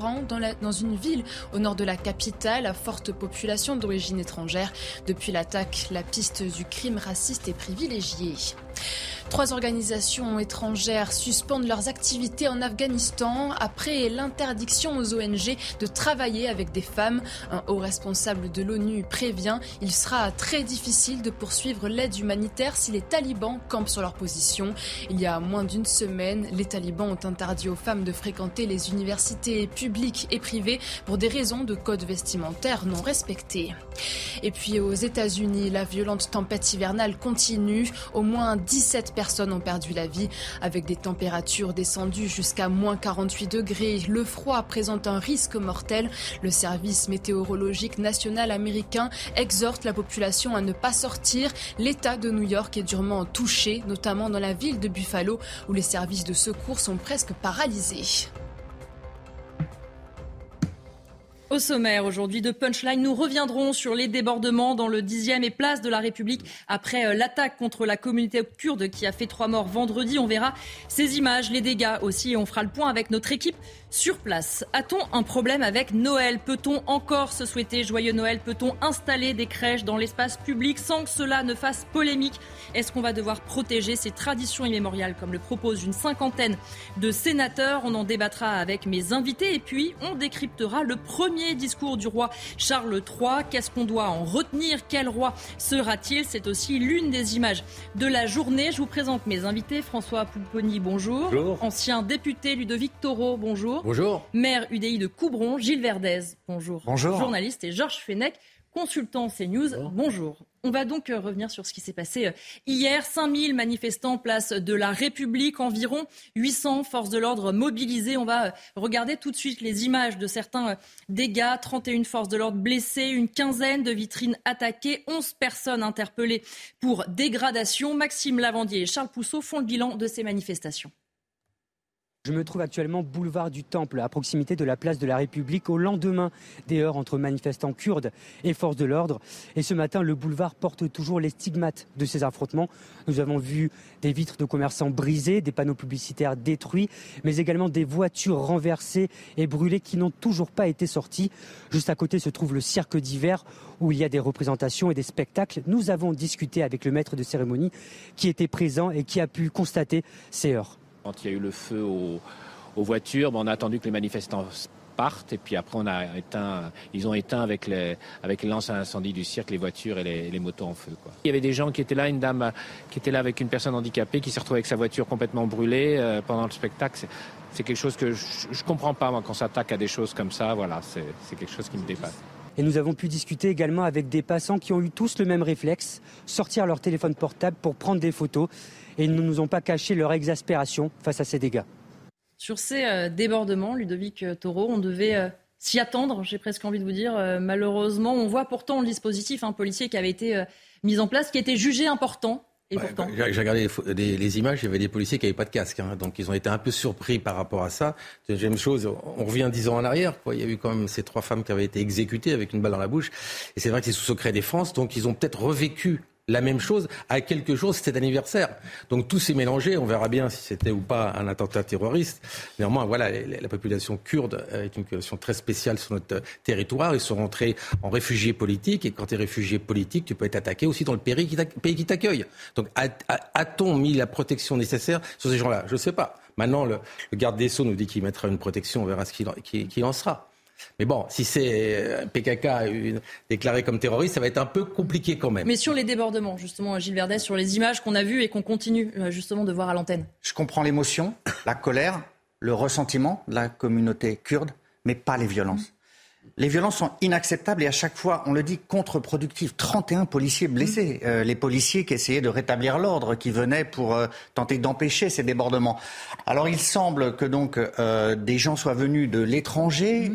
Dans, une ville au nord de la capitale à forte population d'origine étrangère. Depuis l'attaque, la piste du crime raciste est privilégiée. Trois organisations étrangères suspendent leurs activités en Afghanistan après l'interdiction aux ONG de travailler avec des femmes. Un haut responsable de l'ONU prévient il sera très difficile de poursuivre l'aide humanitaire si les talibans campent sur leur position. Il y a moins d'une semaine, les talibans ont interdit aux femmes de fréquenter les universités publiques et privées pour des raisons de code vestimentaire non respectés. Et puis aux États-Unis, la violente tempête hivernale continue. Au moins 17 personnes ont perdu la vie avec des températures descendues jusqu'à moins 48 degrés. Le froid présente un risque mortel. Le service météorologique national américain exhorte la population à ne pas sortir. L'État de New York est durement touché, notamment dans la ville de Buffalo où les services de secours sont presque paralysés. Au sommaire aujourd'hui de Punchline, nous reviendrons sur les débordements dans le 10e et place de la République après euh, l'attaque contre la communauté kurde qui a fait trois morts vendredi. On verra ces images, les dégâts aussi et on fera le point avec notre équipe sur place. A-t-on un problème avec Noël? Peut-on encore se souhaiter joyeux Noël? Peut-on installer des crèches dans l'espace public sans que cela ne fasse polémique? Est-ce qu'on va devoir protéger ces traditions immémoriales comme le propose une cinquantaine de sénateurs? On en débattra avec mes invités et puis on décryptera le premier discours du roi Charles III. Qu'est-ce qu'on doit en retenir? Quel roi sera-t-il? C'est aussi l'une des images de la journée. Je vous présente mes invités. François Pouponi, bonjour. bonjour. Ancien député Ludovic Toro, bonjour. Bonjour. Maire UDI de Coubron, Gilles Verdez. Bonjour. Bonjour. Journaliste et Georges Fenech, consultant CNews. Bonjour. Bonjour. On va donc euh, revenir sur ce qui s'est passé euh, hier. 5000 manifestants place de la République, environ 800 forces de l'ordre mobilisées. On va euh, regarder tout de suite les images de certains dégâts. 31 forces de l'ordre blessées, une quinzaine de vitrines attaquées, 11 personnes interpellées pour dégradation. Maxime Lavandier et Charles Pousseau font le bilan de ces manifestations. Je me trouve actuellement boulevard du Temple, à proximité de la place de la République, au lendemain des heures entre manifestants kurdes et forces de l'ordre. Et ce matin, le boulevard porte toujours les stigmates de ces affrontements. Nous avons vu des vitres de commerçants brisées, des panneaux publicitaires détruits, mais également des voitures renversées et brûlées qui n'ont toujours pas été sorties. Juste à côté se trouve le cirque d'hiver où il y a des représentations et des spectacles. Nous avons discuté avec le maître de cérémonie qui était présent et qui a pu constater ces heures. Quand il y a eu le feu aux, voitures, bon, on a attendu que les manifestants partent et puis après on a éteint, ils ont éteint avec les, avec les lances à incendie du cirque les voitures et les, motos en feu. Il y avait des gens qui étaient là, une dame qui était là avec une personne handicapée qui s'est retrouvée avec sa voiture complètement brûlée euh, pendant le spectacle. C'est quelque chose que je, je comprends pas moi quand on s'attaque à des choses comme ça. Voilà, c'est quelque chose qui me dépasse. Et nous avons pu discuter également avec des passants qui ont eu tous le même réflexe, sortir leur téléphone portable pour prendre des photos. Et ils ne nous ont pas caché leur exaspération face à ces dégâts. Sur ces euh, débordements, Ludovic euh, Taureau, on devait euh, s'y attendre, j'ai presque envie de vous dire. Malheureusement, on voit pourtant le dispositif un policier qui avait été mis en place, qui était jugé important. Et Ouais, pourtant, J'ai j'ai regardé les, les- les images, il y avait des policiers qui n'avaient pas de casque. hein. donc ils ont été un peu surpris par rapport à ça. Deuxième chose, on revient dix ans en arrière. Quoi. Il y a eu quand même ces trois femmes qui avaient été exécutées avec une balle dans la bouche. Et c'est vrai que c'est sous secret défense. Donc ils ont peut-être revécu la même chose à quelque chose, c'était anniversaire. Donc tout s'est mélangé, on verra bien si c'était ou pas un attentat terroriste. Néanmoins, voilà, la population kurde est une population très spéciale sur notre territoire. Ils sont rentrés en réfugiés politiques et quand tu es réfugié politique, tu peux être attaqué aussi dans le pays qui t'accueille. Donc a-t-on mis la protection nécessaire sur ces gens-là? Je ne sais pas. Maintenant, le, garde des Sceaux nous dit qu'il mettra une protection, on verra ce qu'il en sera. Mais bon, si c'est euh, PKK déclaré comme terroriste, ça va être un peu compliqué quand même. Mais sur les débordements, justement, Gilles Verdet, sur les images qu'on a vues et qu'on continue euh, justement de voir à l'antenne. Je comprends l'émotion, la colère, le ressentiment de la communauté kurde, mais pas les violences. Les violences sont inacceptables et à chaque fois, on le dit, contre-productives. 31 policiers blessés. Mm. Euh, les policiers qui essayaient de rétablir l'ordre, qui venaient pour euh, tenter d'empêcher ces débordements. Alors il semble que donc euh, des gens soient venus de l'étranger.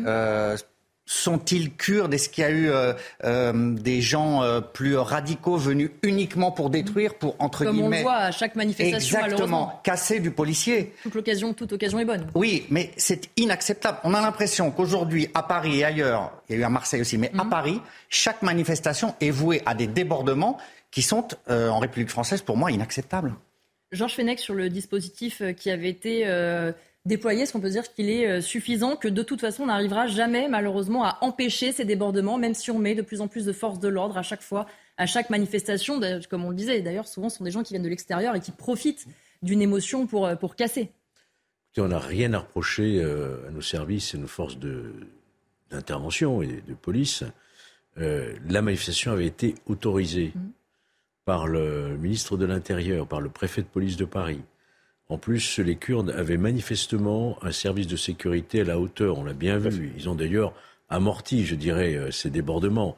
Sont-ils kurdes? Est-ce qu'il y a eu euh, euh, des gens euh, plus radicaux venus uniquement pour détruire, pour entre Comme guillemets... Comme on le voit à chaque manifestation, Exactement, casser du policier. Toute l'occasion, toute occasion est bonne. Oui, mais c'est inacceptable. On a l'impression qu'aujourd'hui, à Paris et ailleurs, il y a eu à Marseille aussi, mais à mhm. Paris, chaque manifestation est vouée à des débordements qui sont, en République française, pour moi, inacceptables. Georges Fenech, sur le dispositif qui avait été déployé, est-ce qu'on peut dire qu'il est euh, suffisant, que de toute façon on n'arrivera jamais malheureusement à empêcher ces débordements, même si on met de plus en plus de forces de l'ordre à chaque fois, à chaque manifestation, comme on le disait. D'ailleurs, souvent ce sont des gens qui viennent de l'extérieur et qui profitent d'une émotion pour, euh, pour casser. On n'a rien à reprocher euh, à nos services et nos forces d'intervention et de police. la manifestation avait été autorisée mmh. par le ministre de l'Intérieur, par le préfet de police de Paris. En plus, les Kurdes avaient manifestement un service de sécurité à la hauteur. On l'a bien vu. Ils ont d'ailleurs amorti, je dirais, euh, ces débordements.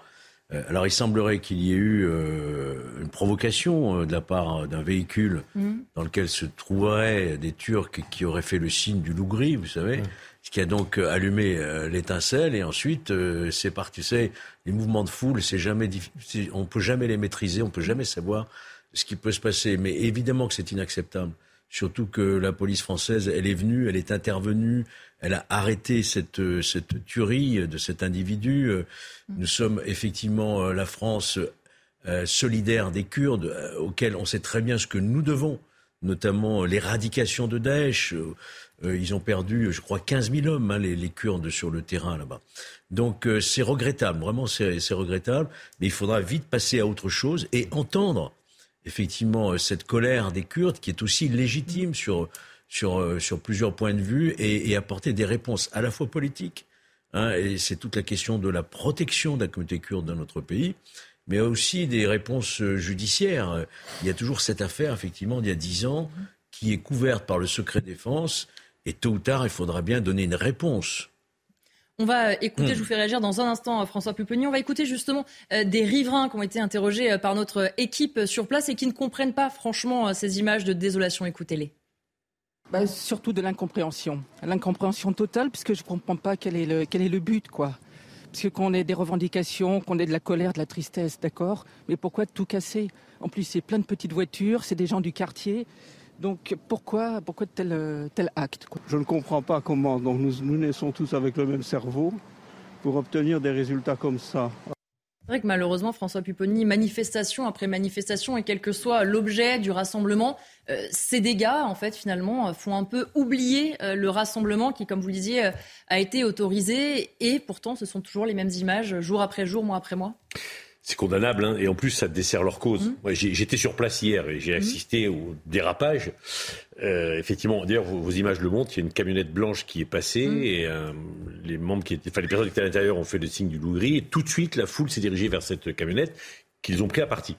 Euh, alors, il semblerait qu'il y ait eu euh, une provocation de la part d'un véhicule mmh. dans lequel se trouveraient des Turcs qui auraient fait le signe du loup gris, vous savez, mmh. ce qui a donc allumé l'étincelle. Et ensuite, c'est parti. C'est les mouvements de foule, c'est jamais, on peut jamais les maîtriser, on peut jamais savoir ce qui peut se passer. Mais évidemment que c'est inacceptable. Surtout que la police française, elle est venue, elle est intervenue, elle a arrêté cette, cette tuerie de cet individu. Nous sommes effectivement euh, la France euh, solidaire des Kurdes, euh, auxquels on sait très bien ce que nous devons, notamment l'éradication de Daesh. Ils ont perdu, je crois, 15 000 hommes, hein, les, les, Kurdes, sur le terrain là-bas. Donc c'est regrettable, vraiment c'est regrettable, mais il faudra vite passer à autre chose et entendre effectivement euh, cette colère des Kurdes qui est aussi légitime sur, sur, euh, sur plusieurs points de vue et, apporter des réponses à la fois politiques, hein, et c'est toute la question de la protection de la communauté kurde dans notre pays, mais aussi des réponses euh, judiciaires. Il y a toujours cette affaire, effectivement, d'il y a dix ans, qui est couverte par le secret défense, et tôt ou tard, il faudra bien donner une réponse. On va écouter, hmm. je vous fais réagir dans un instant, François Pupponi. On va écouter justement euh, des riverains qui ont été interrogés euh, par notre équipe sur place et qui ne comprennent pas franchement euh, ces images de désolation. Écoutez-les. Bah, surtout de l'incompréhension. L'incompréhension totale, puisque je ne comprends pas quel est le, quel est le but, quoi. Parce que qu'on ait des revendications, qu'on ait de la colère, de la tristesse, d'accord, mais pourquoi tout casser? En plus, c'est plein de petites voitures, c'est des gens du quartier. Donc pourquoi, pourquoi tel, tel acte Je ne comprends pas comment. Donc nous, nous naissons tous avec le même cerveau pour obtenir des résultats comme ça. C'est vrai que malheureusement, François Pupponi, manifestation après manifestation, et quel que soit l'objet du rassemblement, euh, ces dégâts, en fait, finalement, font un peu oublier euh, le rassemblement qui, comme vous le disiez, euh, a été autorisé. Et pourtant, ce sont toujours les mêmes images, jour après jour, mois après mois. C'est condamnable, hein, et en plus, ça dessert leur cause. Mmh. J'étais sur place hier et j'ai mmh. assisté au dérapage. Euh, effectivement, d'ailleurs, vos, images le montrent. Il y a une camionnette blanche qui est passée mmh. et euh, les membres qui étaient, enfin, les personnes qui étaient à l'intérieur ont fait le signe du loup gris. Et tout de suite, la foule s'est dirigée vers cette camionnette qu'ils ont pris à partie.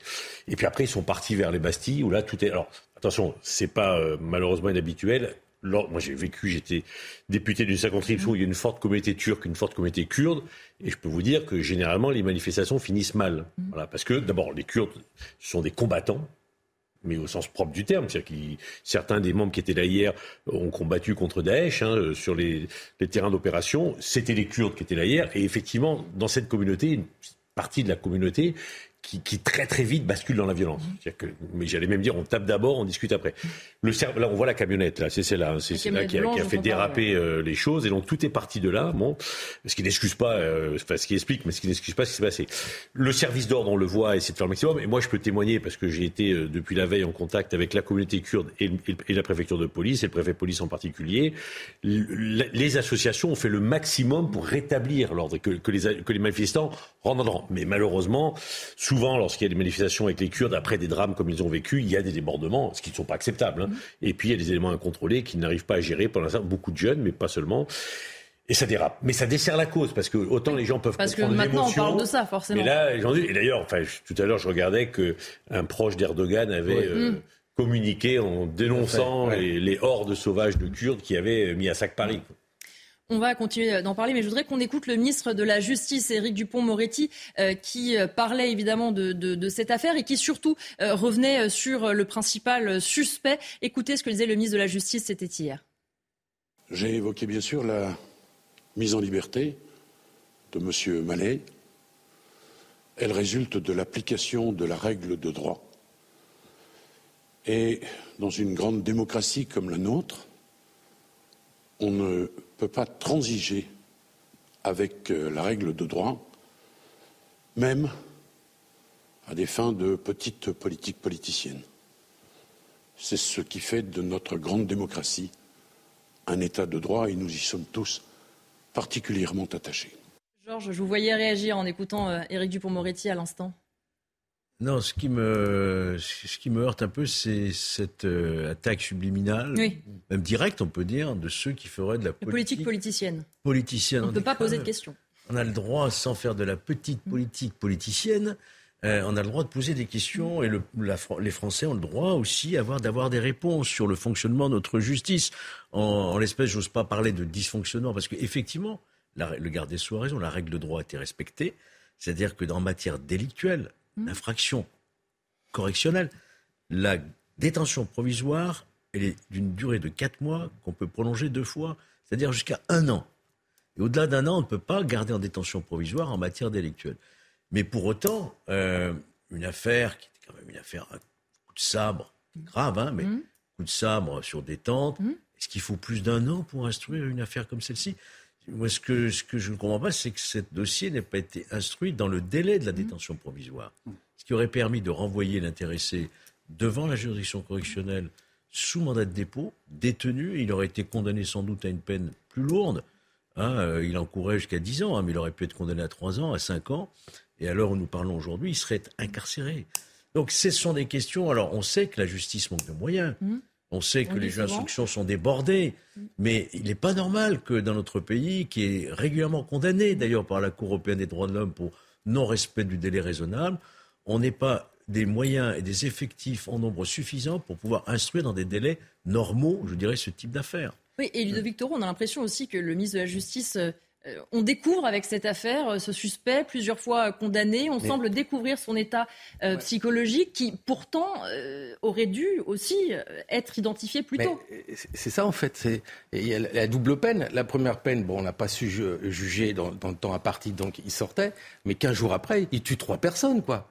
Et puis après, ils sont partis vers les Bastilles où là, tout est. Alors, attention, c'est pas euh, malheureusement inhabituel moi j'ai vécu, j'étais député d'une circonscription où il y a une forte communauté turque, une forte communauté kurde, et je peux vous dire que généralement les manifestations finissent mal. Mm. Voilà, parce que d'abord les Kurdes sont des combattants, mais au sens propre du terme. C'est-à-dire que certains des membres qui étaient là hier ont combattu contre Daesh hein, sur les, les terrains d'opération. C'était les Kurdes qui étaient là hier, et effectivement dans cette communauté, une partie de la communauté qui, très très vite bascule dans la violence. Que, mais j'allais même dire, on tape d'abord, on discute après. Le là, on voit la camionnette, là, c'est celle-là, hein, c'est celle-là qui, a, fait déraper euh, les choses, et donc tout est parti de là. Bon, ce qui n'excuse pas, euh, enfin ce qui explique, mais ce qui n'excuse pas ce qui s'est passé. Le service d'ordre, on le voit, essaie de faire le maximum. Et moi, je peux témoigner parce que j'ai été euh, depuis la veille en contact avec la communauté kurde et, et, la préfecture de police et le préfet de police en particulier. les associations ont fait le maximum pour rétablir l'ordre, que, que, les, que les manifestants rentrent dans Mais malheureusement, souvent, lorsqu'il y a des manifestations avec les Kurdes, après des drames comme ils ont vécu, il y a des débordements, ce qui ne sont pas acceptables. Hein. Mm. Et puis, il y a des éléments incontrôlés qui n'arrivent pas à gérer. Pour l'instant, beaucoup de jeunes, mais pas seulement. Et ça dérape. Mais ça dessert la cause, parce que autant les gens peuvent parce comprendre Parce que maintenant, on parle de ça, forcément. Mais là, et d'ailleurs, enfin, tout à l'heure, je regardais qu'un proche d'Erdogan avait euh, mm. communiqué en dénonçant les, les, hordes sauvages de Kurdes qui avaient mis à sac Paris. On va continuer d'en parler, mais je voudrais qu'on écoute le ministre de la Justice, Éric Dupont-Moretti, euh, qui euh, parlait évidemment de, cette affaire et qui surtout euh, revenait sur le principal suspect. Écoutez ce que disait le ministre de la Justice, c'était hier. J'ai évoqué bien sûr la mise en liberté de M. Mallet. Elle résulte de l'application de la règle de droit. Et dans une grande démocratie comme la nôtre, on ne peut pas transiger avec euh, la règle de droit, même à des fins de petite politique politicienne. C'est ce qui fait de notre grande démocratie un État de droit et nous y sommes tous particulièrement attachés. Georges, je vous voyais réagir en écoutant euh, Éric Dupont-Moretti à l'instant. Non, ce qui me, ce qui me heurte un peu, c'est cette euh, attaque subliminale, même directe, on peut dire, de ceux qui feraient de la politique, politique politicienne. Politicienne. On ne peut pas poser de questions. On a le droit, sans faire de la petite politique politicienne, euh, on a le droit de poser des questions et le, les Français ont le droit aussi d'avoir des réponses sur le fonctionnement de notre justice. En, en l'espèce, j'ose pas parler de dysfonctionnement parce qu'effectivement, le garde des Sceaux a raison, la règle de droit a été respectée. C'est-à-dire que dans matière délictuelle. L'infraction correctionnelle, la détention provisoire, elle est d'une durée de 4 mois qu'on peut prolonger deux fois, c'est-à-dire jusqu'à un an. Et au-delà d'un an, on ne peut pas garder en détention provisoire en matière délictuelle. Mais pour autant, euh, une affaire qui était quand même une affaire à coup de sabre, grave, hein, mais mmh. coup de sabre sur détente, mmh. est-ce qu'il faut plus d'un an pour instruire une affaire comme celle-ci? Moi, ce que, ce que je ne comprends pas, c'est que ce dossier n'ait pas été instruit dans le délai de la mmh. détention provisoire. Ce qui aurait permis de renvoyer l'intéressé devant la juridiction correctionnelle sous mandat de dépôt, détenu. Il aurait été condamné sans doute à une peine plus lourde. Hein, euh, il encourait jusqu'à 10 ans, hein, mais il aurait pu être condamné à 3 ans, à 5 ans. Et à l'heure où nous parlons aujourd'hui, il serait incarcéré. Donc ce sont des questions. Alors on sait que la justice manque de moyens. Mmh. On sait que les instructions sont débordées, mais il n'est pas normal que dans notre pays, qui est régulièrement condamné d'ailleurs par la Cour européenne des droits de l'homme pour non-respect du délai raisonnable, on n'ait pas des moyens et des effectifs en nombre suffisant pour pouvoir instruire dans des délais normaux, je dirais, ce type d'affaires. Oui, et Ludovic Toro, on a l'impression aussi que le ministre de la Justice euh, on découvre avec cette affaire euh, ce suspect plusieurs fois condamné. On semble découvrir son état euh, psychologique qui pourtant aurait dû aussi être identifié plus tôt. C'est ça en fait. Il y a la double peine. La première peine, bon, on n'a pas su juger dans, le temps imparti, donc il sortait. Mais 15 jours après, il tue trois personnes, quoi.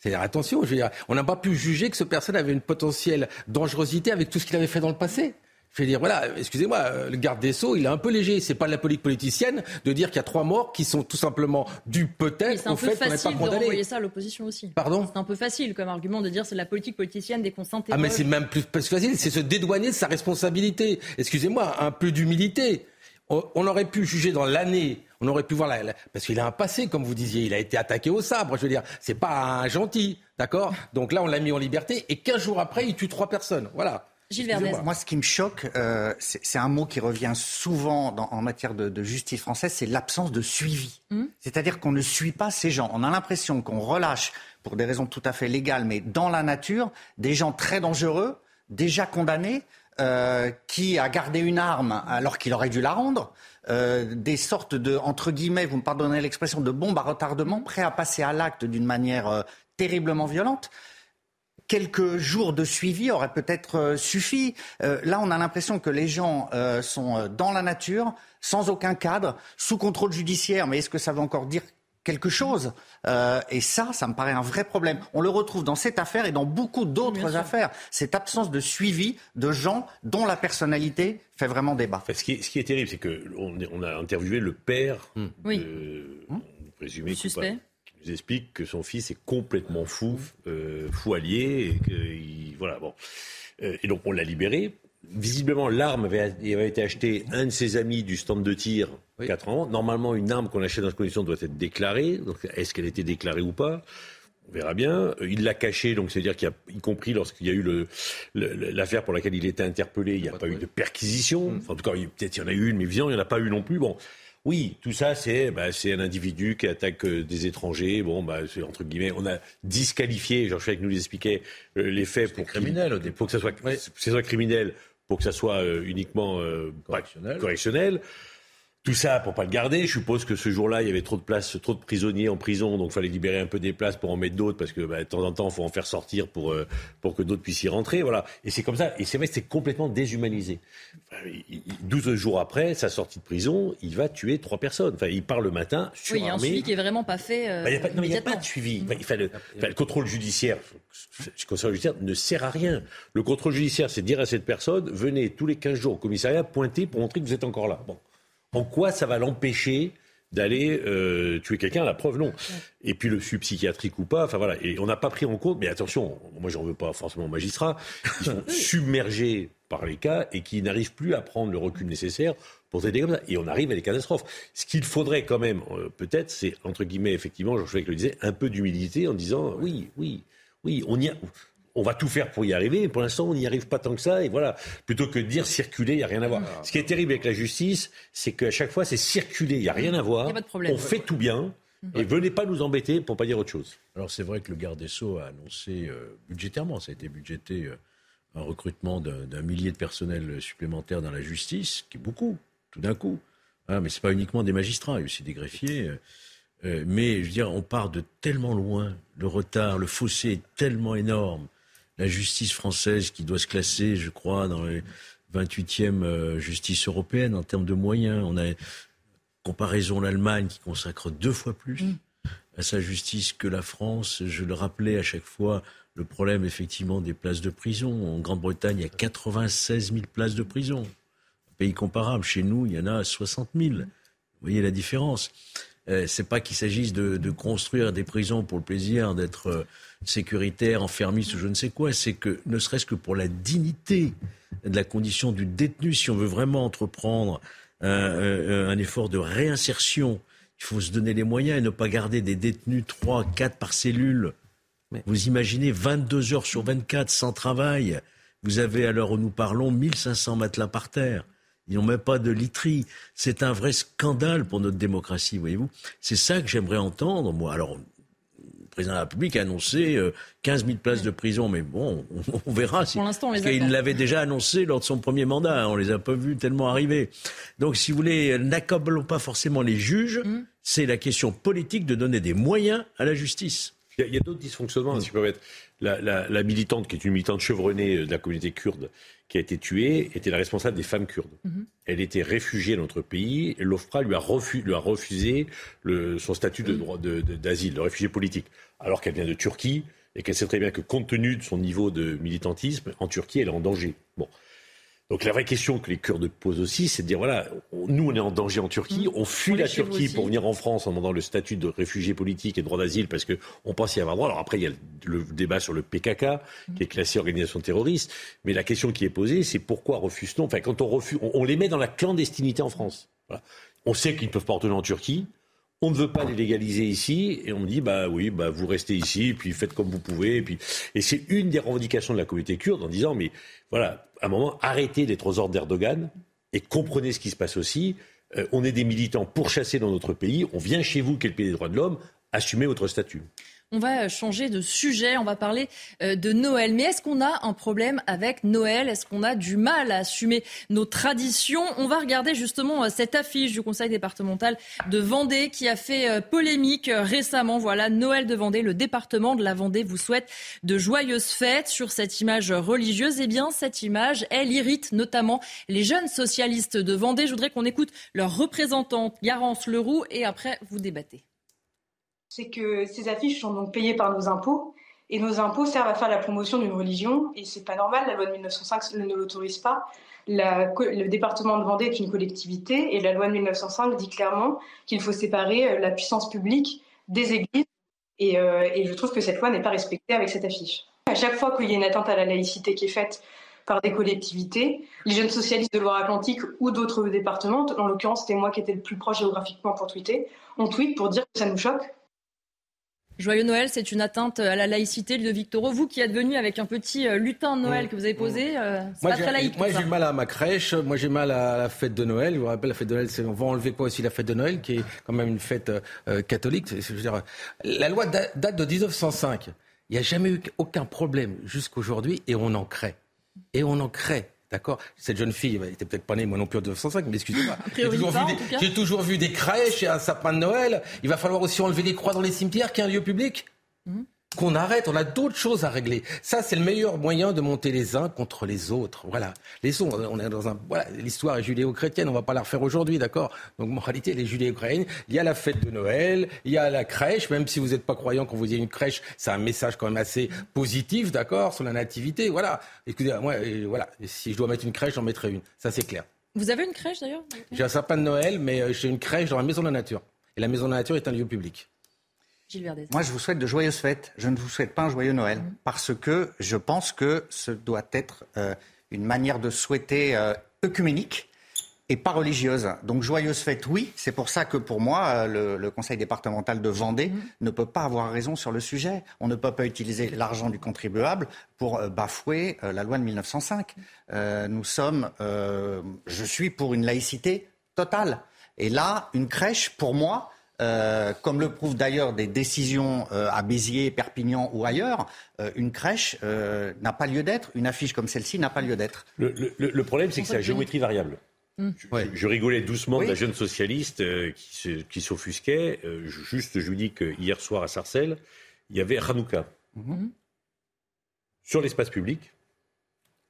C'est-à-dire, attention, je veux dire, on n'a pas pu juger que ce personne avait une potentielle dangerosité avec tout ce qu'il avait fait dans le passé. Je veux dire, voilà, excusez-moi, euh, le garde des Sceaux, il est un peu léger. C'est pas de la politique politicienne de dire qu'il y a trois morts qui sont tout simplement dus peut-être au fait qu'on n'est pas condamné. C'est ça à l'opposition aussi. Pardon C'est un peu facile comme argument de dire c'est la politique politicienne des consents Ah, mais c'est même plus, facile, c'est se dédouaner de sa responsabilité. Excusez-moi, un peu d'humilité. On, aurait pu juger dans l'année, on aurait pu voir la, parce qu'il a un passé, comme vous disiez, il a été attaqué au sabre. Je veux dire, c'est pas un gentil, d'accord? Donc là, on l'a mis en liberté et 15 jours après, il tue trois personnes. Voilà. Gilles Moi, ce qui me choque, euh, c'est un mot qui revient souvent en matière de, justice française, c'est l'absence de suivi. Hmm. C'est-à-dire qu'on ne suit pas ces gens. On a l'impression qu'on relâche, pour des raisons tout à fait légales, mais dans la nature, des gens très dangereux, déjà condamnés, euh, qui a gardé une arme alors qu'il aurait dû la rendre, euh, des sortes de, entre guillemets, vous me pardonnez l'expression, de bombes à retardement, prêts à passer à l'acte d'une manière terriblement violente quelques jours de suivi auraient peut-être euh, suffi. Euh, là, on a l'impression que les gens euh, sont dans la nature, sans aucun cadre, sous contrôle judiciaire. Mais est-ce que ça veut encore dire quelque chose. Euh, et ça, ça me paraît un vrai problème. On le retrouve dans cette affaire et dans beaucoup d'autres affaires. Cette absence de suivi de gens dont la personnalité fait vraiment débat. ce, qui est, ce, qui est, terrible, c'est qu'on on a interviewé le père de, hmm. présumé Suspect. Nous explique que son fils est complètement fou, euh, fou allié, et que, voilà, bon. Euh, et donc on l'a libéré. Visiblement, l'arme avait, avait été achetée un de ses amis du stand de tir ans. Normalement, une arme qu'on achète dans cette condition doit être déclarée. Donc, est-ce qu'elle a été déclarée ou pas? On verra bien. Euh, il l'a caché, donc c'est-à-dire qu'il y a, y compris lorsqu'il y a eu le, l'affaire pour laquelle il était interpellé, il n'y a pas, eu de perquisition. Mmh. en tout cas, peut-être il y en a eu une, mais visiblement, il n'y en a pas eu non plus. Bon, oui, tout ça, c'est bah, c'est un individu qui attaque euh, des étrangers. Bon, bah, c'est entre guillemets, on a disqualifié, Georges Fenech nous expliquait euh, les faits pour criminel, pour que ça soit, soit criminel, pour que ça soit uniquement correctionnel. correctionnel. Tout ça pour pas le garder. Je suppose que ce jour-là, il y avait trop de places, trop de prisonniers en prison, donc il fallait libérer un peu des places pour en mettre d'autres, parce que bah, de temps en temps, il faut en faire sortir pour, euh, pour que d'autres puissent y rentrer. Voilà. Et c'est comme ça. Et c'est vrai, c'est complètement déshumanisé. Douze 12 jours après sa sortie de prison, il va tuer trois personnes. Enfin, il part le matin Oui, il y a un suivi qui est vraiment pas fait. Euh, bah, il n'y a, pas de suivi. il le, le, contrôle judiciaire, le contrôle judiciaire ne sert à rien. Le contrôle judiciaire, c'est dire à cette personne, venez tous les 15 jours au commissariat pointer pour montrer que vous êtes encore là. Bon en quoi ça va l'empêcher d'aller euh, tuer quelqu'un, la preuve non. Et puis le psychiatrique ou pas, enfin voilà. Et on n'a pas pris en compte, mais attention, moi j'en veux pas forcément aux magistrats, ils sont submergés par les cas et qui n'arrivent plus à prendre le recul nécessaire pour traiter comme ça. Et on arrive à des catastrophes. Ce qu'il faudrait quand même, euh, peut-être, c'est entre guillemets, effectivement, Jean que le disait, un peu d'humilité en disant oui, oui, oui, on y a on va tout faire pour y arriver. Pour l'instant, on n'y arrive pas tant que ça. Et voilà, plutôt que de dire circuler, il n'y a rien à voir. Ce qui est terrible avec la justice, c'est qu'à chaque fois, c'est circuler, il n'y a rien à voir. On fait tout bien. Et venez pas nous embêter pour pas dire autre chose. Alors c'est vrai que le garde des Sceaux a annoncé euh, budgétairement, ça a été budgété euh, un recrutement d'un millier de personnels supplémentaires dans la justice, qui est beaucoup, tout d'un coup. Ah, mais c'est pas uniquement des magistrats, il y a aussi des greffiers. Euh, mais je veux dire, on part de tellement loin, le retard, le fossé est tellement énorme la justice française qui doit se classer, je crois, dans les 28e euh, justice européenne en termes de moyens. On a comparaison l'Allemagne qui consacre deux fois plus mm. à sa justice que la France. Je le rappelais à chaque fois, le problème effectivement des places de prison. En Grande-Bretagne, il y a 96 000 places de prison. Un pays comparable. Chez nous, il y en a 60 000. Vous voyez la différence. Euh, c'est pas qu'il s'agisse de, de, construire des prisons pour le plaisir d'être euh, sécuritaire, enfermiste ou je ne sais quoi. C'est que, ne serait-ce que pour la dignité de la condition du détenu, si on veut vraiment entreprendre un, un effort de réinsertion, il faut se donner les moyens et ne pas garder des détenus 3, 4 par cellule. Vous imaginez 22 heures sur 24 sans travail. Vous avez, à l'heure où nous parlons, 1500 matelas par terre. Ils n'ont même pas de literie. C'est un vrai scandale pour notre démocratie, voyez-vous. C'est ça que j'aimerais entendre, moi. Alors, président de la République a annoncé 15 euh, 000 places de prison, mais bon, on, verra. Si, pour l'instant, parce qu'il l'avait déjà annoncé lors de son premier mandat. On les a pas vus tellement arriver. Donc, si vous voulez, n'accablons pas forcément les juges. Mm. C'est la question politique de donner des moyens à la justice. Il y a, d'autres dysfonctionnements, si je peux mettre. La, la, militante, qui est une militante chevronnée de la communauté kurde, qui a été tuée était la responsable des femmes kurdes. Mhm. Elle était réfugiée dans notre pays et l'OFPRA lui, a refusé son statut de droit d'asile, de, de réfugié politique, alors qu'elle vient de Turquie et qu'elle sait très bien que compte tenu de son niveau de militantisme, en Turquie, elle est en danger. Bon. Donc la vraie question que les Kurdes posent aussi, c'est de dire voilà, nous on est en danger en Turquie, mmh. on fuit la Turquie pour venir en France en demandant le statut de réfugié politique et droit d'asile parce qu'on pense y avoir droit. Alors après il y a le débat sur le PKK mmh. qui est classé organisation terroriste, mais la question qui est posée c'est pourquoi refuse-t-on? Enfin quand on refuse, on, les met dans la clandestinité en France. On sait qu'ils ne peuvent pas retourner en Turquie on ne veut pas les légaliser ici, et on dit bah oui, bah vous restez ici, puis faites comme vous pouvez, et puis et c'est une des revendications de la communauté kurde en disant mais voilà, à un moment arrêtez d'être aux ordres d'Erdogan et comprenez ce qui se passe aussi. Euh, on est des militants pourchassés dans notre pays, on vient chez vous, qui est le pays des droits de l'homme, assumez votre statut. On va changer de sujet, on va parler euh, de Noël. Mais est-ce qu'on a un problème avec Noël? Est-ce qu'on a du mal à assumer nos traditions? On va regarder justement euh, cette affiche du Conseil départemental de Vendée qui a fait euh, polémique récemment. Voilà, Noël de Vendée, le département de la Vendée vous souhaite de joyeuses fêtes sur cette image religieuse. Eh bien, cette image, elle irrite notamment les jeunes socialistes de Vendée. Je voudrais qu'on écoute leur représentante, Garance Leroux, et après, vous débattez. C'est que ces affiches sont donc payées par nos impôts et nos impôts servent à faire la promotion d'une religion et c'est pas normal. La loi de 1905 ne l'autorise pas. le département de Vendée est une collectivité et la loi de 1905 dit clairement qu'il faut séparer euh, la puissance publique des églises et, euh, et je trouve que cette loi n'est pas respectée avec cette affiche. À chaque fois qu'il y a une atteinte à la laïcité qui est faite par des collectivités, les jeunes socialistes de Loire-Atlantique ou d'autres départements, en l'occurrence c'était moi qui étais le plus proche géographiquement pour tweeter, on tweet pour dire que ça nous choque Joyeux Noël, c'est une atteinte à la laïcité, de Victor. Vous qui êtes venu avec un petit euh, lutin de Noël mmh. que vous avez posé, euh, c'est pas très laïque. Moi, j'ai mal à ma crèche, moi, j'ai mal à la fête de Noël. Je vous rappelle, la fête de Noël, c'est, on va enlever quoi aussi la fête de Noël, qui est quand même une fête euh, catholique. Je veux dire, la loi date de 1905. Il n'y a jamais eu aucun problème jusqu'aujourd'hui et on en crée. Et on en crée. D'accord Cette jeune fille, elle était peut-être pas née, moi non plus en 1905, mais excusez-moi. J'ai toujours, vu des crèches et un sapin de Noël. Il va falloir aussi enlever les croix dans les cimetières, qui est un lieu public? Mhm qu'on arrête, on a d'autres choses à régler. Ça, c'est le meilleur moyen de monter les uns contre les autres. Voilà. Les on est dans un, voilà, l'histoire est judéo-chrétienne, on va pas la refaire aujourd'hui, d'accord? Donc, moralité, les judéo-chrétiennes, il y a la fête de Noël, il y a la crèche, même si vous n'êtes pas croyant quand vous dites une crèche, c'est un message quand même assez positif, d'accord, sur la nativité, voilà. Écoutez, moi, voilà. Si je dois mettre une crèche, j'en mettrai une. Ça, c'est clair. Vous avez une crèche d'ailleurs? J'ai un sapin de Noël, mais euh, j'ai une crèche dans la maison de la nature. Et la maison de la nature est un lieu public. Moi, je vous souhaite de joyeuses fêtes. Je ne vous souhaite pas un joyeux Noël. Mhm. Parce que je pense que ce doit être euh, une manière de souhaiter euh, œcuménique et pas religieuse. Donc, joyeuses fêtes, oui. C'est pour ça que pour moi, euh, le, conseil départemental de Vendée mhm. ne peut pas avoir raison sur le sujet. On ne peut pas utiliser l'argent du contribuable pour bafouer la loi de 1905. nous sommes, je suis pour une laïcité totale. Et là, une crèche, pour moi, euh, comme le prouvent d'ailleurs des décisions euh, à Béziers, Perpignan ou ailleurs, euh, une crèche n'a pas lieu d'être, une affiche comme celle-ci n'a pas lieu d'être. Le, problème, c'est que c'est la géométrie variable. Hum. Je, rigolais doucement de la jeune socialiste qui, s'offusquait. juste, je vous dis que hier soir à Sarcelles, il y avait Hanouka. Mhm. Sur l'espace public,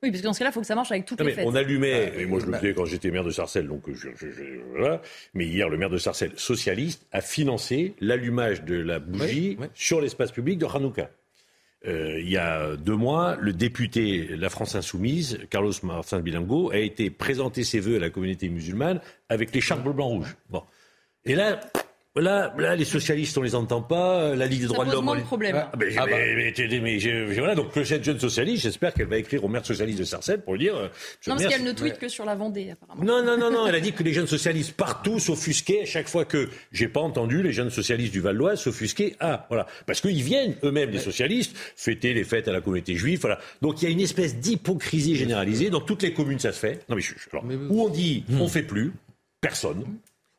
oui, parce que dans ce cas-là, il faut que ça marche avec toutes les fêtes. On allumait, et moi je le faisais quand j'étais maire de Sarcelles, donc je, voilà. mais hier, le maire de Sarcelles, socialiste, a financé l'allumage de la bougie sur l'espace public de Hanouka. Euh, il y a deux mois, le député La France Insoumise, Carlos Martin Bilango, a été présenter ses vœux à la communauté musulmane avec les l'écharpe blanc-rouge. Bon. Et là, Là, là, les socialistes, on les entend pas. La Ligue des droits de l'homme. le problème. Ah, ben, ah bah. mais, voilà, donc cette jeune socialiste, j'espère qu'elle va écrire au maire socialiste de Sarcelles pour lui dire. Euh, non, parce qu'elle ne tweet que sur la Vendée, apparemment. Non, non, non, non. Elle a dit que les jeunes socialistes partout s'offusquaient à chaque fois que j'ai pas entendu les jeunes socialistes du Val d'Oise s'offusquer. Ah, voilà, parce qu'ils viennent eux-mêmes, les socialistes, fêter les fêtes à la communauté juive. Voilà. Donc il y a une espèce d'hypocrisie généralisée dans toutes les communes. Ça se fait. Non, mais je, alors, où on dit on fait plus. Personne.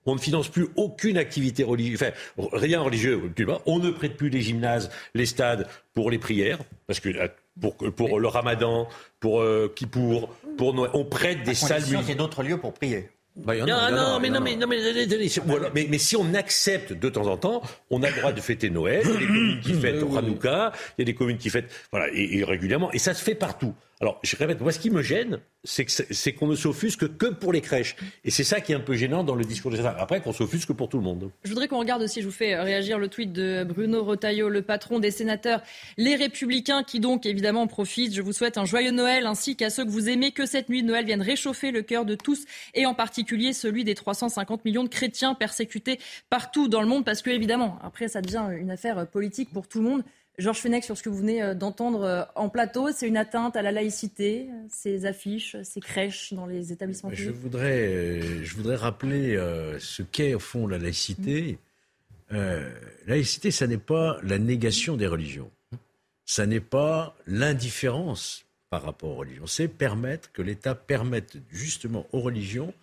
On ne finance plus aucune activité religieuse, enfin, rien religieux. On ne prête plus les gymnases, les stades pour les prières, parce que euh, pour, pour le ramadan, pour euh, Kippour, pour Noël, on prête des salles. Il y a d'autres lieux pour prier. non, non, mais non, mais non, mais, mais, si on accepte de temps en temps, on a le droit de fêter Noël. Il y a des communes qui fêtent Hanouka, il y a des communes qui fêtent, voilà, et régulièrement, et ça se fait partout. Alors, je répète, moi, ce qui me gêne, c'est qu'on ne s'offusque que pour les crèches. Et c'est ça qui est un peu gênant dans le discours de certains. Après, qu'on s'offusque pour tout le monde. Je voudrais qu'on regarde aussi, je vous fais réagir le tweet de Bruno Rotaillot, le patron des sénateurs Les Républicains, qui donc évidemment profitent. Je vous souhaite un joyeux Noël, ainsi qu'à ceux que vous aimez, que cette nuit de Noël vienne réchauffer le cœur de tous, et en particulier celui des 350 millions de chrétiens persécutés partout dans le monde, parce que évidemment, après, ça devient une affaire politique pour tout le monde. Georges Fenech, sur ce que vous venez euh, d'entendre euh, en plateau, c'est une atteinte à la laïcité, ces affiches, ces crèches dans les établissements publics? je voudrais, euh, je voudrais rappeler ce qu'est au fond la laïcité. la laïcité, ça n'est pas la négation des religions. Ça n'est pas l'indifférence par rapport aux religions. C'est permettre que l'État permette justement aux religions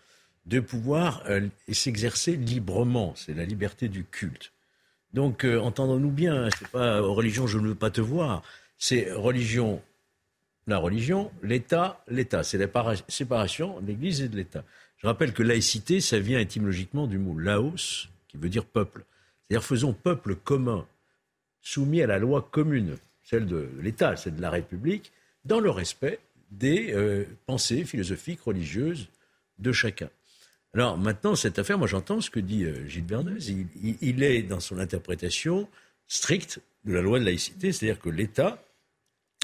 de pouvoir s'exercer librement. C'est la liberté du culte. Donc, euh, entendons-nous bien, hein, c'est pas religion, je ne veux pas te voir. C'est religion, la religion, l'État, l'État. C'est la séparation de l'Église et de l'État. Je rappelle que laïcité, ça vient étymologiquement du mot laos, qui veut dire peuple. C'est-à-dire faisons peuple commun, soumis à la loi commune, celle de l'État, celle de la République, dans le respect des euh, pensées philosophiques, religieuses de chacun. Alors maintenant, cette affaire, moi j'entends ce que dit euh, Gilles Verdez. Il, est dans son interprétation stricte de la loi de laïcité, c'est-à-dire que l'État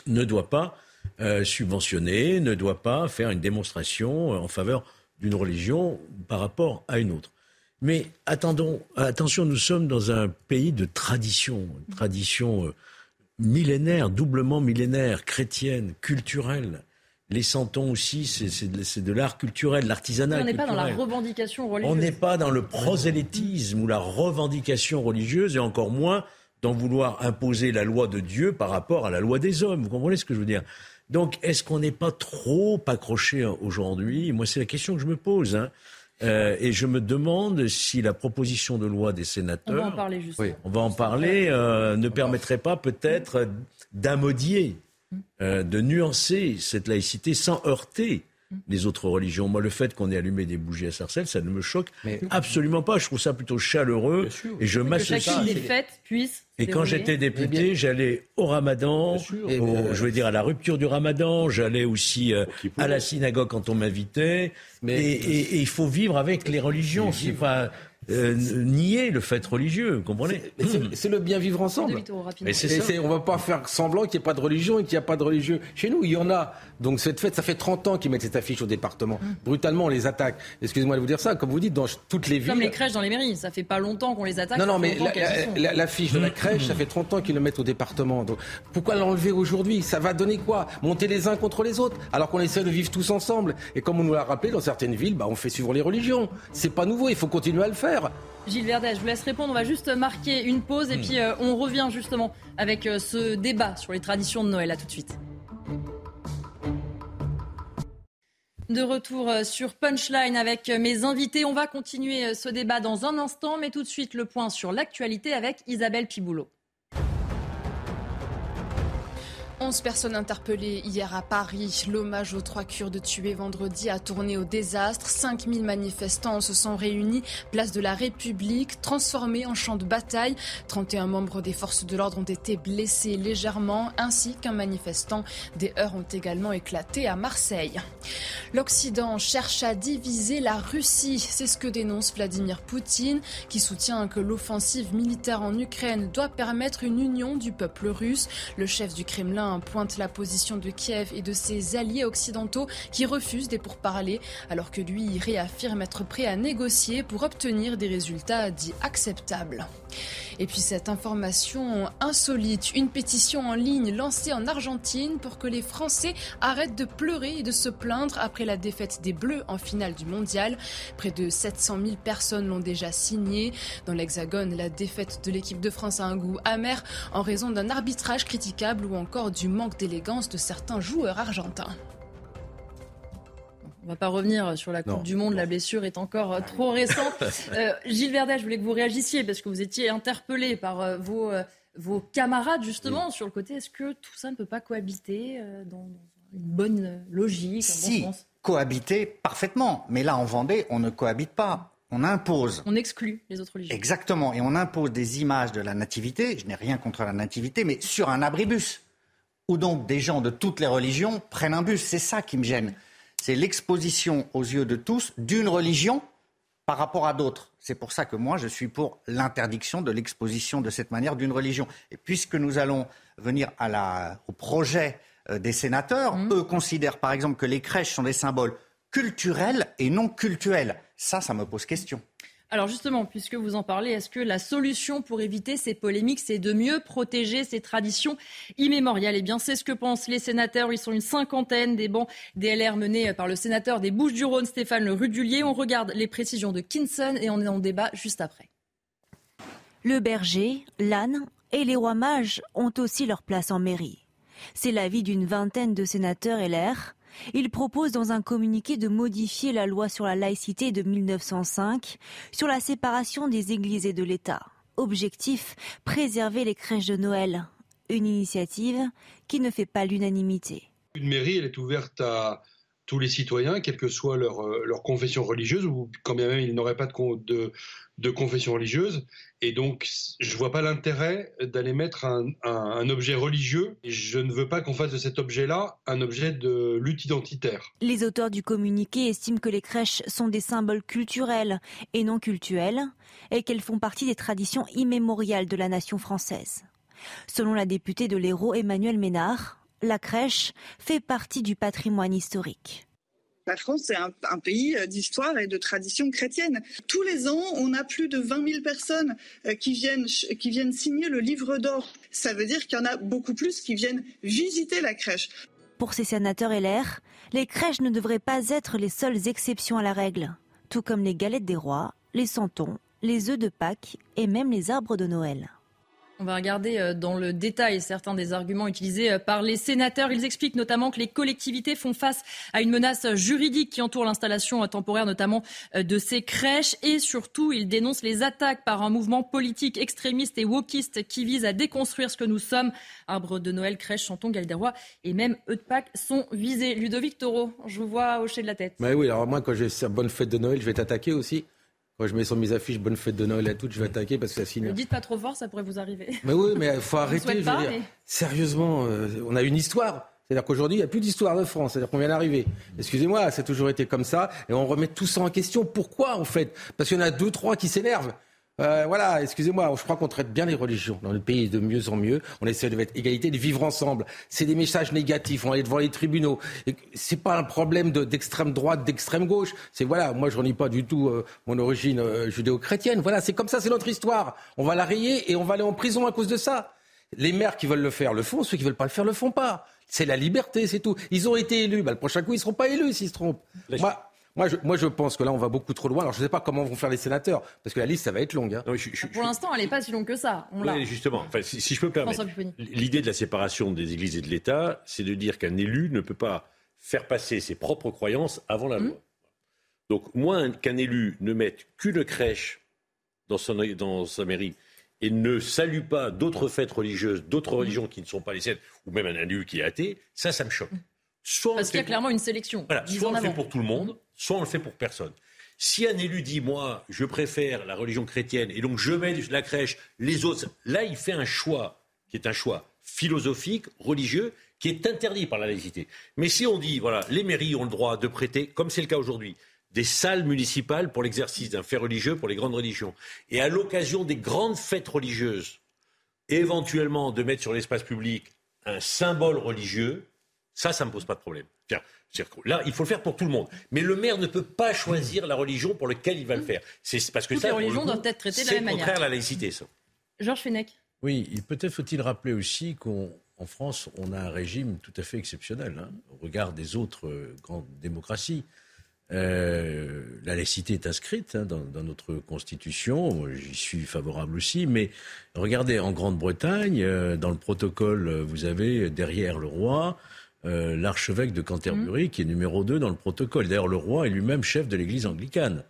ne doit pas euh, subventionner, ne doit pas faire une démonstration en faveur d'une religion par rapport à une autre. Mais attendons, attention, nous sommes dans un pays de tradition, tradition euh, millénaire, doublement millénaire, chrétienne, culturelle. Les santons aussi, c'est de, l'art culturel, l'artisanat. On n'est pas dans la revendication religieuse. On n'est pas dans le prosélytisme ou la revendication religieuse, et encore moins d'en vouloir imposer la loi de Dieu par rapport à la loi des hommes. Vous comprenez ce que je veux dire? Donc, est-ce qu'on n'est pas trop accroché aujourd'hui? Moi, c'est la question que je me pose. Hein. Euh, et je me demande si la proposition de loi des sénateurs, on va en parler, on va en parler euh, ne permettrait pas peut-être d'amodier, euh, de nuancer cette laïcité sans heurter les autres religions. Moi, le fait qu'on ait allumé des bougies à Sarcelles, ça ne me choque absolument pas. Je trouve ça plutôt chaleureux et je m'associe. Que des fêtes puisse. Et quand j'étais député, j'allais au Ramadan, je veux dire à la rupture du Ramadan, j'allais aussi euh, à la synagogue quand on m'invitait. Et, il faut vivre avec les religions. C'est pas euh, nier le fait religieux, vous comprenez C'est le bien vivre ensemble. Mais c'est on va pas faire semblant qu'il n'y ait pas de religion et qu'il n'y a pas de religieux. Chez nous, il y en a. Donc cette fête, ça fait 30 ans qu'ils mettent cette affiche au département. Hum. Brutalement, on les attaque. Excusez-moi de vous dire ça, comme vous dites, dans toutes les villes. Comme les crèches dans les mairies, ça fait pas longtemps qu'on les attaque. Non, non, mais l'affiche la, de la hum. crèche, ça fait 30 ans qu'ils le mettent au département. Donc pourquoi l'enlever aujourd'hui? Ça va donner quoi? Monter les uns contre les autres, alors qu'on essaie de vivre tous ensemble. Et comme on nous l'a rappelé, dans certaines villes, bah, on fait suivre les religions. C'est pas nouveau, il faut continuer à le faire. Gilles Verdet, je vous laisse répondre. On va juste marquer une pause et hmm. puis euh, on revient justement avec euh, ce débat sur les traditions de Noël. À tout de suite. De retour euh, sur Punchline avec mes invités. On va continuer ce débat dans un instant, mais tout de suite le point sur l'actualité avec Isabelle Piboulot. 11 personnes interpellées hier à Paris. L'hommage aux trois Kurdes tués vendredi a tourné au désastre. 5000 manifestants se sont réunis place de la République, transformés en champ de bataille. 31 membres des forces de l'ordre ont été blessés légèrement, ainsi qu'un manifestant. Des heurts ont également éclaté à Marseille. L'Occident cherche à diviser la Russie. C'est ce que dénonce Vladimir Poutine, qui soutient que l'offensive militaire en Ukraine doit permettre une union du peuple russe. Le chef du Kremlin pointe la position de Kiev et de ses alliés occidentaux qui refusent des pourparlers, alors que lui réaffirme être prêt à négocier pour obtenir des résultats dits acceptables. Et puis cette information insolite, une pétition en ligne lancée en Argentine pour que les Français arrêtent de pleurer et de se plaindre après la défaite des Bleus en finale du mondial. Près de 700 000 personnes l'ont déjà signée. Dans l'Hexagone, la défaite de l'équipe de France a un goût amer en raison d'un arbitrage critiquable ou encore du manque d'élégance de certains joueurs argentins. On ne va pas revenir sur la Coupe du Monde, la blessure est encore euh, trop récente. Euh, Gilles Verdet, je voulais que vous réagissiez parce que vous étiez interpellé par euh, vos, vos camarades justement sur le côté. Est-ce que tout ça ne peut pas cohabiter dans une bonne logique Si, cohabiter parfaitement. Mais là, en Vendée, on ne cohabite pas. On impose. On exclut les autres religions. Exactement. Et on impose des images de la nativité. Je n'ai rien contre la nativité, mais sur un abribus où donc des gens de toutes les religions prennent un bus. C'est ça qui me gêne. C'est l'exposition aux yeux de tous d'une religion par rapport à d'autres. C'est pour ça que moi, je suis pour l'interdiction de l'exposition de cette manière d'une religion. Et puisque nous allons venir au projet euh, des sénateurs, mmh. eux considèrent par exemple que les crèches sont des symboles culturels et non cultuels. Ça, ça me pose question. Alors justement, puisque vous en parlez, est-ce que la solution pour éviter ces polémiques, c'est de mieux protéger ces traditions immémoriales? Eh bien, c'est ce que pensent les sénateurs. Ils sont une cinquantaine des bancs DLR menés par le sénateur des Bouches-du-Rhône, Stéphane Le Rudulier. On regarde les précisions de Kinson et on est en débat juste après. Le berger, l'âne et les rois mages ont aussi leur place en mairie. C'est l'avis d'une vingtaine de sénateurs LR il propose dans un communiqué de modifier la loi sur la laïcité de 1905 sur la séparation des églises et de l'État. Objectif, préserver les crèches de Noël. Une initiative qui ne fait pas l'unanimité. Une mairie, elle est ouverte à, tous les citoyens, quelle que soit leur, leur confession religieuse, ou quand bien même ils n'auraient pas de confession religieuse. Et donc, je ne vois pas l'intérêt d'aller mettre un, objet religieux. je ne veux pas qu'on fasse de cet objet-là un objet de lutte identitaire. Les auteurs du communiqué estiment que les crèches sont des symboles culturels et non cultuels, et qu'elles font partie des traditions immémoriales de la nation française. Selon la députée de l'Hérault Emmanuel Ménard, la crèche fait partie du patrimoine historique. La France, c'est un, pays euh, d'histoire et de tradition chrétienne. Tous les ans, on a plus de 20 000 personnes euh, qui viennent, signer le livre d'or. Ça veut dire qu'il y en a beaucoup plus qui viennent visiter la crèche. Pour ces sénateurs LR, les crèches ne devraient pas être les seules exceptions à la règle, tout comme les galettes des rois, les santons, les œufs de Pâques et même les arbres de Noël. On va regarder euh, dans le détail certains des arguments utilisés euh, par les sénateurs. Ils expliquent notamment que les collectivités font face à une menace juridique qui entoure l'installation euh, temporaire notamment de ces crèches et surtout ils dénoncent les attaques par un mouvement politique extrémiste et wokiste qui vise à déconstruire ce que nous sommes. Arbre de Noël, crèche, chanton, rois et même Pâques sont visés. Ludovic Taureau, je vous vois hocher de la tête. Mais oui, alors moi quand j'ai sa bonne fête de Noël, je vais t'attaquer aussi. Quand je mets sur mes affiches Bonne fête de Noël à toutes, je vais attaquer parce que ça signe. Ne dites pas trop fort, ça pourrait vous arriver. Mais oui, mais il faut arrêter. Sérieusement, euh, on a une histoire. C'est-à-dire qu'aujourd'hui, il n'y a plus d'histoire de France. C'est-à-dire qu'on vient d'arriver. Excusez-moi, ça a toujours été comme ça. Et on remet tout ça en question. Pourquoi, en fait? Parce qu'il y en a deux, trois qui s'énervent. Euh, voilà, excusez-moi, je crois qu'on traite bien les religions dans le pays de mieux en mieux. On essaie de mettre égalité, de vivre ensemble. C'est des messages négatifs. On va aller devant les tribunaux. C'est pas un problème d'extrême droite, d'extrême gauche. C'est voilà, moi je nie pas du tout euh, mon origine euh, judéo-chrétienne. Voilà, c'est comme ça, c'est notre histoire. On va la rayer et on va aller en prison à cause de ça. Les maires qui veulent le faire le font, ceux qui veulent pas le faire le font pas. C'est la liberté, c'est tout. Ils ont été élus. Bah, le prochain coup, ils seront pas élus s'ils se trompent. Moi je, moi, je pense que là, on va beaucoup trop loin. Alors, je ne sais pas comment vont faire les sénateurs, parce que la liste, ça va être longue. Hein. Pour l'instant, elle n'est pas si longue que ça. oui, justement, enfin, si, je peux me permettre, l'idée de la séparation des églises et de l'État, c'est de dire qu'un élu ne peut pas faire passer ses propres croyances avant la mmh. loi. Donc, moins qu'un élu ne mette qu'une crèche dans, son, dans sa mairie et ne salue pas d'autres fêtes religieuses, d'autres mmh. religions qui ne sont pas les siennes, ou même un élu qui est athée, ça, ça me choque. Mmh. Parce qu'il y a clairement une sélection. Voilà, soit on le fait pour tout le monde, soit on le fait pour personne. Si un élu dit, moi, je préfère la religion chrétienne, et donc je mets la crèche, les autres, là, il fait un choix, qui est un choix philosophique, religieux, qui est interdit par la laïcité. Mais si on dit, voilà, les mairies ont le droit de prêter, comme c'est le cas aujourd'hui, des salles municipales pour l'exercice d'un fait religieux pour les grandes religions, et à l'occasion des grandes fêtes religieuses, éventuellement de mettre sur l'espace public un symbole religieux, ça, ça ne me pose pas de problème. Là, il faut le faire pour tout le monde. Mais le maire ne peut pas choisir la religion pour laquelle il va le faire. C'est parce que Toutes ça, les religions doivent être traitées de la même manière. C'est contraire à la laïcité, ça. Georges Fenech. Oui, peut-être faut-il rappeler aussi qu'en France, on a un régime tout à fait exceptionnel hein, au regard des autres euh, grandes démocraties. Euh, la laïcité est inscrite hein, dans, dans, notre constitution, j'y suis favorable aussi, mais regardez, en Grande-Bretagne, euh, dans le protocole, vous avez derrière le roi euh, l'archevêque de Canterbury, mm. qui est numéro 2 dans le protocole. D'ailleurs, le roi est lui-même chef de l'église anglicane.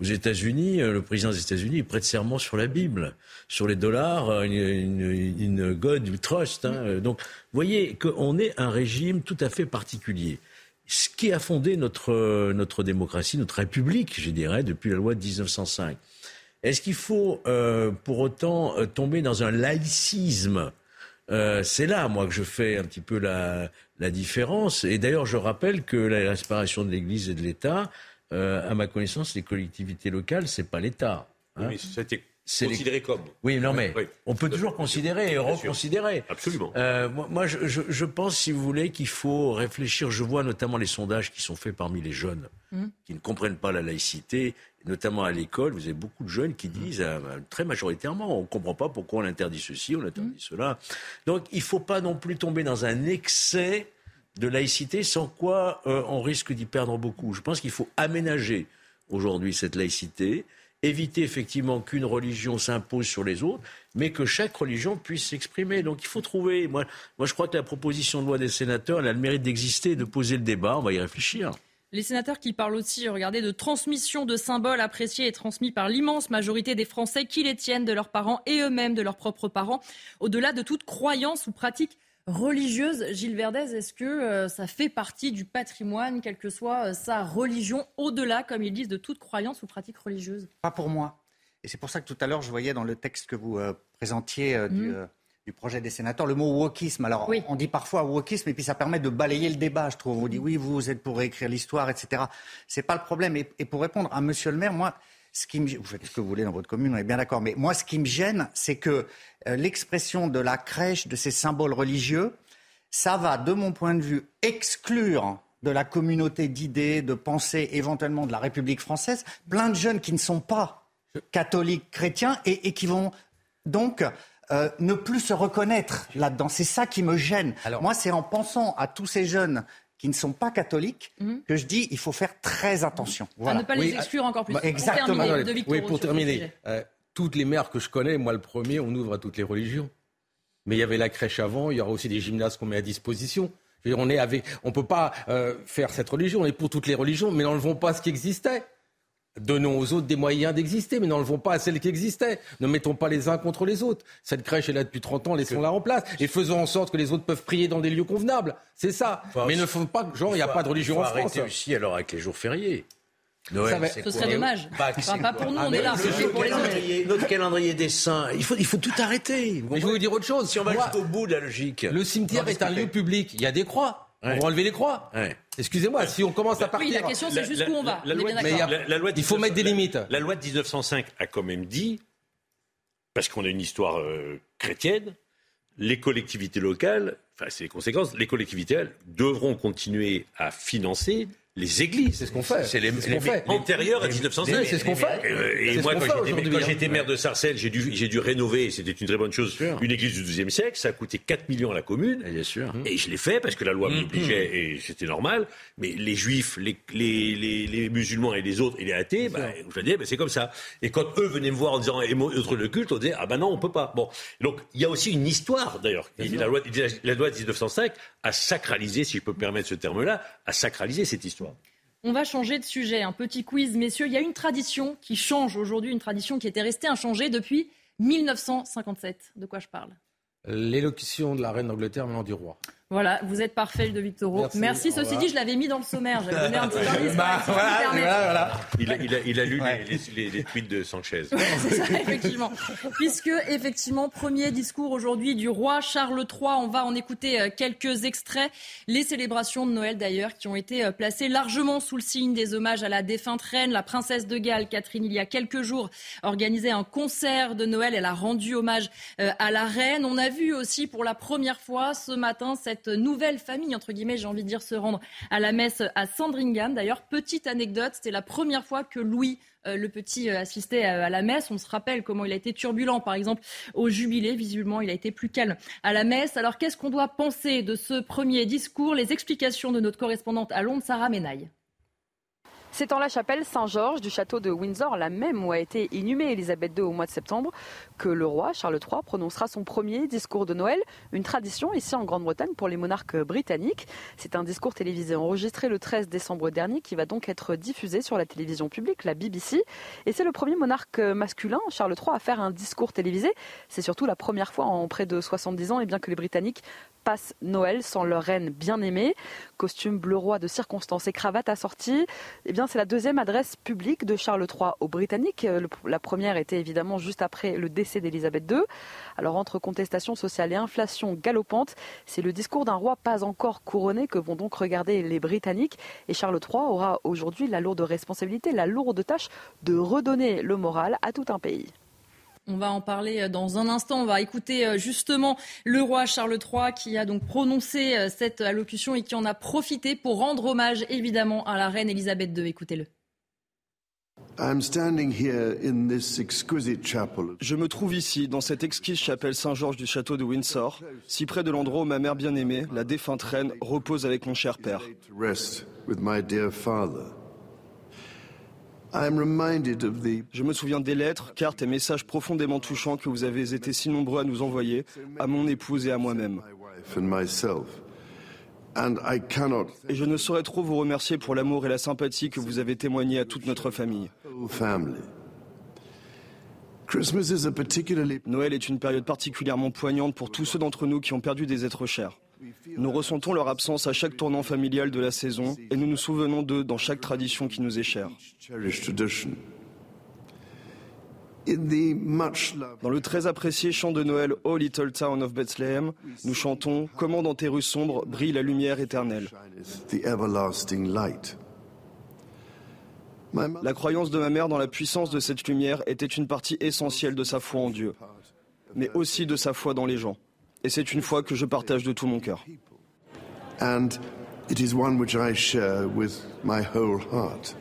Aux États-Unis, euh, le président des États-Unis prête serment sur la Bible, sur les dollars, euh, une, God trust. Hein. Mm. Donc, vous voyez qu'on est un régime tout à fait particulier. Ce qui a fondé notre, notre démocratie, notre république, je dirais, depuis la loi de 1905. Est-ce qu'il faut pour autant tomber dans un laïcisme c'est là, moi, que je fais un petit peu la, la différence. Et d'ailleurs, je rappelle que la séparation de l'Église et de l'État, euh, à ma connaissance, les collectivités locales, c'est pas l'État. Hein. Oui, considéré comme. Oui, non, mais on peut toujours considérer et reconsidérer. Absolument. Euh, moi, je, je, pense, si vous voulez, qu'il faut réfléchir. Je vois notamment les sondages qui sont faits parmi les jeunes mmh. qui ne comprennent pas la laïcité, notamment à l'école. Vous avez beaucoup de jeunes qui disent, euh, très majoritairement, on ne comprend pas pourquoi on interdit ceci, on interdit mmh. cela. Donc, il ne faut pas non plus tomber dans un excès de laïcité, sans quoi euh, on risque d'y perdre beaucoup. Je pense qu'il faut aménager aujourd'hui cette laïcité, éviter effectivement qu'une religion s'impose sur les autres, mais que chaque religion puisse s'exprimer. Donc il faut trouver. Moi, moi, je crois que la proposition de loi des sénateurs, elle a le mérite d'exister, de poser le débat. On va y réfléchir. Les sénateurs qui parlent aussi, regardez, de transmission de symboles appréciés et transmis par l'immense majorité des Français qui les tiennent de leurs parents et eux-mêmes de leurs propres parents, au-delà de toute croyance ou pratique religieuse. Gilles Verdez, est-ce que euh, ça fait partie du patrimoine, quelle que soit euh, sa religion, au-delà, comme ils disent, de toute croyance ou pratique religieuse? Pas pour moi. Et c'est pour ça que tout à l'heure, je voyais dans le texte que vous euh, présentiez du, mm. Du, projet des sénateurs le mot wokisme. Alors, on dit parfois wokisme, et puis ça permet de balayer le débat, je trouve. On vous dit oui, vous êtes pour réécrire l'histoire, etc. C'est pas le problème. Et, et, pour répondre à Monsieur le maire, moi, ce qui me... vous faites ce que vous voulez dans votre commune, on est bien d'accord. Mais moi, ce qui me gêne, c'est que l'expression de la crèche, de ces symboles religieux, ça va, de mon point de vue, exclure de la communauté d'idées, de pensées, éventuellement de la République française, plein de jeunes qui ne sont pas catholiques chrétiens et, qui vont donc euh, ne plus se reconnaître là-dedans. C'est ça qui me gêne. Alors, Moi, c'est en pensant à tous ces jeunes qui ne sont pas catholiques mhm. que je dis il faut faire très attention. Voilà. À ne pas les exclure encore plus. Bah, exactement. Pour terminer, oui, pour terminer, euh, toutes les mères que je connais, moi le premier, on ouvre à toutes les religions. Mais il y avait la crèche avant, il y aura aussi des gymnases qu'on met à disposition. on ne avec, on peut pas euh, faire cette religion. On est pour toutes les religions, mais n'enlevons pas ce qui existait. Donnons aux autres des moyens d'exister, mais n'enlevons pas à celles qui existaient. Ne mettons pas les uns contre les autres. Cette crèche est là depuis 30 ans, laissons-la en place. Et faisons en sorte que les autres peuvent prier dans des lieux convenables. C'est ça. mais ne faut pas, genre, il n'y a pas de religion en France. arrêter aussi alors avec les jours fériés. Ce serait dommage. pas pour nous, on est là. pour les autres. Notre calendrier des saints, il faut, il faut tout arrêter. Mais je vais vous dire autre chose. Si on va jusqu'au bout de la logique. Le cimetière est un lieu public. Il y a des croix. On va enlever les croix. Excusez-moi, si on commence à partir. Oui, la question c'est jusqu'où on va. il faut mettre des limites. La loi de 1905 a quand même dit, parce qu'on a une histoire euh, chrétienne, les collectivités locales, enfin c'est les conséquences, les collectivités devront continuer à financer les églises. C'est ce qu'on fait. C'est les, l'intérieur à 1905. C'est ce qu'on fait. Et, moi, quand j'étais hein. maire de Sarcelles, j'ai dû, rénover, c'était une très bonne chose, une église du XIIe siècle. Ça a coûté 4 millions à la commune. Bien sûr. Et je l'ai fait parce que la loi m'obligeait et c'était normal. Mais les juifs, les, les, les, musulmans et les autres, et les athées, bah, je disais, bah, c'est comme ça. Et quand eux venaient me voir en disant, autre le culte, on disait, ah ben non, on peut pas. Bon. Donc, il y a aussi une histoire, d'ailleurs. La loi, la loi de 1905 a sacralisé, si je peux me permettre ce terme-là, a sacralisé cette histoire. On va changer de sujet. Un petit quiz, messieurs. Il y a une tradition qui change aujourd'hui, une tradition qui était restée inchangée depuis 1957. De quoi je parle? L'élocution de la reine d'Angleterre maintenant du roi. Voilà, vous êtes parfait, de Victoro. Merci. Merci. Ceci dit, je l'avais mis dans le sommaire. J'avais donné un petit indice. Bah, voilà, voilà, il, a, il, a, il, a, lu les, les, tweets de Sanchez. C'est ça, effectivement. Puisque, effectivement, premier discours aujourd'hui du roi Charles III. On va en écouter euh, quelques extraits. Les célébrations de Noël, d'ailleurs, qui ont été euh, placées largement sous le signe des hommages à la défunte reine, la princesse de Galles, Catherine, il y a quelques jours, organisé un concert de Noël. Elle a rendu hommage euh, à la reine. On a vu aussi pour la première fois ce matin cette nouvelle famille, entre guillemets, j'ai envie de dire, se rendre à la messe à Sandringham. D'ailleurs, petite anecdote, c'était la première fois que Louis euh, le petit euh, assistait à la messe. On se rappelle comment il a été turbulent, par exemple, au jubilé. Visiblement, il a été plus calme à la messe. Alors, qu'est-ce qu'on doit penser de ce premier discours? Les explications de notre correspondante à Londres, Sarah Menaille. C'est en la chapelle Saint-Georges du château de Windsor, la même où a été inhumée Elisabeth II au mois de septembre, que le roi Charles III prononcera son premier discours de Noël, une tradition ici en Grande-Bretagne pour les monarques britanniques. C'est un discours télévisé enregistré le 13 décembre dernier qui va donc être diffusé sur la télévision publique, la BBC. Et c'est le premier monarque masculin, Charles III, à faire un discours télévisé. C'est surtout la première fois en près de 70 ans bien que les Britanniques passent Noël sans leur reine bien-aimée. Costume bleu roi de circonstance et cravate assortie. Eh bien, c'est la deuxième adresse publique de Charles III aux Britanniques. La première était évidemment juste après le décès c'est d'Elisabeth II. Alors entre contestation sociale et inflation galopante, c'est le discours d'un roi pas encore couronné que vont donc regarder les Britanniques. Et Charles III aura aujourd'hui la lourde responsabilité, la lourde tâche de redonner le moral à tout un pays. On va en parler euh, dans un instant. On va écouter euh, justement le roi Charles III qui a donc prononcé euh, cette allocution et qui en a profité pour rendre hommage évidemment à la reine Elisabeth II. Écoutez-le. Je me trouve ici, dans cette exquise chapelle Saint-Georges du château de Windsor, si près de l'endroit où ma mère bien-aimée, la défunte reine, repose avec mon cher père. Je me souviens des lettres, cartes et messages profondément touchants que vous avez été si nombreux à nous envoyer, à mon épouse et à moi-même. Et je ne saurais trop vous remercier pour l'amour et la sympathie que vous avez témoigné à toute notre famille. Noël est une période particulièrement poignante pour tous ceux d'entre nous qui ont perdu des êtres chers. Nous ressentons leur absence à chaque tournant familial de la saison et nous nous souvenons d'eux dans chaque tradition qui nous est chère. Dans le très apprécié chant de Noël Oh Little Town of Bethlehem, nous chantons Comment dans tes rues sombres brille la lumière éternelle. La croyance de ma mère dans la puissance de cette lumière était une partie essentielle de sa foi en Dieu, mais aussi de sa foi dans les gens. Et c'est une foi que je partage de tout mon cœur. And it is one which I share with my whole heart.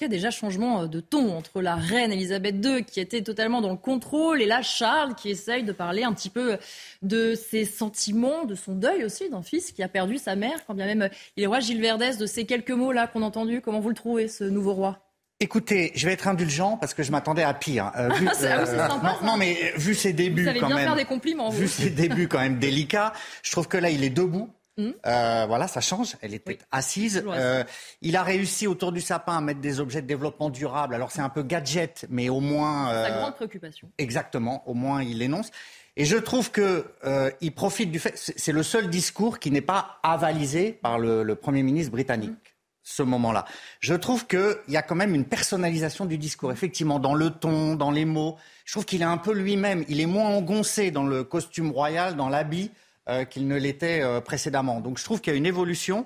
Il y a déjà changement de ton entre la reine Elisabeth II qui était totalement dans le contrôle et là Charles qui essaye de parler un petit peu de ses sentiments, de son deuil aussi d'un fils qui a perdu sa mère, quand bien même il est roi Gilles Verdès, de ces quelques mots là qu'on a entendus. Comment vous le trouvez ce nouveau roi? Écoutez, je vais être indulgent parce que je m'attendais à pire. Euh, vu, ah, euh, non, mais vu ses débuts vous allez quand bien même, faire des compliments, vu ses débuts quand même délicats, je trouve que là il est debout. Mmh. Euh, voilà, ça change. Elle était assise. Euh, il a réussi autour du sapin à mettre des objets de développement durable. Alors c'est un peu gadget, mais au moins. Euh, Sa grande préoccupation. Exactement. Au moins il l'énonce. Et je trouve que euh, il profite du fait. C'est le seul discours qui n'est pas avalisé par le, le premier ministre britannique. Mmh. Ce moment-là. Je trouve qu'il y a quand même une personnalisation du discours, effectivement, dans le ton, dans les mots. Je trouve qu'il est un peu lui-même. Il est moins engoncé dans le costume royal, dans l'habit. Euh, qu'il ne l'était euh, précédemment. Donc je trouve qu'il y a une évolution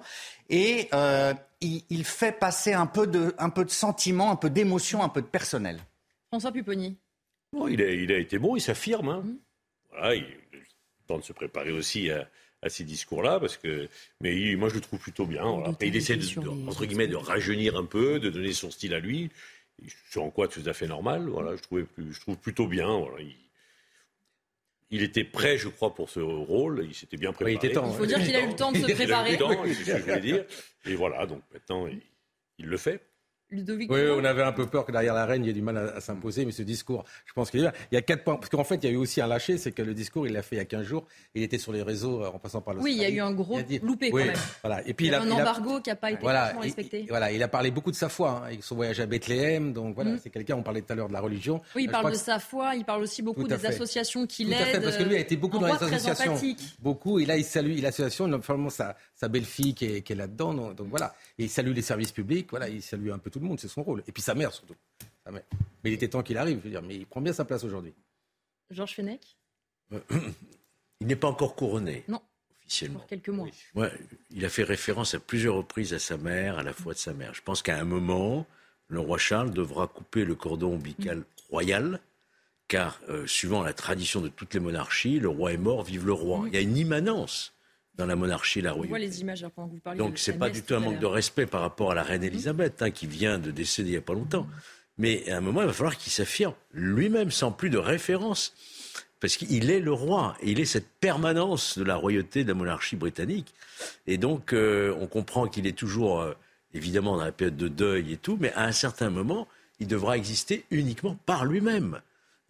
et euh, il, il, fait passer un peu de, un peu de sentiment, un peu d'émotion, un peu de personnel. François Pupponi. Bon, il, a, il, a, été bon, il s'affirme. Hein. Mmh. Voilà, il tente de se préparer aussi à, à ces discours-là, parce que, mais il, moi je le trouve plutôt bien. Voilà. Après, il essaie de, de, entre guillemets de rajeunir un peu, de donner son style à lui, sur en quoi tout à fait normal. Voilà, je, trouvais, je trouve plutôt bien. Voilà. Il, il était prêt, je crois, pour ce rôle. Il s'était bien préparé. il, était temps, il faut dire qu'il a eu le temps de se préparer. Il a eu le temps, c'est ce que je voulais dire. Et voilà, donc maintenant, il, il le fait. Ludovic oui, on avait un peu peur que derrière la reine, il y ait du mal à, à s'imposer, mais ce discours, je pense qu'il y a, il y a quatre points. Parce qu'en fait, il y a eu aussi un lâcher, c'est que le discours, il l'a fait il y a 15 jours. Il était sur les réseaux en passant par le Oui, il y a eu un gros dit, loupé oui, quand même. Voilà. Et puis, il, y a, il a un embargo qui n'a pas été voilà, respecté. Il, voilà, il a parlé beaucoup de sa foi, hein, avec son voyage à Bethléem. Donc voilà, mmh. c'est quelqu'un, on parlait tout à l'heure de la religion. Oui, il parle de sa foi, il parle aussi beaucoup des associations qui l'aident. Parce que lui a été beaucoup dans les associations. Beaucoup. Et là, il salue l'association, notamment sa, sa belle-fille qui est, qui est là-dedans. Donc, donc voilà. Et il salue les services publics. Voilà, il salue un peu tout le monde, c'est son rôle. Et puis sa mère surtout. Mais il était temps qu'il arrive, je veux dire, mais il prend bien sa place aujourd'hui. Georges Fenech Il n'est pas encore couronné. Non. Officiellement. Pour quelques mois. Ouais, il a fait référence à plusieurs reprises à sa mère, à la foi de sa mère. Je pense qu'à un moment, le roi Charles devra couper le cordon ombilical mmh. royal, car euh, suivant la tradition de toutes les monarchies, le roi est mort, vive le roi. Mmh. Il y a une immanence dans la monarchie et la royauté. On voit les images vous parlez Donc c'est pas du tout un manque de respect par rapport à la reine Elisabeth, hein, qui vient de décéder il n'y a pas longtemps. Mais à un moment, il va falloir qu'il s'affirme lui-même sans plus de référence. Parce qu'il est le roi, et il est cette permanence de la royauté de la monarchie britannique. Et donc, euh, on comprend qu'il est toujours, euh, évidemment, dans la période de deuil et tout, mais à un certain moment, il devra exister uniquement par lui-même.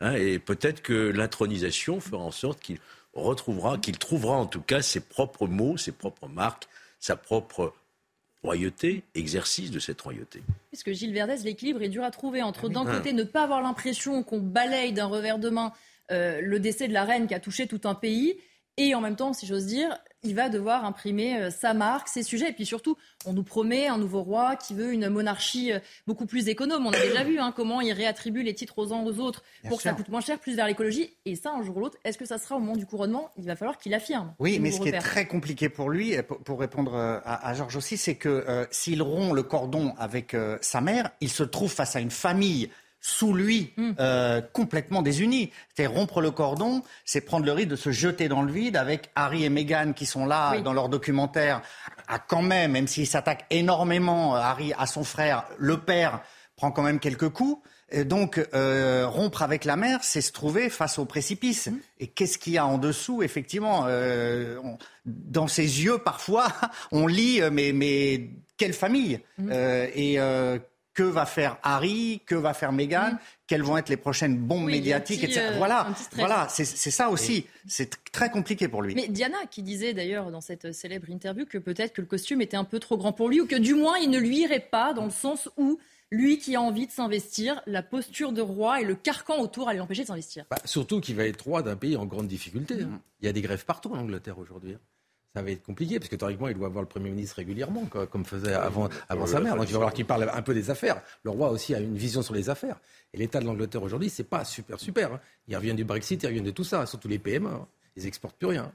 Hein, et peut-être que l'intronisation fera en sorte qu'il retrouvera, qu'il trouvera en tout cas ses propres mots, ses propres marques, sa propre royauté, exercice de cette royauté. Puisque Gilles Verdez, l'équilibre est dur à trouver entre d'un côté ne pas avoir l'impression qu'on balaye d'un revers de main euh, le décès de la reine qui a touché tout un pays, et en même temps, si j'ose dire, il va devoir imprimer euh, sa marque, ses sujets. Et puis surtout, on nous promet un nouveau roi qui veut une monarchie euh, beaucoup plus économe. On a déjà vu hein, comment il réattribue les titres aux uns aux autres pour que ça coûte moins cher, plus vers l'écologie. Et ça, un jour ou l'autre, est-ce que ça sera au moment du couronnement? Il va falloir qu'il affirme. Oui, mais ce qui est très compliqué pour lui, pour répondre euh, à, à Georges aussi, c'est que euh, s'il rompt le cordon avec euh, sa mère, il se trouve face à une famille sous lui, mmh. euh, complètement désunis. C'est rompre le cordon, c'est prendre le risque de se jeter dans le vide avec Harry et Meghan qui sont là oui. dans leur documentaire, à quand même, même s'ils s'attaquent énormément, Harry à son frère, le père prend quand même quelques coups. Et donc, euh, rompre avec la mère, c'est se trouver face au précipice. Mmh. Et qu'est-ce qu'il y a en dessous Effectivement, euh, on, dans ses yeux, parfois, on lit, mais, mais quelle famille mmh. euh, Et que va faire Harry, que va faire Meghan, mmh. quelles vont être les prochaines bombes oui, médiatiques, petit, etc. Euh, voilà, voilà, c'est ça aussi. Oui. C'est très compliqué pour lui. Mais Diana, qui disait d'ailleurs dans cette célèbre interview que peut-être que le costume était un peu trop grand pour lui, ou que du moins il ne lui irait pas, dans le sens où Lui qui a envie de s'investir, la posture de roi et le carcan autour à lui empêcher de s'investir. Bah, surtout qu'il va être roi d'un pays en grande difficulté. hein. Il y a des grèves partout en Angleterre aujourd'hui. Ça va être compliqué, parce que théoriquement, il doit voir le Premier ministre régulièrement, quoi, comme faisait avant, sa mère. Donc il va falloir qu'il parle un peu des affaires. Le roi aussi a une vision sur les affaires. Et l'état de l'Angleterre aujourd'hui, c'est pas super, super. hein. Ils reviennent du Brexit, ils reviennent de tout ça, surtout les PME. hein. Ils exportent plus rien.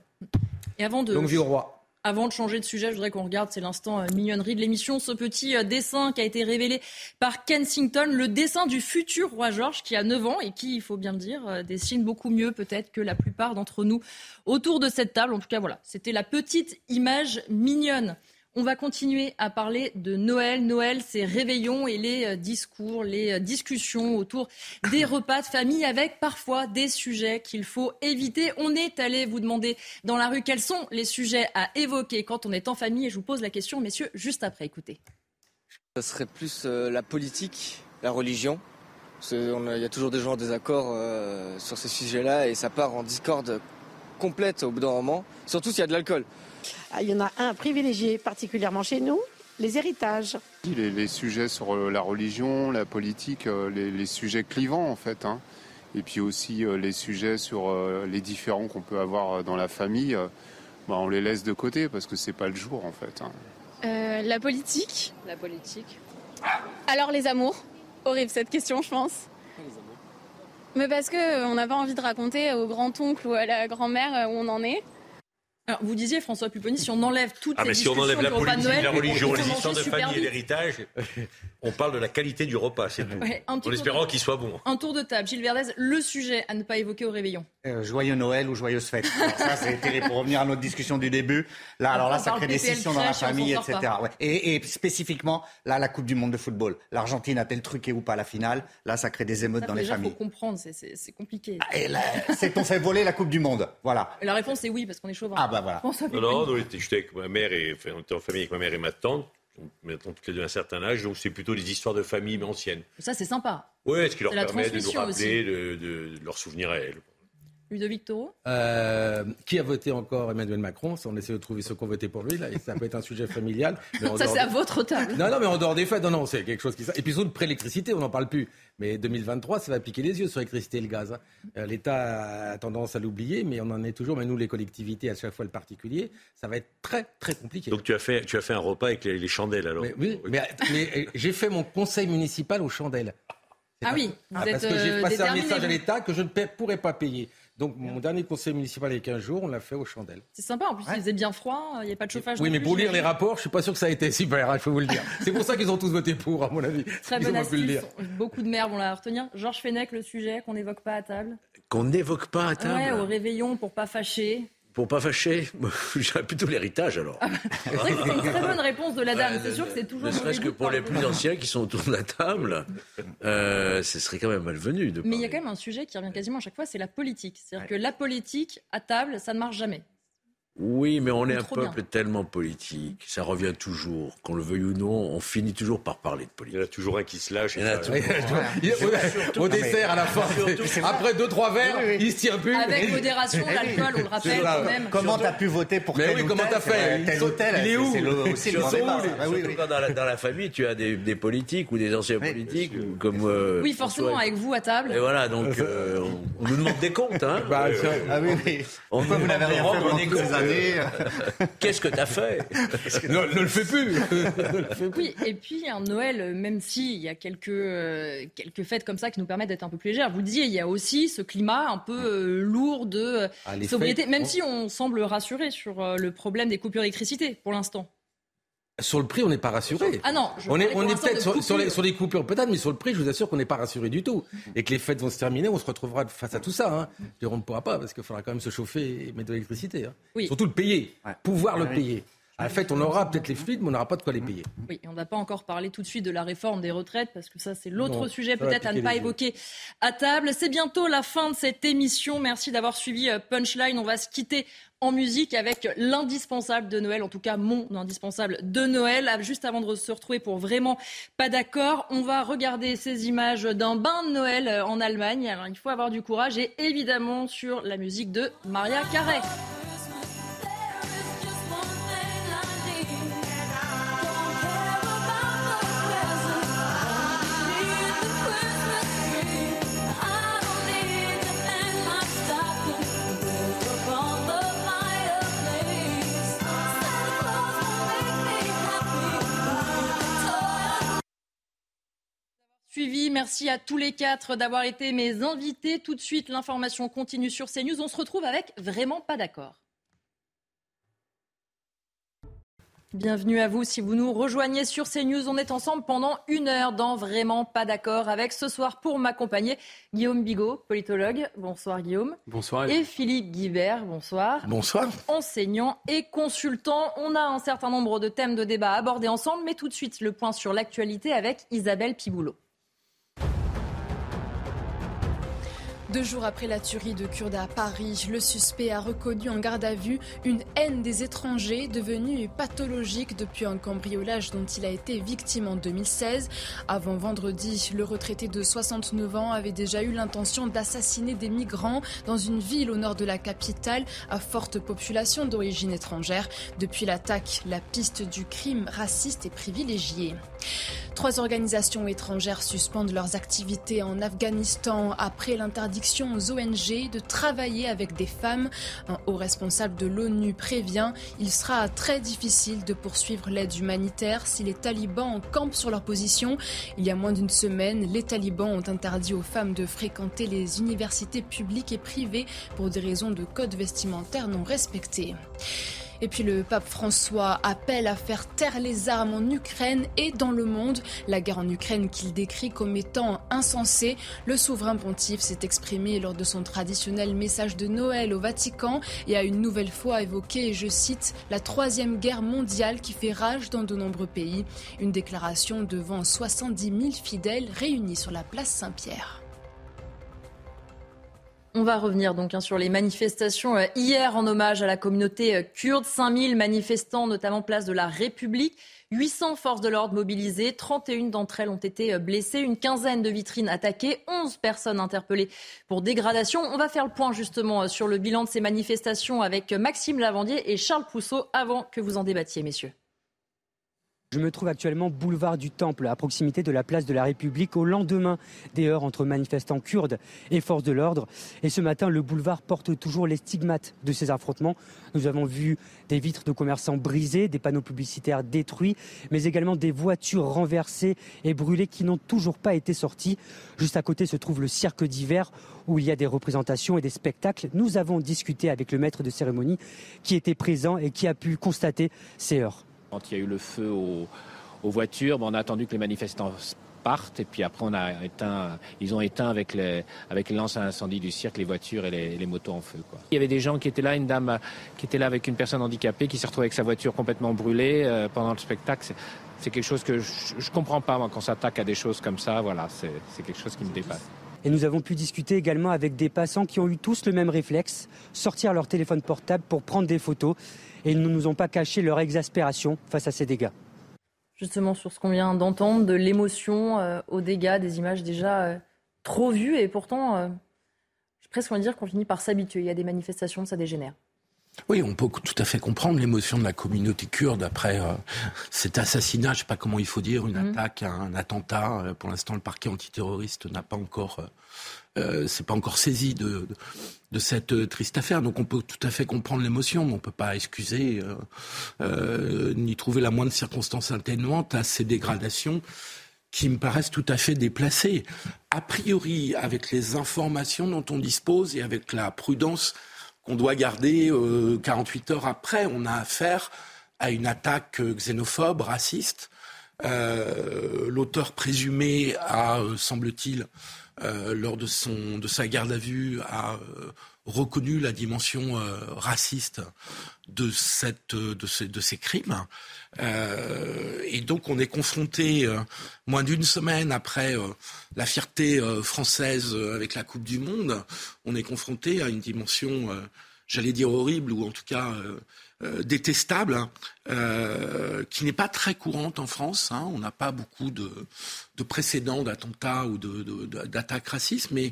Et avant de, Donc vie au roi. Avant de changer de sujet, je voudrais qu'on regarde, c'est l'instant euh, mignonnerie de l'émission, ce petit euh, dessin qui a été révélé par Kensington, le dessin du futur roi George qui a 9 ans et qui, il faut bien le dire, euh, dessine beaucoup mieux peut-être que la plupart d'entre nous autour de cette table. En tout cas, voilà, c'était la petite image mignonne. On va continuer à parler de Noël. Noël, c'est réveillon et les euh, discours, les euh, discussions autour des repas de famille avec parfois des sujets qu'il faut éviter. On est allé vous demander dans la rue quels sont les sujets à évoquer quand on est en famille et je vous pose la question, messieurs, juste après. Écoutez. Ça serait plus euh, la politique, la religion. Il y a toujours des gens en désaccord sur ces sujets-là et ça part en discorde complète au bout d'un moment, surtout s'il y a de l'alcool. Ah, Il y en a un privilégié particulièrement chez nous, les héritages. Les, les sujets sur euh, la religion, la politique, euh, les, les sujets clivants en fait. hein. Et puis aussi euh, les sujets sur les différends qu'on peut avoir dans la famille, bah, on les laisse de côté parce que c'est pas le jour en fait. hein. Euh, la politique? La politique. Alors les amours? Horrible cette question, je pense. Mais parce que on n'a pas envie de raconter au grand-oncle ou à la grand-mère où on en est. Alors, vous disiez, François Pupponi, si on enlève toutes Ah, mais si discussions on enlève la politique, Noël, religion, faut les histoires de famille et l'héritage, on parle de la qualité du repas, c'est tout. Ouais, en espérant de- qu'il soit bon. Un tour de table. Gilles Verdez, le sujet à ne pas évoquer au réveillon. Euh, joyeux Noël ou joyeuse fête. Alors ça, c'est terrible. Pour revenir à notre discussion du début, là, alors là, ça crée des scissions dans la famille, etc. Ouais. Et, et spécifiquement, là, la Coupe du Monde de football. L'Argentine a-t-elle truqué ou pas la finale? Là, ça crée des émeutes Ça, dans faut les déjà, faut familles. comprendre, c'est- compliqué. Et là, c'est qu'on fait voler la Coupe du Monde. Voilà. La réponse est oui, parce qu'on est chauvin. Ah, bah voilà. Non, non, nous, j'étais avec ma mère et enfin, on était en famille avec ma mère et ma tante. Maintenant, toutes les deux à un certain âge, donc c'est plutôt des histoires de famille mais anciennes. Ça, c'est sympa. Oui, ce qui leur permet de nous rappeler de, de- de leurs souvenirs à elles. Ludovic Toro Euh, qui a voté encore Emmanuel Macron? On essaie de trouver ceux qui ont voté pour lui. Là, et ça peut être un sujet familial. mais Ça, c'est à votre table. Non, non, mais en dehors des fêtes, non, non, c'est quelque chose qui. Et puis surtout, le pré-électricité, on n'en parle plus. Mais 2023, ça va piquer les yeux sur l'électricité et le gaz. hein. Euh, L'État a tendance à l'oublier, mais on en est toujours. Mais nous, les collectivités, à chaque fois le particulier, ça va être très, très compliqué. Donc tu as fait, tu as fait un repas avec les, les chandelles alors? Mais, oui, mais, mais, euh, j'ai fait mon conseil municipal aux chandelles. Ah pas- oui, vous Ah, êtes parce que j'ai passé un message à l'État que je ne pourrais pas payer. Donc mon dernier conseil municipal il y a 15 jours, on l'a fait aux chandelles. C'est sympa, en plus, il faisait bien froid, il n'y a pas de chauffage. Oui, mais plus, pour lire les rapports, je suis pas sûr que ça a été super, hein, il faut vous le dire. C'est pour ça qu'ils ont tous voté pour, à mon avis. Très bonne pu le astuce. dire. Beaucoup de mères vont la retenir. Georges Fenech, le sujet qu'on n'évoque pas à table. Qu'on n'évoque pas à table. Ouais, au réveillon pour pas fâcher. Pour pas fâcher, j'aurais plutôt l'héritage alors. C'est vrai que c'est une très bonne réponse de la dame. C'est sûr que c'est toujours Ne serait-ce que pour les plus anciens qui sont autour de la table, euh, ce serait quand même malvenu de Mais il y a quand même un sujet qui revient quasiment à chaque fois, c'est la politique. C'est-à-dire que la politique, à table, ça ne marche jamais. Oui, mais on est un peuple tellement politique, ça revient toujours, qu'on le veuille ou non, on finit toujours par parler de politique. Il y en a toujours un qui se lâche. Il- au- Au dessert, à la fin, c'est- après deux trois verres, il se tient plus. Avec modération, l'alcool, on le rappelle quand même. Comment t'as pu voter pour Mais tel oui, ou comment t'as fait? Vrai, Tel Ils ou sont- tel, il est où? c'est le- Surtout, Ah quand dans la, famille, tu as des, politiques ou des anciens politiques comme. euh, Oui, forcément, avec vous à table. Et voilà, donc euh, on, nous demande des comptes. Hein. Bah, Euh, Ah Pourquoi vous n'avez rien fait Qu'est-ce que tu as fait Ne, ne le fais plus. Ne le fais plus. Oui, et puis un Noël, même s'il y a quelques, euh, quelques fêtes comme ça qui nous permettent d'être un peu plus légères, vous le disiez, il y a aussi ce climat un peu euh, lourd de euh, Ah, sobriété, fêtes, même on- si on semble rassuré sur euh, le problème des coupures d'électricité pour l'instant. Sur le prix, on n'est pas rassuré. Ah non, je on est, on est peut-être sur, sur les, coupures. sur les coupures, peut-être, mais sur le prix, je vous assure qu'on n'est pas rassuré du tout. Et que les fêtes vont se terminer, on se retrouvera face à tout ça. Hein. Je dire, On ne pourra pas, parce qu'il faudra quand même se chauffer et mettre de l'électricité. hein. Oui. Surtout le payer, pouvoir le Oui. payer. La fête, on aura peut-être les fluides, mais on n'aura pas de quoi les payer. Oui, et on n'a pas encore parlé tout de suite de la réforme des retraites, parce que ça, c'est l'autre sujet peut-être à ne pas évoquer à table. C'est bientôt la fin de cette émission. Merci d'avoir suivi euh, Punchline. On va se quitter en musique avec l'indispensable de Noël, en tout cas mon indispensable de Noël. Ah, Juste avant de se retrouver pour vraiment pas d'accord, on va regarder ces images d'un bain de Noël euh, en Allemagne. Alors il faut avoir du courage et évidemment sur la musique de Maria Carey. Merci à tous les quatre d'avoir été mes invités. Tout de suite, l'information continue sur CNews. On se retrouve avec Vraiment pas d'accord. Bienvenue à vous si vous nous rejoignez sur CNews. On est ensemble pendant une heure dans Vraiment pas d'accord avec ce soir pour m'accompagner Guillaume Bigot, politologue. Bonsoir Guillaume. Bonsoir. Et Philippe Guibert. Bonsoir. Bonsoir. Enseignant et consultant. On a un certain nombre de thèmes de débat à aborder ensemble, mais tout de suite le point sur l'actualité avec Isabelle Piboulot. Deux jours après la tuerie de Kurdes à Paris, le suspect a reconnu en garde à vue une haine des étrangers devenue pathologique depuis un cambriolage dont il a été victime en 2016. Avant vendredi, le retraité de 69 ans avait déjà eu l'intention d'assassiner des migrants dans une ville au nord de la capitale à forte population d'origine étrangère. Depuis l'attaque, la piste du crime raciste est privilégiée. Trois organisations étrangères suspendent leurs activités en Afghanistan après l'interdiction aux ONG de travailler avec des femmes. Un haut responsable de l'ONU prévient il sera très difficile de poursuivre l'aide humanitaire si les talibans campent sur leur position. Il y a moins d'une semaine, les talibans ont interdit aux femmes de fréquenter les universités publiques et privées pour des raisons de code vestimentaire non respectés. Et puis le pape François appelle à faire taire les armes en Ukraine et dans le monde. La guerre en Ukraine qu'il décrit comme étant insensée. Le souverain pontife s'est exprimé lors de son traditionnel message de Noël au Vatican et a une nouvelle fois évoqué, je cite, la troisième guerre mondiale qui fait rage dans de nombreux pays. Une déclaration devant 70 000 fidèles réunis sur la place Saint-Pierre. On va revenir donc hein, sur les manifestations euh, hier en hommage à la communauté euh, kurde. 5000 manifestants, notamment place de la République. 800 forces de l'ordre mobilisées, 31 d'entre elles ont été euh, blessées, une quinzaine de vitrines attaquées, 11 personnes interpellées pour dégradation. On va faire le point justement sur le bilan de ces manifestations avec Maxime Lavandier et Charles Pousseau avant que vous en débattiez, messieurs. Je me trouve actuellement boulevard du Temple, à proximité de la place de la République, au lendemain des heures entre manifestants kurdes et forces de l'ordre. Et ce matin, le boulevard porte toujours les stigmates de ces affrontements. Nous avons vu des vitres de commerçants brisées, des panneaux publicitaires détruits, mais également des voitures renversées et brûlées qui n'ont toujours pas été sorties. Juste à côté se trouve le cirque d'hiver où il y a des représentations et des spectacles. Nous avons discuté avec le maître de cérémonie qui était présent et qui a pu constater ces heures. Quand il y a eu le feu aux, voitures, on a attendu que les manifestants partent et puis après on a éteint, ils ont éteint avec les, avec les lances à incendie du cirque les voitures et les, motos en feu. Il y avait des gens qui étaient là, une dame qui était là avec une personne handicapée qui s'est retrouvée avec sa voiture complètement brûlée euh, pendant le spectacle. C'est quelque chose que je, ne comprends pas moi, quand on s'attaque à des choses comme ça. Voilà, c'est quelque chose qui me dépasse. Et nous avons pu discuter également avec des passants qui ont eu tous le même réflexe, sortir leur téléphone portable pour prendre des photos et ils ne nous ont pas caché leur exaspération face à ces dégâts. Justement, sur ce qu'on vient d'entendre, de l'émotion euh, aux dégâts, des images déjà euh, trop vues, et pourtant, euh, j'ai presque envie de dire qu'on finit par s'habituer. Il y a des manifestations, ça dégénère. Oui, on peut tout à fait comprendre l'émotion de la communauté kurde après cet assassinat, je ne sais pas comment il faut dire, une mmh. attaque, un attentat. Pour l'instant, le parquet antiterroriste n'a pas encore euh, c'est pas encore saisi de, de, cette euh, triste affaire. Donc on peut tout à fait comprendre l'émotion, mais on peut pas excuser euh, ni trouver la moindre circonstance atténuante à ces dégradations qui me paraissent tout à fait déplacées. A priori, avec les informations dont on dispose et avec la prudence qu'on doit garder 48 heures après, on a affaire à une attaque xénophobe, raciste. L'auteur présumé a, semble-t-il, euh, lors de, son, de sa garde à vue, a euh, reconnu la dimension euh, raciste de, cette, de, ces, de ces crimes. et donc on est confronté, moins d'une semaine après la fierté française avec la Coupe du Monde, on est confronté à une dimension, j'allais dire horrible, ou en tout cas euh, détestable, hein, euh, qui n'est pas très courante en France. Hein. On n'a pas beaucoup de, précédents d'attentats ou d'attaques de, racistes, mais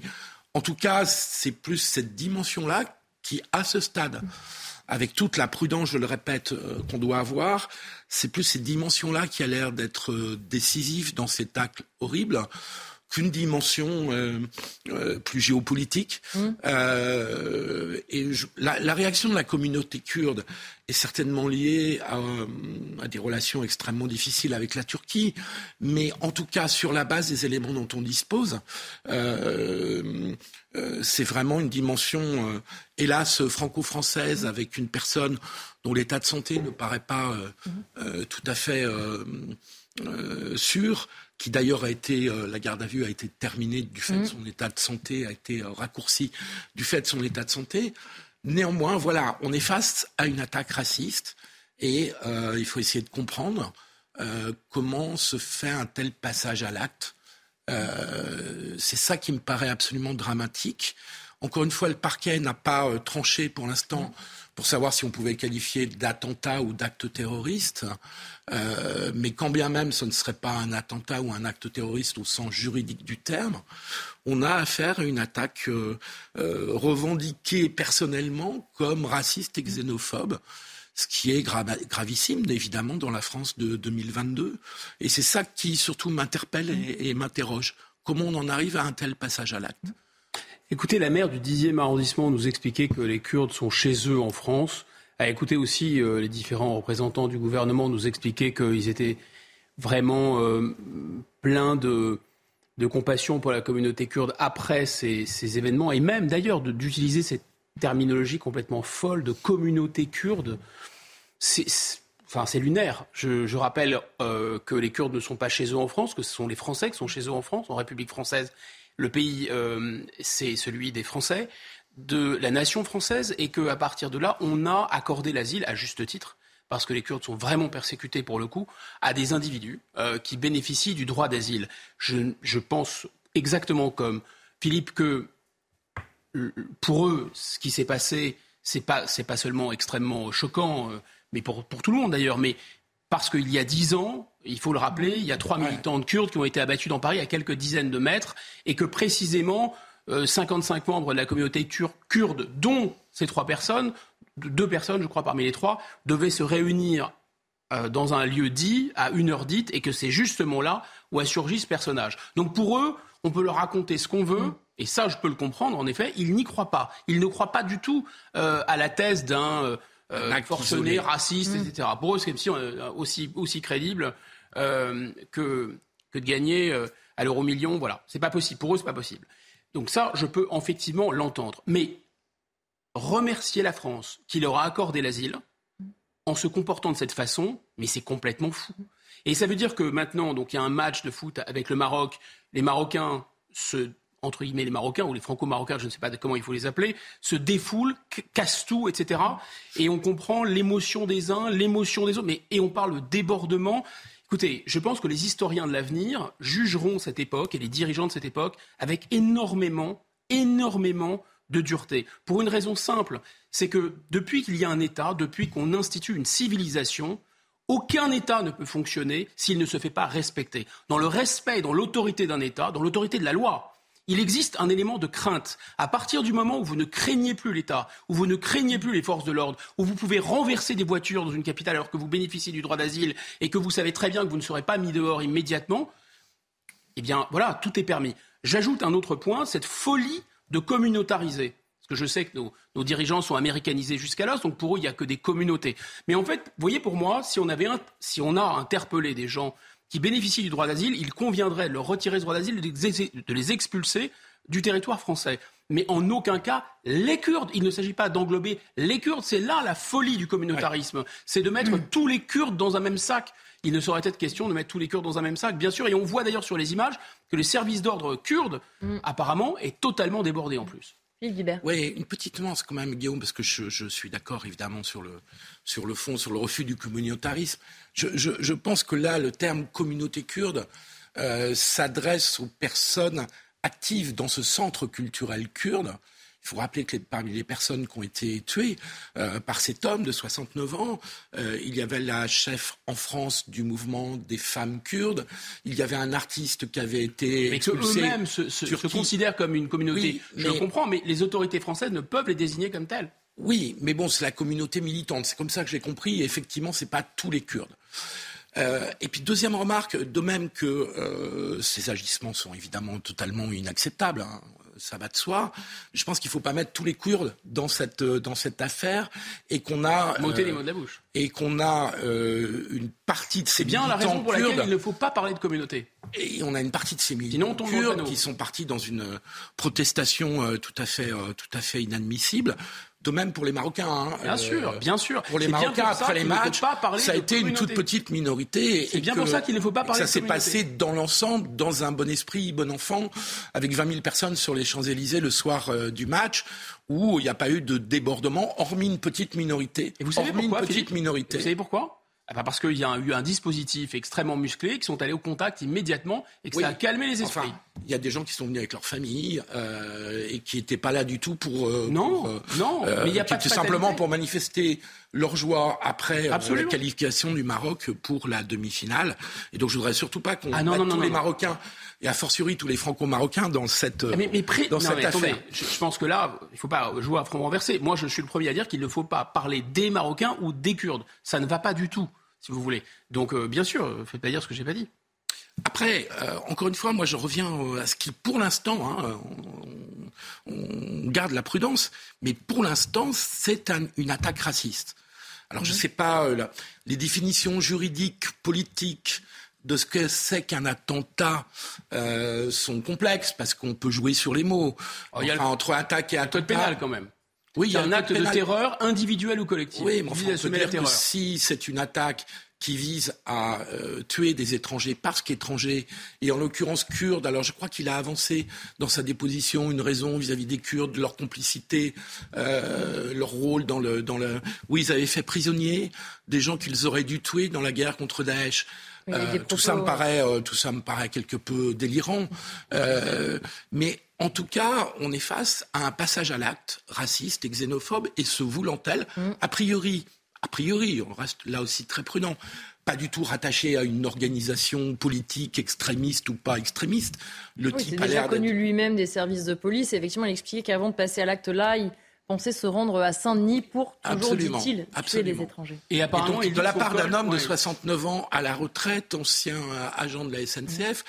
en tout cas, c'est plus cette dimension-là qui, à ce stade, avec toute la prudence, je le répète, euh, qu'on doit avoir, c'est plus cette dimension-là qui a l'air d'être décisive dans cet acte horrible qu'une dimension plus géopolitique. Mmh. et la, réaction de la communauté kurde est certainement liée à, à, des relations extrêmement difficiles avec la Turquie, mais en tout cas sur la base des éléments dont on dispose, c'est vraiment une dimension, hélas, franco-française avec une personne dont l'état de santé ne paraît pas euh, euh, tout à fait euh, sûr, qui d'ailleurs a été, la garde à vue a été terminée du fait de mhm. son état de santé, a été raccourcie du fait de son état de santé. Néanmoins, voilà, on est face à une attaque raciste et il faut essayer de comprendre comment se fait un tel passage à l'acte. c'est ça qui me paraît absolument dramatique. Encore une fois, le parquet n'a pas tranché pour l'instant. Mhm pour savoir si on pouvait qualifier d'attentat ou d'acte terroriste. Euh, mais quand bien même ce ne serait pas un attentat ou un acte terroriste au sens juridique du terme, on a affaire à une attaque euh, euh, revendiquée personnellement comme raciste et xénophobe ce qui est gravissime, évidemment, dans la France de 2022. Et c'est ça qui surtout m'interpelle et m'interroge. Comment on en arrive à un tel passage à l'acte? Écoutez, la maire du 10e arrondissement nous expliquait que les Kurdes sont chez eux en France. A écouté aussi euh, les différents représentants du gouvernement nous expliquer qu'ils étaient vraiment euh, pleins de, compassion pour la communauté kurde après ces, événements, et même d'ailleurs d'utiliser cette terminologie complètement folle de communauté kurde. C'est lunaire. Je, rappelle euh, que les Kurdes ne sont pas chez eux en France, que ce sont les Français qui sont chez eux en France, en République française le pays, euh, c'est celui des Français, de la nation française, et qu'à partir de là, on a accordé l'asile à juste titre parce que les Kurdes sont vraiment persécutés pour le coup, à des individus euh, qui bénéficient du droit d'asile. Je, pense exactement comme Philippe que pour eux, ce qui s'est passé, c'est pas pas seulement extrêmement choquant, euh, mais pour, pour tout le monde d'ailleurs, mais parce qu'il y a dix ans, il faut le rappeler, il y a trois militants de Kurdes qui ont été abattus dans Paris à quelques dizaines de mètres, et que précisément 55 euh, membres de la communauté kurde, dont ces trois personnes, deux personnes, je crois, parmi les trois, devaient se réunir euh, dans un lieu dit, à une heure dite, et que c'est justement là où a surgi ce personnage. Donc pour eux, on peut leur raconter ce qu'on veut, mm. et ça, je peux le comprendre, en effet, ils n'y croient pas. Ils ne croient pas du tout euh, à la thèse d'un euh, forcené, raciste, mmh. etc. Pour eux, c'est aussi, aussi crédible euh, que, de gagner euh, à l'euro million. Voilà, c'est pas possible. Pour eux, c'est pas possible. Donc ça, je peux effectivement l'entendre. Mais remercier la France qui leur a accordé l'asile en se comportant de cette façon, mais c'est complètement fou. Et ça veut dire que maintenant, donc il y a un match de foot avec le Maroc. Les Marocains se entre guillemets les Marocains ou les Franco-Marocains, je ne sais pas comment il faut les appeler, se défoulent, cassent tout, etc. Et on comprend l'émotion des uns, l'émotion des autres, mais et on parle de débordement. Écoutez, je pense que les historiens de l'avenir jugeront cette époque et les dirigeants de cette époque avec énormément, énormément de dureté. Pour une raison simple, c'est que depuis qu'il y a un État, depuis qu'on institue une civilisation, aucun État ne peut fonctionner s'il ne se fait pas respecter. Dans le respect, dans l'autorité d'un État, dans l'autorité de la loi, il existe un élément de crainte. À partir du moment où vous ne craignez plus l'État, où vous ne craignez plus les forces de l'ordre, où vous pouvez renverser des voitures dans une capitale alors que vous bénéficiez du droit d'asile et que vous savez très bien que vous ne serez pas mis dehors immédiatement, eh bien voilà, tout est permis. J'ajoute un autre point, cette folie de communautariser. Parce que je sais que nos, dirigeants sont américanisés jusqu'à là, donc pour eux, il n'y a que des communautés. Mais en fait, vous voyez, pour moi, si on, avait si on a interpellé des gens qui bénéficient du droit d'asile, il conviendrait de leur retirer ce droit d'asile, de les expulser du territoire français. Mais en aucun cas, les Kurdes, il ne s'agit pas d'englober les Kurdes, c'est là la folie du communautarisme, c'est de mettre mm. tous les Kurdes dans un même sac. Il ne saurait être question de mettre tous les Kurdes dans un même sac, bien sûr, et on voit d'ailleurs sur les images que le service d'ordre kurde, mm. apparemment, est totalement débordé en plus. Oui, une petite nuance quand même, Guillaume, parce que je, suis d'accord évidemment sur le, fond, sur le refus du communautarisme. Je, pense que là, le terme communauté kurde euh, s'adresse aux personnes actives dans ce centre culturel kurde il faut rappeler que parmi les personnes qui ont été tuées euh, par cet homme de 69 ans, euh, il y avait la chef en France du mouvement des femmes kurdes, il y avait un artiste qui avait été mais expulsé. eux-mêmes se, se, considèrent comme une communauté. Je le comprends, mais les autorités françaises ne peuvent les désigner comme telles. Oui, mais bon, c'est la communauté militante. C'est comme ça que j'ai compris. Et effectivement, c'est pas tous les Kurdes. Euh, et puis deuxième remarque, de même que euh, ces agissements sont évidemment totalement inacceptables. Hein, ça va de soi. Je pense qu'il ne faut pas mettre tous les Kurdes dans cette, dans cette affaire et qu'on a. Les mots de la bouche. Et qu'on a euh, une partie de ces C'est bien la raison pour laquelle il ne faut pas parler de communauté. Et on a une partie de ces militants kurdes qui sont partis dans une euh, protestation euh, tout à fait, euh, tout à fait inadmissible. De même pour les Marocains. hein. Bien sûr, bien sûr. Pour les Marocains, pour après les matchs, ça a été une toute petite minorité. C'est et bien que- pour ça qu'il ne faut pas parler Ça s'est passé dans l'ensemble, dans un bon esprit, bon enfant, avec 20 000 personnes sur les Champs-Élysées le soir euh, du match, où il n'y a pas eu de débordement, hormis une petite minorité. Et vous savez hormis pourquoi une petite Philippe? minorité. Vous savez pourquoi? Parce qu'il y a eu un dispositif extrêmement musclé, qui sont allés au contact immédiatement et que Oui. ça a calmé les esprits. Enfin, il y a des gens qui sont venus avec leur famille euh, et qui n'étaient pas là du tout pour. euh, Non, pour, euh, non, mais il y a pas de simplement pour manifester leur joie après la qualification du Maroc pour la demi-finale. Et donc je voudrais surtout pas qu'on Ah non, tous non, les. Marocains et a fortiori tous les Franco-Marocains dans cette euh, Mais, mais pré- dans non, cette mais attendez, affaire. je, je pense que là, il ne faut pas jouer à front renversé. Moi, je suis le premier à dire qu'il ne faut pas parler des Marocains ou des Kurdes. Ça ne va pas du tout, si vous voulez. Donc, euh, bien sûr, euh, faites pas dire ce que j'ai pas dit. Après, euh, encore une fois, moi je reviens à ce qui, pour l'instant, hein, on, on garde la prudence, mais pour l'instant, c'est un- une attaque raciste. Alors je ne sais pas, euh, la- les définitions juridiques, politiques de ce que c'est qu'un attentat euh, sont complexes, parce qu'on peut jouer sur les mots. Oh, il y a le- entre attaque et attentat. Code pénal, quand même. Oui, il y a un acte de terreur individuel ou collectif. Oui, mais qui enfin, vise on peut dire que si c'est une attaque qui vise à euh, tuer des étrangers parce qu'étrangers, et en l'occurrence kurdes, alors je crois qu'il a avancé dans sa déposition une raison vis-à-vis des Kurdes, leur complicité, euh, leur rôle dans le, dans le... Oui, ils avaient fait prisonniers des gens qu'ils auraient dû tuer dans la guerre contre Daesh. Euh, tout ça me propos- paraît, euh, tout ça me paraît quelque peu délirant, Euh, mais en tout cas, on est face à un passage à l'acte raciste et xénophobe, et se voulant tel, Mm. a priori, a priori, on reste là aussi très prudent, pas du tout rattaché à une organisation politique extrémiste ou pas extrémiste. Le Oui, type a déjà connu lui-même des services de police. Et effectivement, il expliquait qu'avant de passer à l'acte là, il pensait se rendre à Saint-Denis pour toujours, dit-il, tuer les étrangers. Et Et apparemment, donc, il dit de la part d'un homme de ouais. 69 ans à la retraite, ancien euh, agent de la SNCF,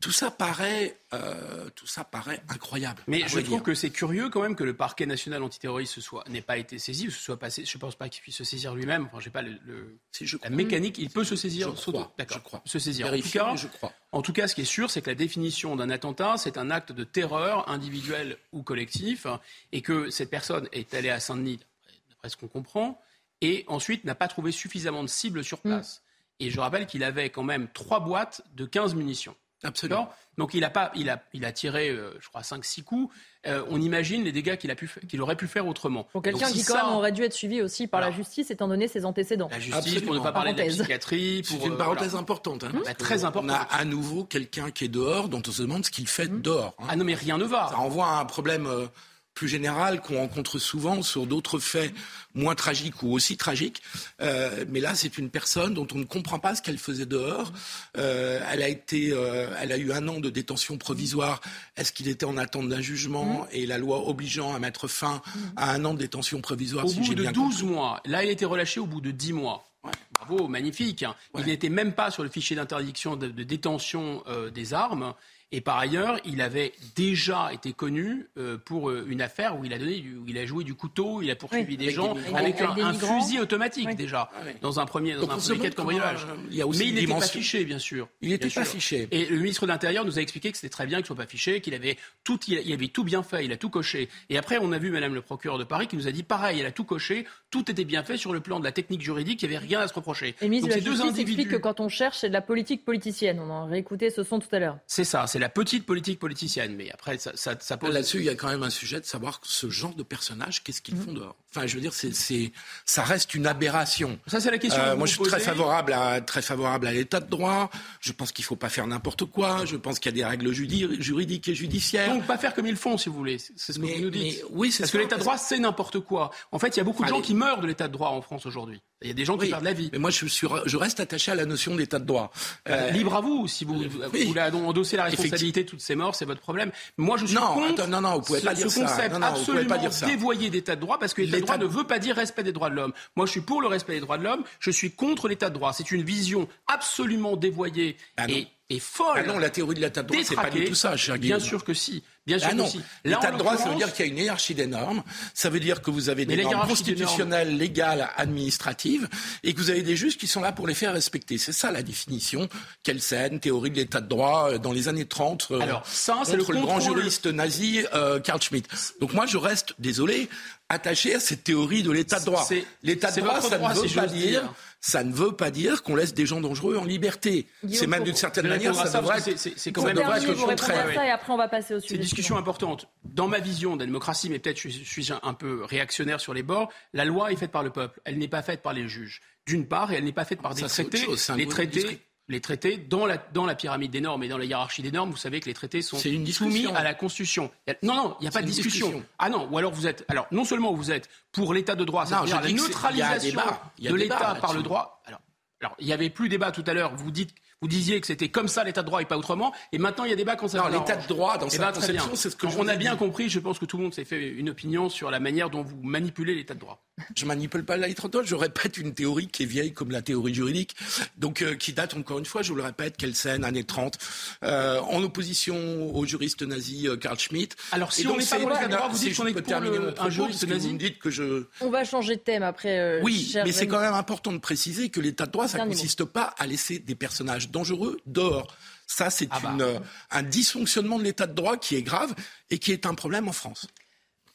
tout ça paraît, euh, tout ça paraît incroyable. Mais je trouve dire. que c'est curieux quand même que le parquet national antiterroriste se soit n'ait pas été saisi, ou se soit passé. Je ne pense pas qu'il puisse se saisir lui-même. Enfin, j'ai pas le, le- la mécanique. Il peut se saisir. Je s'auto- crois, D'accord. je crois. Se saisir. En tout, Vérifier, cas, je crois. en tout cas, ce qui est sûr, c'est que la définition d'un attentat, c'est un acte de terreur individuel ou collectif, et que cette personne est allée à Saint-Denis, d'après ce qu'on comprend, et ensuite n'a pas trouvé suffisamment de cibles sur place. Et je rappelle qu'il avait quand même trois boîtes de 15 munitions. Absolument. Donc il a, pas, il a, il a tiré, euh, je crois, 5-6 coups. Euh, on imagine les dégâts qu'il a pu qu'il aurait pu faire autrement. Pour quelqu'un Donc, si qui, quand ça- même, aurait dû être suivi aussi par la justice, étant donné ses antécédents. La justice, pour ne pas parler de la psychiatrie. C'est une euh, parenthèse voilà. importante. hein, Bah, très On importante. a à nouveau quelqu'un qui est dehors, dont on se demande ce qu'il fait dehors. hein. Ah non, mais rien ne va. Ça renvoie à un problème euh, plus général qu'on rencontre souvent sur d'autres faits moins tragiques ou aussi tragiques. Euh, mais là, c'est une personne dont on ne comprend pas ce qu'elle faisait dehors. Euh, elle a été, euh, elle a eu un an de détention provisoire. Est-ce qu'il était en attente d'un jugement et la loi obligeant à mettre fin à un an de détention provisoire Au si bout de bien 12 mois. Là, il a été relâché au bout de 10 mois. Bravo, magnifique. Il n'était même pas sur le fichier d'interdiction de, de détention des armes. Et par ailleurs, il avait déjà été connu euh, pour euh, une affaire où il a donné, du- où il a joué du couteau, il a poursuivi Oui, des avec gens des avec, un, des un migrants. fusil automatique déjà dans un premier, dans Donc un premier cas de cambriolage. il y a aussi Mais il n'était pas fiché, bien sûr. Il n'était pas sûr. fiché. Et le ministre de l'Intérieur nous a expliqué que c'était très bien qu'il soit pas fiché, qu'il avait tout, il il avait tout bien fait, il a tout coché. Et après, on a vu Madame le procureur de Paris qui nous a dit pareil, elle a tout coché, tout était bien fait sur le plan de la technique juridique, il n'y avait rien à se reprocher. Et le ministre de la deux Justice individus. explique que quand on cherche, c'est de la politique politicienne. On en a réécouté ce son tout à l'heure. C'est ça, c'est la petite politique politicienne. Mais après, ça, ça, ça pose. Là-dessus, il y a quand même un sujet de savoir ce genre de personnages, qu'est-ce qu'ils font dehors. Enfin, je veux dire, c'est, ça reste une aberration. Ça, c'est la question que Euh, moi, je suis très favorable à très favorable à l'état de droit. Je pense qu'il faut pas faire n'importe quoi. Je pense qu'il y a des règles juridiques et judiciaires. Donc, pas faire comme ils font, si vous voulez. C'est ce que Mais- vous nous dites. mais oui, c'est Parce ça, que l'état de droit, c'est n'importe quoi. En fait, il y a beaucoup de Allez. gens qui meurent de l'état de droit en France aujourd'hui. Il y a des gens qui Oui, perdent la vie. Mais moi, je, suis, je reste attaché à la notion d'état de droit. Euh, Libre à vous, si vous, vous voulez endosser la responsabilité de toutes ces morts, c'est votre problème. Moi, je suis Non, contre attends, non, non, vous pouvez ce, pas dire ce ça. concept Non, non, vous pouvez absolument pas dire ça. dévoyé d'état de droit, parce que de droit ne veut pas dire respect des droits de l'homme. Moi, je suis pour le respect des droits de l'homme. Je suis contre l'état de droit. C'est une vision absolument dévoyée Ah et, et folle. Ah non, la théorie de l'état de droit, c'est pas du tout ça, cher Bien sûr que si. Bien sûr Ah non, que si. L'état de droit, ça veut dire qu'il y a une hiérarchie des normes. Ça veut dire que vous avez des normes des constitutionnelles, légales, administratives, et que vous avez des juges qui sont là pour les faire respecter. C'est ça la définition. Kelsen, théorie de l'état de droit euh, dans les années 30. euh, Alors, ça, c'est contre le le, grand juriste nazi euh, Carl Schmitt. Donc moi, je reste, désolé, attaché à cette théorie de l'état de droit. C'est- L'état de c'est droit, ça droit, ne veut pas dire, dire. ça ne veut pas dire qu'on laisse des gens dangereux en liberté. C'est même d'une certaine manière, ça ça devrait être, c'est- c'est quand même- répondre contraire. à ça et après on va passer au C'est sujet. une discussion importante. Dans ma vision de la démocratie, mais peut-être je suis, un, peu réactionnaire sur les bords, la loi est faite par le peuple. Elle n'est pas faite par les juges. D'une part, et elle n'est pas faite par des Ça, c'est traités. chose, c'est Les traités, discussion. Les traités dans la, dans la pyramide des normes et dans la hiérarchie des normes, vous savez que les traités sont une soumis à la Constitution. A- non, non, il n'y a pas de discussion. discussion. Ah non, ou alors vous êtes. Alors, non seulement vous êtes pour l'état de droit, c'est-à-dire la neutralisation débat. De l'État par le droit. Alors, alors, il n'y avait plus débat tout à l'heure. Vous dites, vous disiez que c'était comme ça l'état de droit et pas autrement. Et maintenant, il y a débat vous l'état de droit, dans Eh sa ben, conception, c'est ce que je On a bien dit. compris. Je pense que tout le monde s'est fait une opinion sur la manière dont vous manipulez l'état de droit. Je manipule pas la lettre d'ordre, je répète une théorie qui est vieille comme la théorie juridique, donc euh, qui date encore une fois, je vous le répète, Kelsen, années 30, euh, en opposition au juriste nazi euh, Carl Schmitt. Alors, si Et on donc, n'est pas pour l'état de droit, vous dites qu'on est pour terminer le- mon un propos, juriste nazi Vous me dites que je... On va changer de thème après. euh, Oui, mais c'est quand même important de préciser que l'état de droit, ça ne consiste pas à laisser des personnages dangereux dehors. Ça, c'est Ah bah. euh, un dysfonctionnement de l'état de droit qui est grave et qui est un problème en France.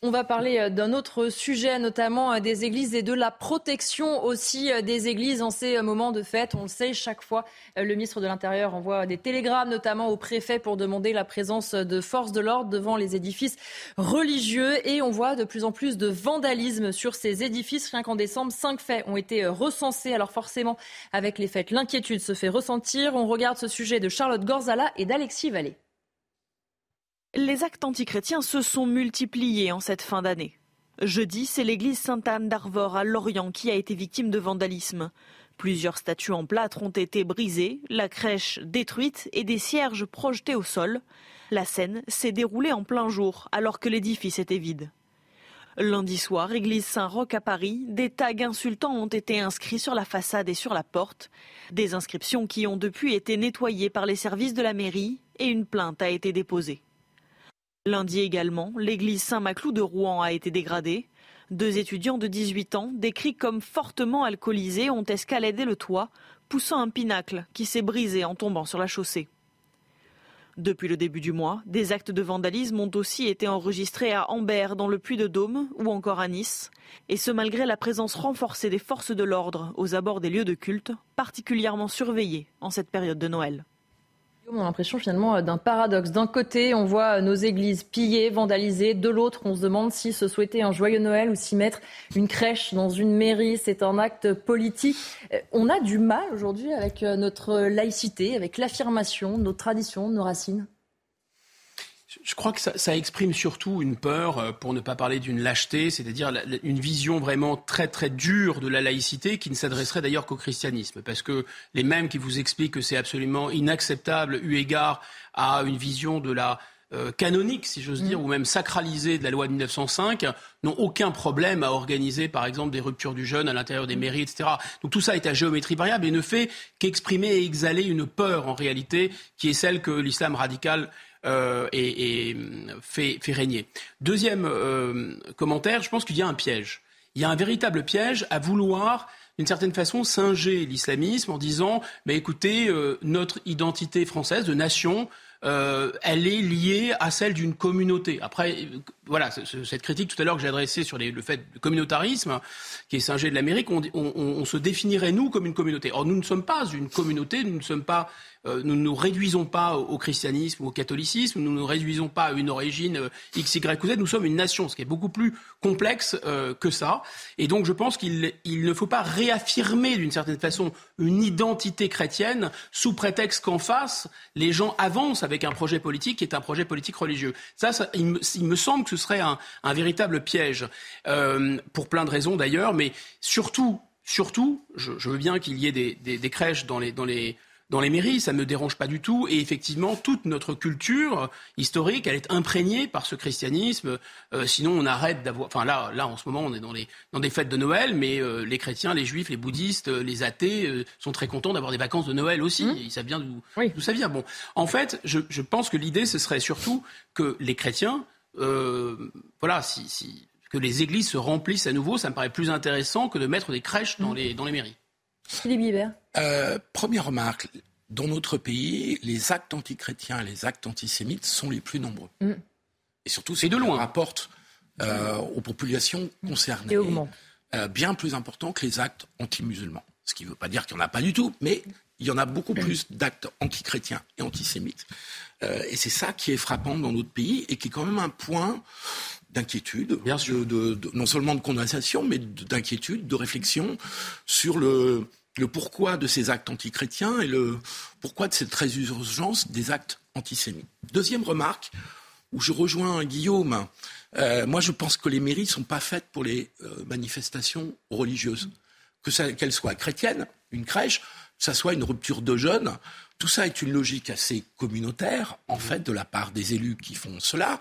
On va parler euh, d'un autre sujet, notamment euh, des églises et de la protection aussi euh, des églises en ces moments de fête. On le sait, chaque fois, le ministre de l'Intérieur envoie des télégrammes, notamment au préfet, pour demander la présence de forces de l'ordre devant les édifices religieux. Et on voit de plus en plus de vandalisme sur ces édifices. Rien qu'en décembre, cinq faits ont été recensés. Alors forcément, avec les fêtes, l'inquiétude se fait ressentir. On regarde ce sujet de Charlotte Gorzala et d'Alexis Vallée. Les actes antichrétiens se sont multipliés en cette fin d'année. Jeudi, c'est l'église Sainte-Anne d'Arvor à Lorient qui a été victime de vandalisme. Plusieurs statues en plâtre ont été brisées, la crèche détruite et des cierges projetés au sol. La scène s'est déroulée en plein jour alors que l'édifice était vide. Lundi soir, église Saint-Roch à Paris, des tags insultants ont été inscrits sur la façade et sur la porte. Des inscriptions qui ont depuis été nettoyées par les services de la mairie et une plainte a été déposée. Lundi également, l'église Saint-Maclou de Rouen a été dégradée. Deux étudiants de 18 ans, décrits comme fortement alcoolisés, ont escaladé le toit, poussant un pinacle qui s'est brisé en tombant sur la chaussée. Depuis le début du mois, des actes de vandalisme ont aussi été enregistrés à Ambert, dans le Puy-de-Dôme, ou encore à Nice, et ce malgré la présence renforcée des forces de l'ordre aux abords des lieux de culte, particulièrement surveillés en cette période de Noël. On a l'impression finalement euh, d'un paradoxe. D'un côté, on voit euh, nos églises pillées, vandalisées. De l'autre, on se demande si se souhaiter un joyeux Noël ou s'y mettre une crèche dans une mairie, c'est un acte politique. Euh, On a du mal aujourd'hui avec notre laïcité, avec l'affirmation nos traditions, de nos racines. Je crois que ça, ça exprime surtout une peur, euh, pour ne pas parler d'une lâcheté, c'est-à-dire une vision vraiment très très dure de la laïcité qui ne s'adresserait d'ailleurs qu'au christianisme. Parce que les mêmes qui vous expliquent que c'est absolument inacceptable eu égard à une vision de la euh, canonique, si j'ose dire, ou même sacralisée de la loi de 1905, n'ont aucun problème à organiser, par exemple, des ruptures du jeûne à l'intérieur des mairies, etc. Donc tout ça est à géométrie variable et ne fait qu'exprimer et exhaler une peur, en réalité, qui est celle que l'islam radical euh, et, et, fait, régner. Deuxième euh, commentaire, je pense qu'il y a un piège. Il y a un véritable piège à vouloir d'une certaine façon singer l'islamisme en disant mais écoutez euh, notre identité française de nation elle est liée à celle d'une communauté. Après, voilà, ce- ce- cette critique tout à l'heure que j'ai adressée sur le fait du communautarisme, qui est singé de l'Amérique, on- on se définirait, nous, comme une communauté. Or, nous ne sommes pas une communauté, nous ne sommes pas, euh, nous ne nous réduisons pas au, christianisme ou au catholicisme, nous ne nous réduisons pas à une origine euh, X, Y ou Z, nous sommes une nation, ce qui est beaucoup plus complexe euh, que ça. Et donc, je pense qu'il il ne faut pas réaffirmer d'une certaine façon une identité chrétienne sous prétexte qu'en face, les gens avancent avec un projet politique qui est un projet politique religieux. Ça, il, me, semble que ce serait un, véritable piège, euh, pour plein de raisons d'ailleurs, mais surtout, surtout, je, veux bien qu'il y ait des, crèches dans les dans les mairies, ça ne me dérange pas du tout. Et effectivement, toute notre culture historique, elle est imprégnée par ce christianisme. Euh, sinon, on arrête d'avoir. Enfin, là, là, en ce moment, on est dans, les, dans des fêtes de Noël, mais euh, les chrétiens, les juifs, les bouddhistes, euh, les athées sont très contents d'avoir des vacances de Noël aussi. Mmh. Ils savent bien d'où ça vient. Bon, en fait, je, je pense que l'idée, ce serait surtout que les chrétiens, voilà, si, si, que les églises se remplissent à nouveau, ça me paraît plus intéressant que de mettre des crèches dans, mmh. les, dans les mairies. Philippe euh, première remarque. Dans notre pays, les actes antichrétiens et les actes antisémites sont les plus nombreux. Mm. Et surtout, c'est de loin. rapporte euh, aux populations concernées. Euh, bien plus important que les actes anti-musulmans. Ce qui ne veut pas dire qu'il n'y en a pas du tout, mais il y en a beaucoup plus d'actes antichrétiens et antisémites. et c'est ça qui est frappant dans notre pays et qui est quand même un point d'inquiétude, non seulement de condamnation, mais d'inquiétude, de réflexion sur le, pourquoi de ces actes antichrétiens et le pourquoi de cette résurgence des actes antisémites. Deuxième remarque, où je rejoins Guillaume, euh, moi je pense que les mairies ne sont pas faites pour les euh, manifestations religieuses. Que qu'elles soient chrétiennes, une crèche, que ça soit une rupture de jeunes, tout ça est une logique assez communautaire, en fait, de la part des élus qui font cela.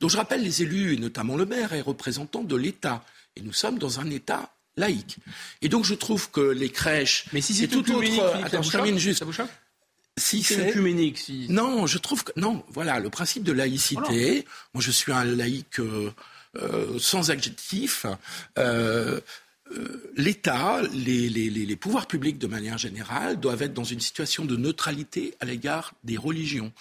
Donc je rappelle, les élus, et notamment le maire, est représentant de l'État. Et nous sommes dans un État laïque. Et donc je trouve que les crèches... Mais si c'est tout autre... Attends, je termine juste. si c'est œcuménique, si... Non, je trouve que... Non, voilà, le principe de laïcité, moi je suis un laïc euh, euh, sans adjectif, euh, l'État, les, les, les, pouvoirs publics de manière générale doivent être dans une situation de neutralité à l'égard des religions.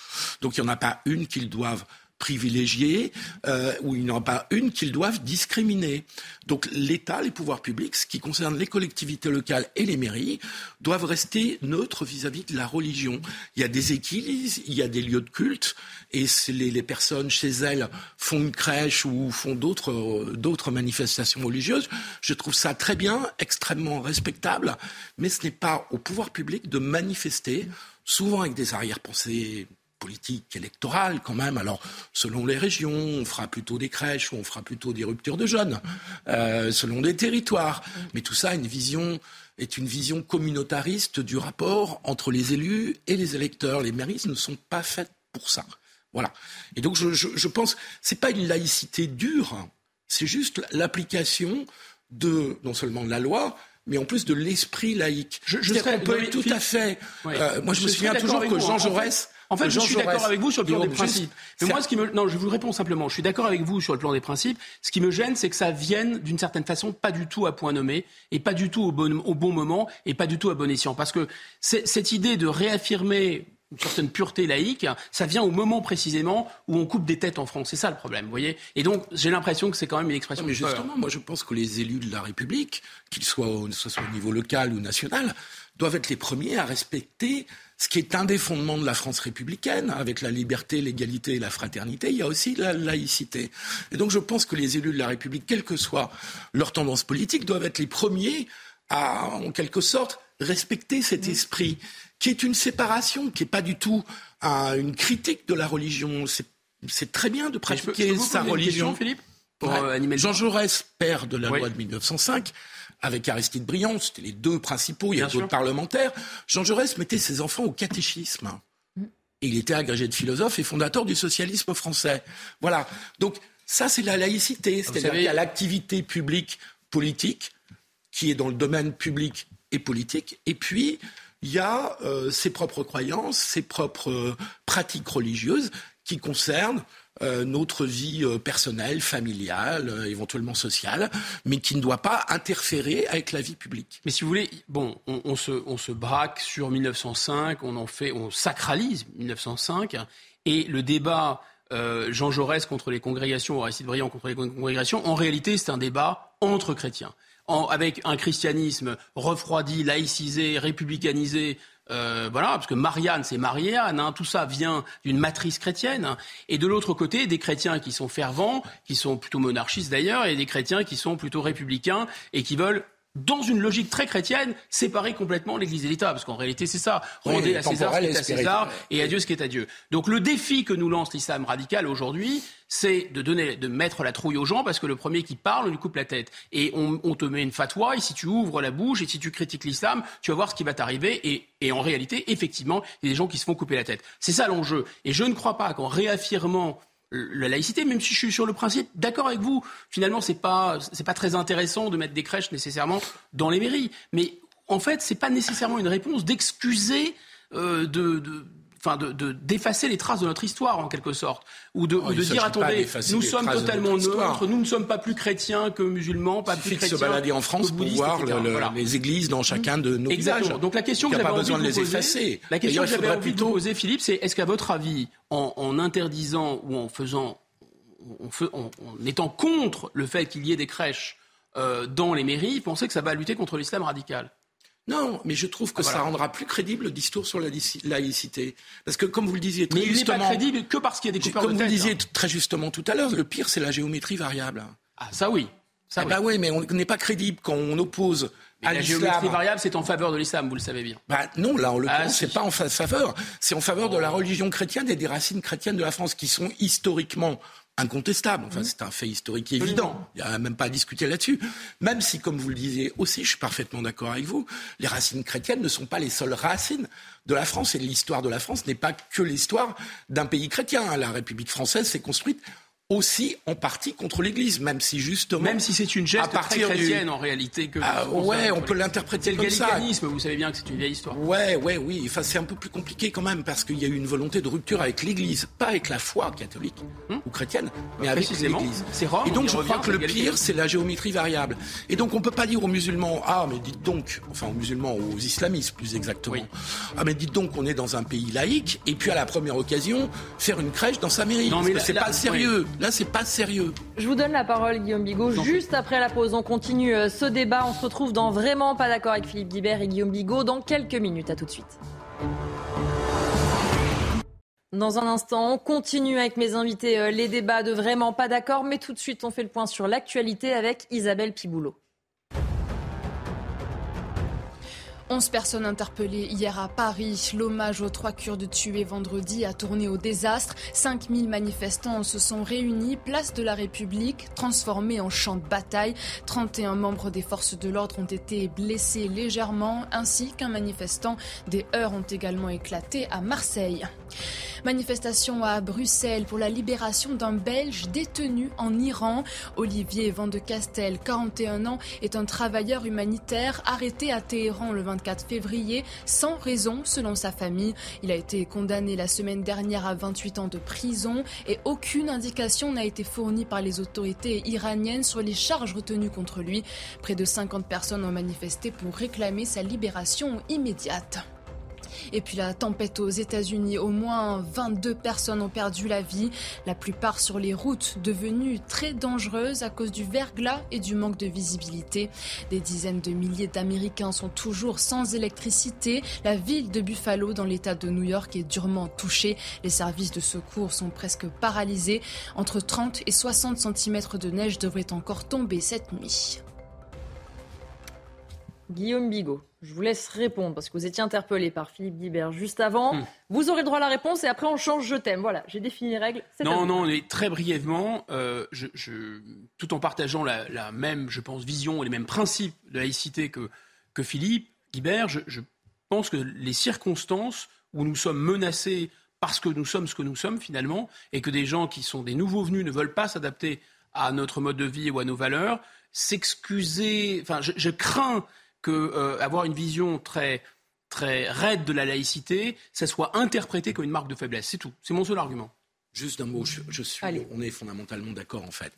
Donc il n'y en a pas une qu'ils doivent privilégiés, euh, où il n'y en a pas une qu'ils doivent discriminer. Donc l'État, les pouvoirs publics, ce qui concerne les collectivités locales et les mairies, doivent rester neutres vis-à-vis de la religion. Il y a des équilibres, il y a des lieux de culte, et les, les personnes chez elles font une crèche ou font d'autres manifestations religieuses. Je trouve ça très bien, extrêmement respectable, mais ce n'est pas au pouvoir public de manifester, souvent avec des arrière-pensées politique électorale quand même. Alors, selon les régions, on fera plutôt des crèches ou on fera plutôt des ruptures de jeunes, euh, selon les territoires. Mais tout ça une vision, est une vision communautariste du rapport entre les élus et les électeurs. Les mairies ne sont pas faites pour ça. Voilà. Et donc, je, je, je pense, c'est pas une laïcité dure, c'est juste l'application de non seulement de la loi, mais en plus de l'esprit laïque. Je, je serais, tout à fait. Euh, moi, je, me souviens toujours que Jean Jaurès. En fait, je suis d'accord avec vous sur le plan des principes. Mais moi, ce qui me, non, je vous réponds simplement. Je suis d'accord avec vous sur le plan des principes. Ce qui me gêne, c'est que ça vienne d'une certaine façon pas du tout à point nommé et pas du tout au bon, au bon moment et pas du tout à bon escient. Parce que cette idée de réaffirmer une certaine pureté laïque, ça vient au moment précisément où on coupe des têtes en France. C'est ça le problème, vous voyez Et donc, j'ai l'impression que c'est quand même une expression. mais justement, moi je pense que les élus de la République, qu'ils soient, soit au niveau local ou national, doivent être les premiers à respecter ce qui est un des fondements de la France républicaine, avec la liberté, l'égalité et la fraternité, il y a aussi la laïcité. Et donc je pense que les élus de la République, quelle que soit leur tendance politique, doivent être les premiers à, en quelque sorte, respecter cet esprit, qui est une séparation, qui n'est pas du tout une critique de la religion. C'est très bien de pratiquer sa religion. Philippe? Euh, Jean Jaurès, père de la loi de 1905, avec Aristide Briand, c'était les deux principaux, il y a d'autres parlementaires. Jean Jaurès mettait ses enfants au catéchisme. Et il était agrégé de philosophe et fondateur du socialisme français. Voilà. Donc, ça, c'est la laïcité. C'est-à-dire qu'il y a l'activité publique politique, qui est dans le domaine public et politique. Et puis, il y a euh, ses propres croyances, ses propres euh, pratiques religieuses qui concernent notre vie euh, personnelle, familiale, euh, éventuellement sociale, mais qui ne doit pas interférer avec la vie publique. Mais si vous voulez, bon, on, se, on se braque sur 1905, on en fait, on sacralise 1905, et le débat Jean Jaurès contre les congrégations, Aristide Briand contre les congrégations, en réalité, c'est un débat entre chrétiens. avec un christianisme refroidi, laïcisé, républicanisé, euh, voilà, parce que Marianne, c'est Marianne, hein, tout ça vient d'une matrice chrétienne. Hein. et de l'autre côté, des chrétiens qui sont fervents, qui sont plutôt monarchistes d'ailleurs, et des chrétiens qui sont plutôt républicains et qui veulent dans une logique très chrétienne, séparer complètement l'Église et l'État, parce qu'en réalité c'est ça, rendez à César ce qui est à César et à Dieu ce qui est à Dieu. Donc le défi que nous lance l'islam radical aujourd'hui, c'est de donner, de mettre la trouille aux gens, parce que le premier qui parle, on lui coupe la tête. Et on, te met une fatwa, et si tu ouvres la bouche, et si tu critiques l'islam, tu vas voir ce qui va t'arriver, et, et en réalité, effectivement, il y a des gens qui se font couper la tête. C'est ça l'enjeu. Et je ne crois pas qu'en réaffirmant la laïcité, même si je suis sur le principe d'accord avec vous. Finalement, c'est pas c'est pas très intéressant de mettre des crèches nécessairement dans les mairies, mais en fait, c'est pas nécessairement une réponse d'excuser euh, de enfin de d'effacer les traces de notre histoire en quelque sorte, ou de, oh, de dire attendez, nous sommes totalement neutres, nous ne sommes pas plus chrétiens que musulmans, pas plus chrétiens. se balader en France pour voir les églises dans chacun de nos Exactement. Donc la question que j'avais envie de les effacer. La question que j'avais envie plutôt... de poser, Philippe, c'est est-ce qu'à votre avis, en, en, interdisant ou en faisant, en, en, étant contre le fait qu'il y ait des crèches euh, dans les mairies, vous pensez que ça va lutter contre l'islam radical? Non, mais je trouve que ah, ça rendra plus crédible le discours sur la laïcité. Parce que, comme vous le disiez très mais justement... il n'est pas crédible que parce qu'il y a des coupeurs Comme vous le disiez très justement tout à l'heure, le pire, c'est la géométrie variable. Ah, ça oui. Ça, ah, oui. Bah oui, mais on n'est pas crédible quand on oppose à la géométrie variable, c'est en faveur de l'islam, vous le savez bien. Bah non, là, en le ah, c'est pas en faveur. C'est en faveur de la religion chrétienne et des racines chrétiennes de la France qui sont historiquement incontestable. Enfin, mmh. c'est un fait historique évident. Il n'y a même pas à discuter là-dessus. Même si, comme vous le disiez aussi, je suis parfaitement d'accord avec vous, les racines chrétiennes ne sont pas les seules racines de la France et l'histoire de la France n'est pas que l'histoire d'un pays chrétien. La République française s'est construite aussi en partie contre l'Église, même si justement, même si c'est une geste très chrétienne en réalité que ah, ouais, on peut l'interpréter comme ça. Le vous savez bien que c'est une vieille histoire. Ouais, ouais, oui. Enfin, c'est un peu plus compliqué quand même parce qu'il y a eu une volonté de rupture avec l'Église, pas avec la foi catholique hmm ou chrétienne, mais avec l'Église. C'est Et donc, je crois que le pire, c'est la géométrie variable. Et donc, on peut pas dire aux musulmans, ah, mais dites donc, enfin aux musulmans, aux islamistes plus exactement, ah, mais dites donc, on est dans un pays laïque, et puis à la première occasion, faire une crèche dans sa mairie. Non, mais c'est pas sérieux. Là, c'est pas sérieux. Je vous donne la parole, Guillaume Bigot. Juste après la pause, on continue euh, ce débat. On se retrouve dans Vraiment pas d'accord avec Philippe Guibert et Guillaume Bigot dans quelques minutes. À tout de suite. Dans un instant, on continue avec mes invités euh, les débats de Vraiment pas d'accord, mais tout de suite, on fait le point sur l'actualité avec Isabelle Piboulot. 11 personnes interpellées hier à Paris. L'hommage aux trois Kurdes tués vendredi a tourné au désastre. 5000 manifestants se sont réunis, place de la République, transformée en champ de bataille. 31 membres des forces de l'ordre ont été blessés légèrement, ainsi qu'un manifestant. Des heurts ont également éclaté à Marseille. Manifestation à Bruxelles pour la libération d'un Belge détenu en Iran. Olivier Van de Castel, 41 ans, est un travailleur humanitaire arrêté à Téhéran le 24 février sans raison selon sa famille. Il a été condamné la semaine dernière à 28 ans de prison et aucune indication n'a été fournie par les autorités iraniennes sur les charges retenues contre lui. Près de 50 personnes ont manifesté pour réclamer sa libération immédiate. Et puis la tempête aux États-Unis, au moins 22 personnes ont perdu la vie, la plupart sur les routes devenues très dangereuses à cause du verglas et du manque de visibilité. Des dizaines de milliers d'Américains sont toujours sans électricité. La ville de Buffalo, dans l'État de New York, est durement touchée. Les services de secours sont presque paralysés. Entre 30 et 60 cm de neige devraient encore tomber cette nuit. Guillaume Bigot. Je vous laisse répondre parce que vous étiez interpellé par Philippe Guibert juste avant. Hmm. Vous aurez le droit à la réponse et après on change je t'aime. Voilà, j'ai défini les règles. Non, non, mais très brièvement, euh, je, tout en partageant la, même, je pense, vision et les mêmes principes de laïcité que, que Philippe Guibert, je, je pense que les circonstances où nous sommes menacés parce que nous sommes ce que nous sommes finalement, et que des gens qui sont des nouveaux venus ne veulent pas s'adapter à notre mode de vie ou à nos valeurs, s'excuser, enfin je crains que euh, avoir une vision très très raide de la laïcité, ça soit interprété comme une marque de faiblesse. C'est tout. C'est mon seul argument. Juste un mot, je, suis, on est fondamentalement d'accord en fait.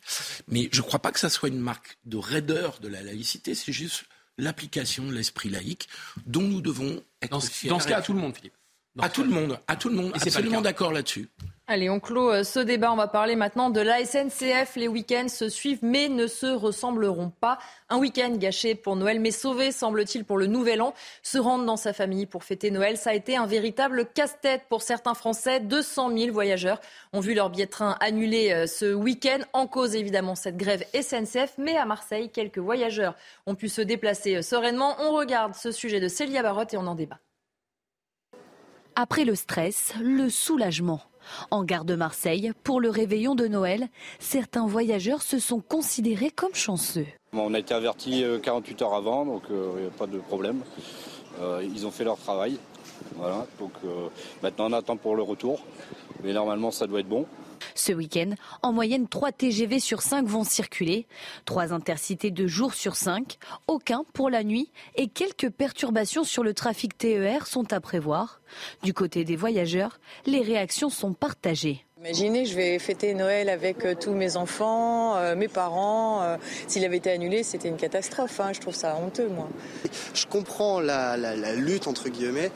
Mais je ne crois pas que ça soit une marque de raideur de la laïcité, c'est juste l'application de l'esprit laïque dont nous devons être dans, fiers. Dans ce cas, à tout le monde, Philippe. À tout le monde, à tout le monde, absolument d'accord là-dessus. Allez, on clôt euh, ce débat. On va parler maintenant de la SNCF. Les week-ends se suivent mais ne se ressembleront pas. Un week-end gâché pour Noël, mais sauvé, semble-t-il, pour le nouvel an. Se rendre dans sa famille pour fêter Noël, ça a été un véritable casse-tête pour certains Français. 200 000 voyageurs ont vu leur billet de train annulé euh, ce week-end. En cause, évidemment, cette grève SNCF. Mais à Marseille, quelques voyageurs ont pu se déplacer euh, sereinement. On regarde ce sujet de Célia Barotte et on en débat. Après le stress, le soulagement. En gare de Marseille, pour le réveillon de Noël, certains voyageurs se sont considérés comme chanceux. On a été avertis 48 euh, heures avant, donc il euh, n'y a pas de problème. Euh, ils ont fait leur travail. Voilà, donc maintenant on attend pour le retour. Mais normalement ça doit être bon. Ce week-end, en moyenne, 3 TGV sur 5 vont circuler, 3 intercités de jour sur 5, aucun pour la nuit et quelques perturbations sur le trafic TER sont à prévoir. Du côté des voyageurs, les réactions sont partagées. Imaginez, je vais fêter Noël avec euh, tous mes enfants, euh, mes parents. Euh, s'il avait été annulé, c'était une catastrophe. Hein. Je trouve ça honteux, moi. Je comprends la, lutte, entre guillemets,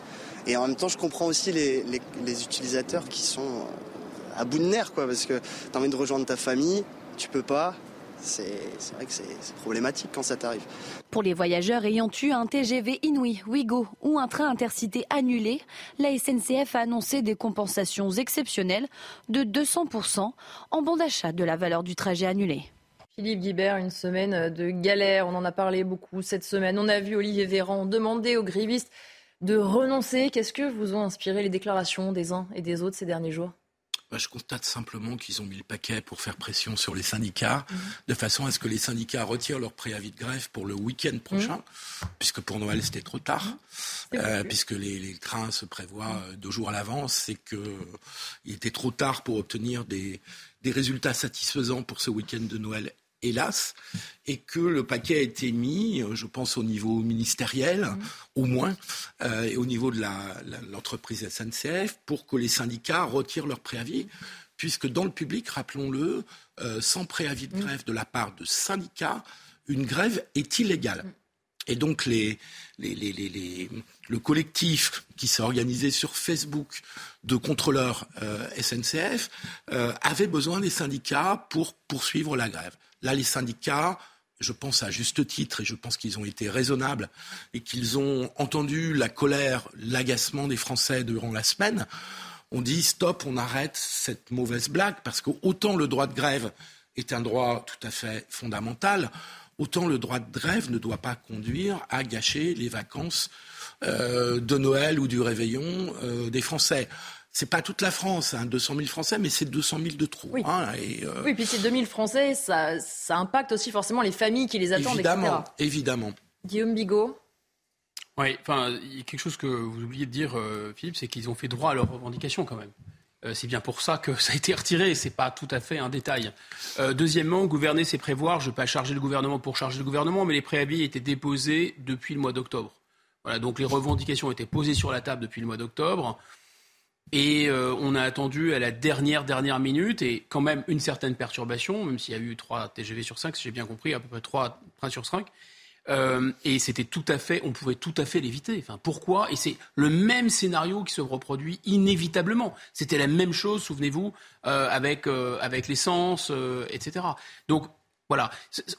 et en même temps, je comprends aussi les, les utilisateurs qui sont à bout de nerfs, quoi, parce que tu as envie de rejoindre ta famille, tu peux pas. C'est vrai que c'est problématique quand ça t'arrive. Pour les voyageurs ayant eu un TGV Inouï, Ouigo ou un train intercité annulé, la SNCF a annoncé des compensations exceptionnelles de 200% en bon d'achat de la valeur du trajet annulé. Philippe Guibert, une semaine de galère, on en a parlé beaucoup cette semaine. On a vu Olivier Véran demander aux grévistes de renoncer. Qu'est-ce que vous ont inspiré les déclarations des uns et des autres ces derniers jours? Bah, je constate simplement qu'ils ont mis le paquet pour faire pression sur les syndicats, mhm. de façon à ce que les syndicats retirent leur préavis de grève pour le week-end prochain, mhm. puisque pour Noël c'était trop tard, mhm. euh, puisque les, trains se prévoient euh, deux jours à l'avance, et qu'il était trop tard pour obtenir des, des résultats satisfaisants pour ce week-end de Noël hélas, et que le paquet a été mis, euh, je pense au niveau ministériel, au moins, euh, et au niveau de l'entreprise SNCF, pour que les syndicats retirent leur préavis, puisque dans le public, rappelons-le, euh, sans préavis de grève de la part de syndicats, une grève est illégale. Et donc les, le collectif qui s'est organisé sur Facebook de contrôleurs SNCF avait besoin des syndicats pour poursuivre la grève. Là, les syndicats, je pense à juste titre, et je pense qu'ils ont été raisonnables, et qu'ils ont entendu la colère, l'agacement des Français durant la semaine, on dit stop, on arrête cette mauvaise blague, parce que autant le droit de grève est un droit tout à fait fondamental, autant le droit de grève ne doit pas conduire à gâcher les vacances euh, de Noël ou du réveillon euh, des Français c'est pas toute la France, hein, 200 000 Français, mais c'est 200 000 de trop. Oui, hein, et, euh... oui puis ces 2 000 Français, ça, ça, impacte aussi forcément les familles qui les attendent, évidemment, Évidemment. Guillaume Bigot Oui, enfin, il y a quelque chose que vous oubliez de dire, euh, Philippe, c'est qu'ils ont fait droit à leurs revendications quand même. Euh, c'est bien pour ça que ça a été retiré, c'est pas tout à fait un détail. Euh, deuxièmement, gouverner, c'est prévoir. Je ne vais pas charger le gouvernement pour charger le gouvernement, mais les préavis étaient déposés depuis le mois d'octobre. Voilà, donc les revendications été posées sur la table depuis le mois d'octobre. Et euh, on a attendu à la dernière, dernière minute et quand même une certaine perturbation, même s'il y a eu 3 TGV sur 5, si j'ai bien compris, à peu près 3 trains sur 5. Euh, et c'était tout à fait, on pouvait tout à fait l'éviter. Enfin, pourquoi? Et c'est le même scénario qui se reproduit inévitablement. C'était la même chose, souvenez-vous, euh, avec, avec l'essence, etc. Donc voilà,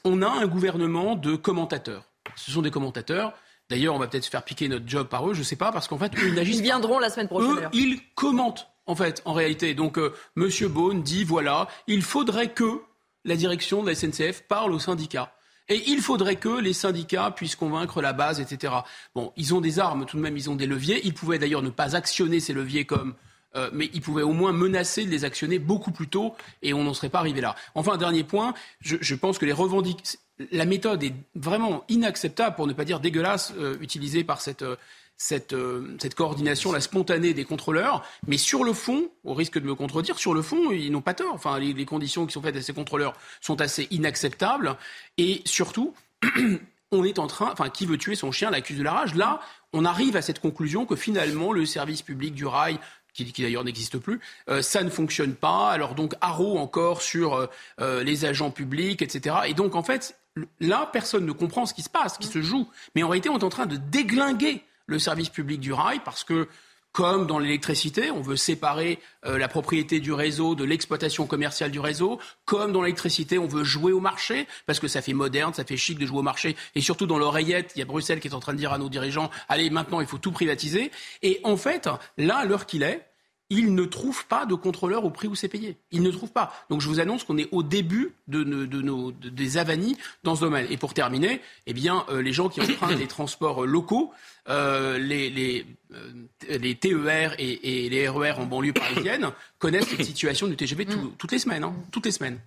on a un gouvernement de commentateurs. Ce sont des commentateurs D'ailleurs, on va peut-être se faire piquer notre job par eux, je ne sais pas, parce qu'en fait, eux, ils n'agissent Ils viendront la semaine prochaine. Eux, ils commentent, en fait, en réalité. Donc, M. Euh, Monsieur Beaune dit, voilà, il faudrait que la direction de la SNCF parle aux syndicats. Et il faudrait que les syndicats puissent convaincre la base, etc. Bon, ils ont des armes tout de même, ils ont des leviers. Ils pouvaient d'ailleurs ne pas actionner ces leviers comme euh, mais ils pouvaient au moins menacer de les actionner beaucoup plus tôt et on n'en serait pas arrivé là. Enfin, un dernier point, je, pense que les revendications la méthode est vraiment inacceptable, pour ne pas dire dégueulasse, euh, utilisée par cette, euh, cette, coordination, la spontanée des contrôleurs. Mais sur le fond, au risque de me contredire, sur le fond, ils n'ont pas tort. Enfin, les, conditions qui sont faites à ces contrôleurs sont assez inacceptables. Et surtout, on est en train, enfin, qui veut tuer son chien l'accuse de la rage? Là, on arrive à cette conclusion que finalement, le service public du rail qui, d'ailleurs n'existe plus, euh, ça ne fonctionne pas. Alors donc haro encore sur euh, euh, les agents publics, etc. Et donc en fait, là, personne ne comprend ce qui se passe, ce qui se joue. Mais en réalité, on est en train de déglinguer le service public du rail parce que comme dans l'électricité, on veut séparer euh, la propriété du réseau de l'exploitation commerciale du réseau, comme dans l'électricité, on veut jouer au marché, parce que ça fait moderne, ça fait chic de jouer au marché, et surtout dans l'oreillette, il y a Bruxelles qui est en train de dire à nos dirigeants, allez, maintenant, il faut tout privatiser. Et en fait, là, à l'heure qu'il est, il ne trouve pas de contrôleur au prix où c'est payé. Il ne trouve pas. Donc je vous annonce qu'on est au début de, nos, des avanies dans ce domaine. Et pour terminer, eh bien, euh, les gens qui empruntent les transports locaux, euh, les, les, euh, les, TER et, les RER en banlieue parisienne connaissent cette situation du TGV toutes les semaines. Hein, toutes les semaines.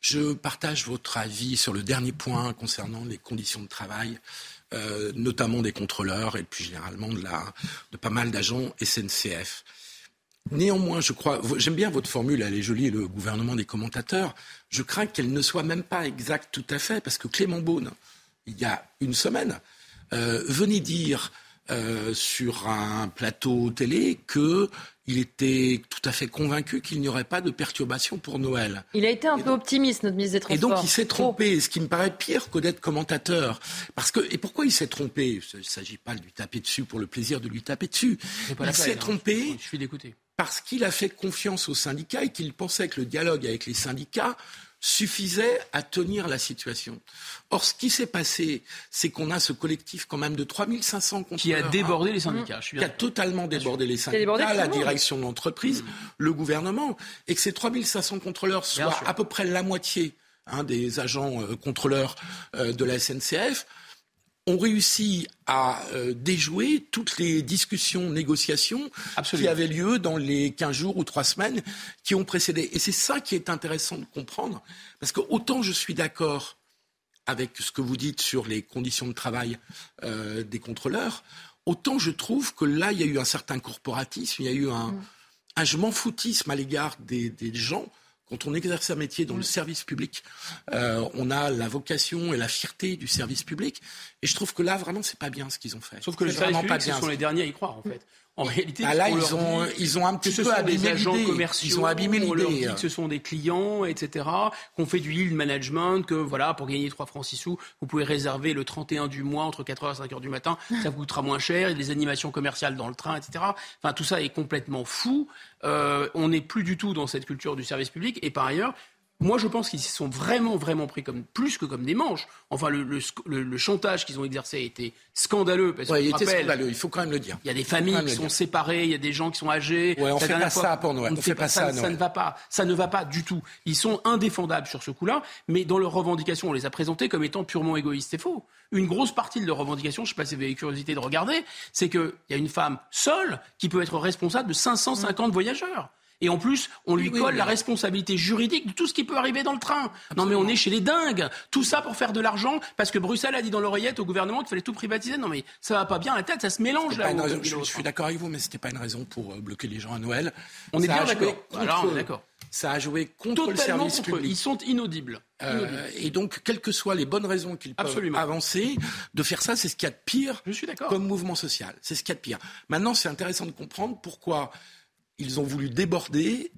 Je partage votre avis sur le dernier point concernant les conditions de travail. notamment des contrôleurs et plus généralement de, la, de pas mal d'agents SNCF. Néanmoins, je crois, j'aime bien votre formule, elle est jolie, le gouvernement des commentateurs. Je crains qu'elle ne soit même pas exacte tout à fait, parce que Clément Beaune, il y a une semaine, euh, venait dire euh, sur un plateau télé qu'il était tout à fait convaincu qu'il n'y aurait pas de perturbation pour Noël. Il a été un peu optimiste, notre ministre des Transports. Et donc il s'est trompé, ce qui me paraît pire que d'être commentateur. Parce que, et pourquoi il s'est trompé? Il ne s'agit pas de lui taper dessus pour le plaisir de lui taper dessus. il s'est hein. trompé. Je suis d'écouter parce qu'il a fait confiance aux syndicats et qu'il pensait que le dialogue avec les syndicats suffisait à tenir la situation. Or, ce qui s'est passé, c'est qu'on a ce collectif quand même de 3500 contrôleurs. Qui a débordé les syndicats. qui a totalement débordé les syndicats, la direction de l'entreprise, mmh. le gouvernement, et que ces 3500 contrôleurs soient à peu près la moitié hein, des agents euh, contrôleurs euh, de la SNCF ont réussi à euh, déjouer toutes les discussions, négociations qui avaient lieu dans les 15 jours ou 3 semaines qui ont précédé. Et c'est ça qui est intéressant de comprendre, parce que autant je suis d'accord avec ce que vous dites sur les conditions de travail euh, des contrôleurs, autant je trouve que là, il y a eu un certain corporatisme, il y a eu un, mm. un je m'en foutisme à l'égard des, des gens quand on exerce un métier dans le service public, euh, on a la vocation et la fierté du service public. Et je trouve que là, vraiment, c'est pas bien ce qu'ils ont fait. Sauf que les services publics, ce sont les derniers à y croire, en fait. En réalité, ah là, ils ont, ils ont un petit peu abîmé agents commerciaux, ils ont abîmé On leur dit que ce sont des clients, etc. Qu'on fait du yield management, que voilà, pour gagner 3 francs 6 sous, vous pouvez réserver le 31 du mois entre 4h et 5h du matin, ça vous coûtera moins cher, il y a des animations commerciales dans le train, etc. Enfin, tout ça est complètement fou. Euh, on n'est plus du tout dans cette culture du service public. Et par ailleurs, moi, je pense qu'ils se sont vraiment, vraiment pris comme plus que comme des manches. Enfin, le, le, chantage qu'ils ont exercé a été scandaleux. Parce il était scandaleux. Il faut quand même le dire. Il y a des familles qui sont séparées, il y a des gens qui sont âgés. Ouais, on fait pas ça pour Noël. On, fait, pas, ça. Ça ne va pas. Ça ne va pas du tout. Ils sont indéfendables sur ce coup-là, mais dans leurs revendications, on les a présentés comme étant purement égoïstes. C'est faux. Une grosse partie de leurs revendications, je ne sais pas si vous avez curiosité de regarder, c'est qu'il y a une femme seule qui peut être responsable de 550 voyageurs. Et en plus, on lui colle la responsabilité juridique de tout ce qui peut arriver dans le train. Non mais on est chez les dingues. Tout ça pour faire de l'argent parce que Bruxelles a dit dans l'oreillette au gouvernement qu'il fallait tout privatiser. Non mais ça va pas bien la tête, ça se mélange là. je, suis d'accord avec vous, mais c'était pas une raison pour euh, bloquer les gens à Noël. On est bien d'accord. Alors, d'accord. Ça a joué contre le service public. Ils sont inaudibles. Euh, et donc, quelles que soient les bonnes raisons qu'ils peuvent avancer, de faire ça, c'est ce qu'il y a de pire Je suis comme mouvement social. C'est ce qu'il y a de pire. Maintenant, c'est intéressant de comprendre pourquoi ils ont voulu déborder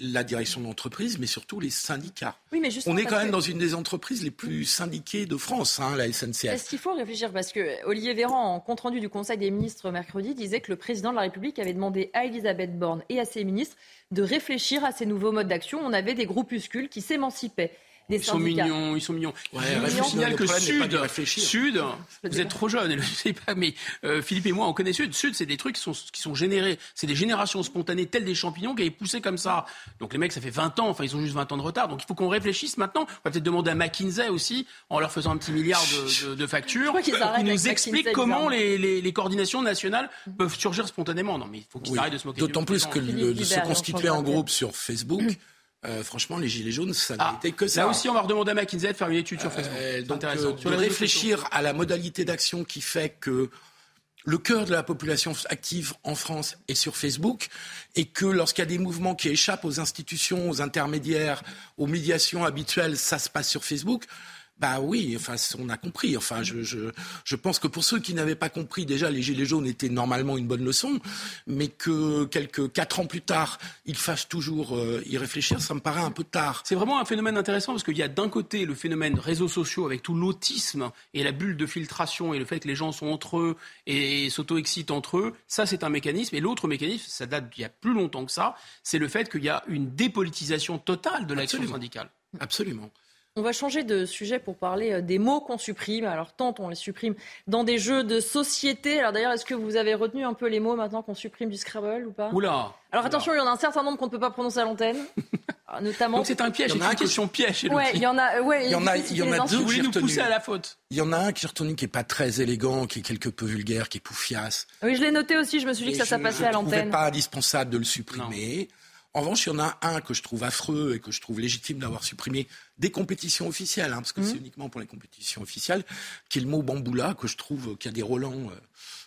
la direction de l'entreprise, mais surtout les syndicats. Oui, mais On est quand même dans une des entreprises les plus syndiquées de France, hein, la SNCF. Est-ce qu'il faut réfléchir? Parce que Olivier Véran, en compte-rendu du Conseil des ministres mercredi, disait que le président de la République avait demandé à Elisabeth Borne et à ses ministres de réfléchir à ces nouveaux modes d'action. On avait des groupuscules qui s'émancipaient ils Sont mignons, ils sont mignons. je vous signale que Sud, Sud, vous êtes trop jeune, je sais pas, mais euh, Philippe et moi, on connaît Sud. Sud, c'est des trucs qui sont, qui sont générés, c'est des générations spontanées, telles des champignons, qui avaient poussé comme ça. Donc les mecs, ça fait 20 ans, enfin ils ont juste 20 ans de retard. Donc il faut qu'on réfléchisse maintenant. On va peut-être demander à McKinsey aussi, en leur faisant un petit milliard de, de, de factures, pour qu'ils nous expliquent comment les, les, les, coordinations nationales peuvent surgir spontanément. Non, mais il faut qu'ils arrêtent de se moquer. D'autant plus que de se constituer en groupe sur Facebook. Euh, franchement, les gilets jaunes, ça n'a ah, été que ça. Là aussi, on va redemander à McKinsey de faire une étude sur Facebook. Euh, donc, euh, de réfléchir à la modalité d'action qui fait que le cœur de la population active en France est sur Facebook et que lorsqu'il y a des mouvements qui échappent aux institutions, aux intermédiaires, aux médiations habituelles, ça se passe sur Facebook. Bah oui, enfin, on a compris. Enfin, je, je, je pense que pour ceux qui n'avaient pas compris, déjà, les Gilets jaunes étaient normalement une bonne leçon, mais que quelques quatre ans plus tard, ils fassent toujours euh, y réfléchir, ça me paraît un peu tard. C'est vraiment un phénomène intéressant parce qu'il y a d'un côté le phénomène réseaux sociaux avec tout l'autisme et la bulle de filtration et le fait que les gens sont entre eux et s'auto-excitent entre eux. Ça, c'est un mécanisme. Et l'autre mécanisme, ça date d'il y a plus longtemps que ça, c'est le fait qu'il y a une dépolitisation totale de l'action syndicale. Absolument. On va changer de sujet pour parler euh, des mots qu'on supprime. Alors, tant on les supprime dans des jeux de société. Alors, d'ailleurs, est-ce que vous avez retenu un peu les mots maintenant qu'on supprime du Scrabble ou pas? Oula Alors, attention, il y en a un certain nombre qu'on ne peut pas prononcer à l'antenne. Ah, notamment. Donc, c'est un piège, c'est une question piège. Ouais, il y en a, ouais, il y en a, il y en a deux Vous voulez nous pousser à la faute? Il y en a un qui est retenu qui est pas très élégant, qui est quelque peu vulgaire, qui est poufiasse. Oui, je l'ai noté aussi. Je me suis dit que ça, ça passait à l'antenne. Je pas indispensable de le supprimer. En revanche, il y en a un que je trouve affreux et que je trouve légitime d'avoir supprimé des compétitions officielles, hein, parce que c'est uniquement pour les compétitions officielles, qui est le mot bamboula, que je trouve qu'il y a des relents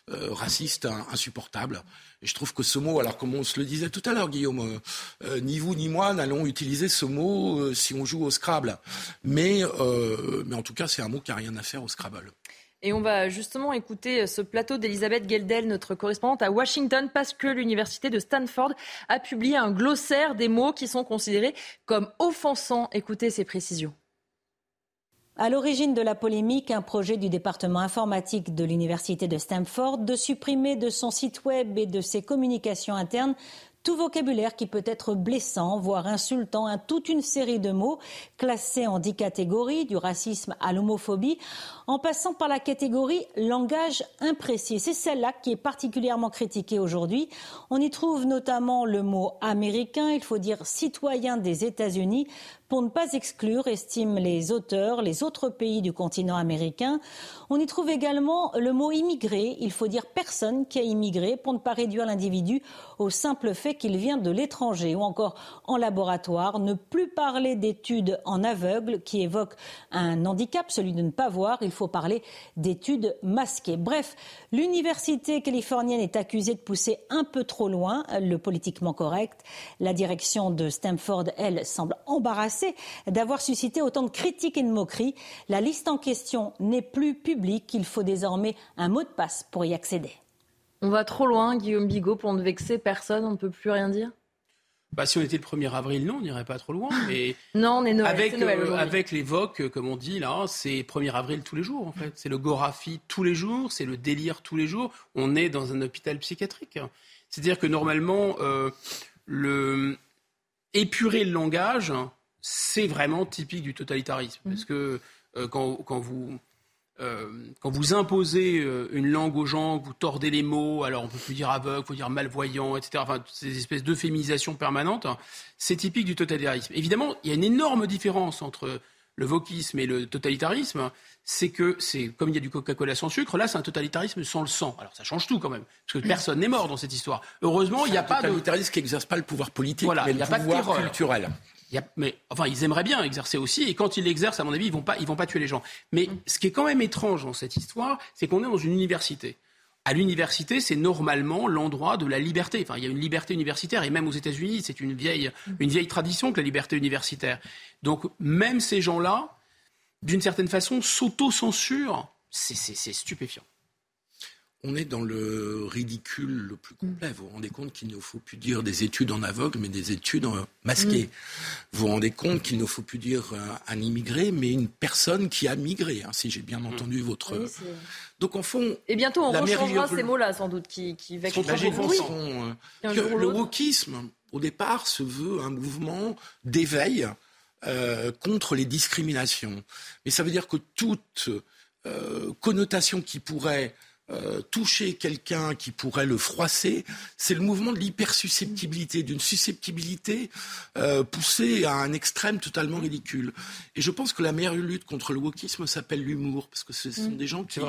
euh, euh, racistes insupportables. Et je trouve que ce mot, alors comme on se le disait tout à l'heure, Guillaume, euh, ni vous ni moi n'allons utiliser ce mot si on joue au Scrabble. Mais, mais en tout cas, c'est un mot qui n'a rien à faire au Scrabble. Et on va justement écouter ce plateau d'Elisabeth Geldel, notre correspondante à Washington, parce que l'université de Stanford a publié un glossaire des mots qui sont considérés comme offensants. Écoutez ces précisions. À l'origine de la polémique, un projet du département informatique de l'université de Stanford de supprimer de son site web et de ses communications internes tout vocabulaire qui peut être blessant, voire insultant, à toute une série de mots classés en dix catégories, du racisme à l'homophobie, en passant par la catégorie langage imprécis. C'est celle-là qui est particulièrement critiquée aujourd'hui. On y trouve notamment le mot américain, il faut dire citoyen des États-Unis, pour ne pas exclure, estiment les auteurs, les autres pays du continent américain. On y trouve également le mot immigré. Il faut dire personne qui a immigré pour ne pas réduire l'individu au simple fait qu'il vient de l'étranger. Ou encore en laboratoire, ne plus parler d'études en aveugle qui évoquent un handicap, celui de ne pas voir. Il faut parler d'études masquées. Bref, l'université californienne est accusée de pousser un peu trop loin le politiquement correct. La direction de Stanford, elle, semble embarrassée d'avoir suscité autant de critiques et de moqueries. La liste en question n'est plus publique. Il faut désormais un mot de passe pour y accéder. On va trop loin, Guillaume Bigot, pour ne vexer personne. On ne peut plus rien dire bah, si on était le 1er avril, non, on n'irait pas trop loin. Mais non, on est Noël, avec, Noël euh, avec l'évoque, comme on dit là, c'est 1er avril tous les jours en fait. C'est le Gorafi tous les jours, c'est le délire tous les jours. On est dans un hôpital psychiatrique. C'est-à-dire que normalement, euh, le épurer le langage, c'est vraiment typique du totalitarisme. Mmh. Parce que euh, quand, quand, vous, euh, quand vous imposez euh, une langue aux gens, vous tordez les mots, alors on peut plus dire aveugle, il faut dire malvoyant, etc. Enfin, ces espèces d'euphémisation permanente, c'est typique du totalitarisme. Évidemment, il y a une énorme différence entre le wokisme et le totalitarisme, c'est que c'est comme il y a du Coca-Cola sans sucre, là c'est un totalitarisme sans le sang. Alors ça change tout quand même, parce que personne n'est mort dans cette histoire. Heureusement, il n'y a pas de totalitarisme qui n'exerce pas le pouvoir politique, mais le pouvoir culturel mais enfin, ils aimeraient bien exercer aussi, et quand ils l'exercent, à mon avis, ils vont pas, ils vont pas tuer les gens. Mais mm. ce qui est quand même étrange dans cette histoire, c'est qu'on est dans une université. À l'université, c'est normalement l'endroit de la liberté. Enfin, il y a une liberté universitaire, et même aux États-Unis, c'est une vieille, mm. une vieille tradition que la liberté universitaire. Donc, même ces gens-là, d'une certaine façon, s'auto-censurent. C'est stupéfiant on est dans le ridicule le plus complet. Vous vous rendez compte qu'il ne faut plus dire des études en aveugle, mais des études en masquées. Vous vous rendez compte qu'il ne faut plus dire euh, un immigré, mais une personne qui a migré, hein, si j'ai bien entendu votre... Donc en fond... Et bientôt on rechangera ces mots-là, sans doute, qui, qui vexent euh, Le wokisme, au départ, se veut un mouvement d'éveil euh, contre les discriminations. Mais ça veut dire que toute connotation qui pourrait euh, toucher quelqu'un qui pourrait le froisser, c'est le mouvement de l'hypersusceptibilité, d'une susceptibilité euh, poussée à un extrême totalement ridicule. Et je pense que la meilleure lutte contre le wokisme s'appelle l'humour, parce que ce sont mm. des gens qui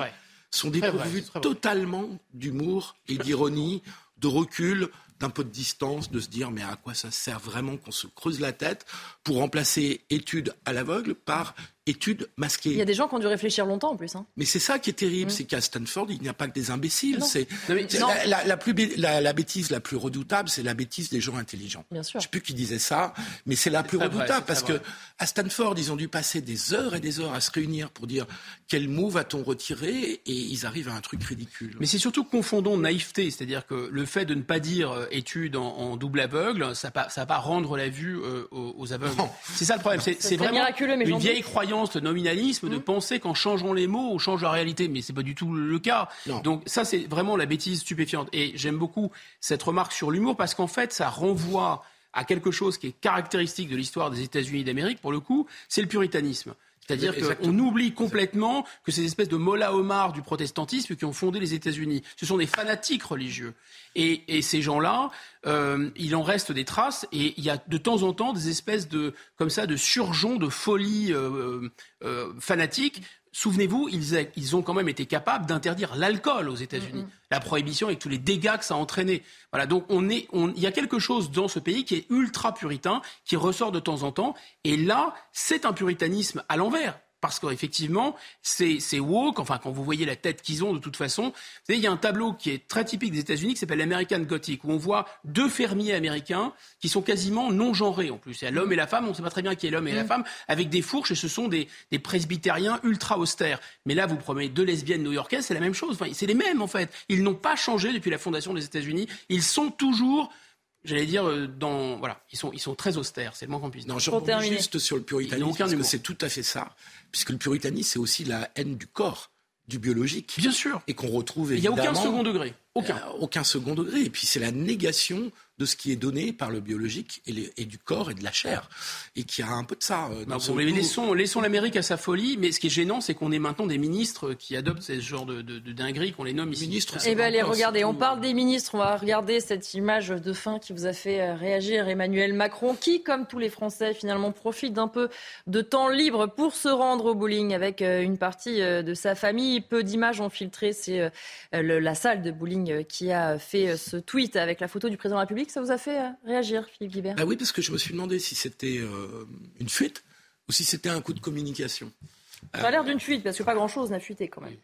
sont dépourvus totalement d'humour et d'ironie, de recul, d'un peu de distance, de se dire mais à quoi ça sert vraiment qu'on se creuse la tête pour remplacer études à l'aveugle par études masquées. Il y a des gens qui ont dû réfléchir longtemps en plus. Hein. Mais c'est ça qui est terrible, Mm. c'est qu'à Stanford, il n'y a pas que des imbéciles. Non. C'est Non, mais- c'est non. la, la- la plus bé- la- la bêtise la plus redoutable, c'est la bêtise des gens intelligents. Bien sûr. Je sais plus qui disait ça, mais c'est la plus vrai, redoutable parce que à Stanford, ils ont dû passer des heures et des heures à se réunir pour dire quel mot va-t-on retirer et ils arrivent à un truc ridicule. Mais c'est surtout confondons naïveté, c'est-à-dire que le fait de ne pas dire euh, étude en, en double aveugle, ça va pas rendre la vue euh, aux, aux aveugles. C'est ça le problème. C'est c'est vraiment miraculeux, mais une vieille doute. Croyance, le nominalisme, de penser qu'en changeant les mots, on change la réalité. Mais c'est pas du tout le cas. Donc ça, c'est vraiment la bêtise stupéfiante. Et j'aime beaucoup cette remarque sur l'humour parce qu'en fait, ça renvoie à quelque chose qui est caractéristique de l'histoire des États-Unis d'Amérique, pour le coup, c'est le puritanisme. C'est-à-dire qu'on oublie complètement que ces espèces de molla Omar du protestantisme qui ont fondé les États-Unis, ce sont des fanatiques religieux. Et, et ces gens-là, euh, il en reste des traces et il y a de temps en temps des espèces de, comme ça, de surgeons, de folie euh, euh, fanatiques. Souvenez-vous, ils, ont quand même été capables d'interdire l'alcool aux États-Unis. La prohibition avec tous les dégâts que ça a entraîné. Voilà, donc on est, on- il y a quelque chose dans ce pays qui est ultra puritain, qui ressort de temps en temps. Et là, c'est un puritanisme à l'envers. Parce qu'effectivement, c'est c'est woke, enfin, quand vous voyez la tête qu'ils ont, de toute façon. Vous savez, il y a un tableau qui est très typique des États-Unis qui s'appelle l'American Gothic, où on voit deux fermiers américains qui sont quasiment non-genrés en plus. Il y a l'homme et la femme, on ne sait pas très bien qui est l'homme et la Mm. femme, avec des fourches, et ce sont des, des presbytériens ultra austères. Mais là, vous prenez deux lesbiennes new-yorkaises, c'est la même chose. Enfin, c'est les mêmes, en fait. Ils n'ont pas changé depuis la fondation des États-Unis. Ils sont toujours j'allais dire, euh, dans, voilà, ils sont, ils sont très austères, c'est le moins qu'on puisse dire. Non, je rebondis juste sur le puritanisme, aucun parce que humour. c'est tout à fait ça. Puisque le puritanisme, c'est aussi la haine du corps, du biologique. Bien sûr. Et qu'on retrouve Il n'y a évidemment... aucun second degré. Aucun. Euh, aucun second degré. Et puis c'est la négation de ce qui est donné par le biologique et, les- et du corps et de la chair. Et qui a un peu de ça. euh, dans bon, mais laissons, laissons l'Amérique à sa folie, mais ce qui est gênant, c'est qu'on ait maintenant des ministres qui adoptent ce genre de, de, de dinguerie, qu'on les nomme ici. Ministres, Eh ben allez, regardez, on parle des ministres. On va regarder cette image de fin qui vous a fait euh, réagir Emmanuel Macron, qui, comme tous les Français, finalement profite d'un peu de temps libre pour se rendre au bowling avec une partie de sa famille. Peu d'images ont filtré. C'est la salle de bowling euh, qui a fait euh, ce tweet avec la photo du président de la République. Ça vous a fait euh, réagir, Philippe Guibert? Ah oui, parce que je me suis demandé si c'était une fuite ou si c'était un coup de communication. Ça a l'air d'une fuite, parce que pas grand-chose n'a fuité quand même.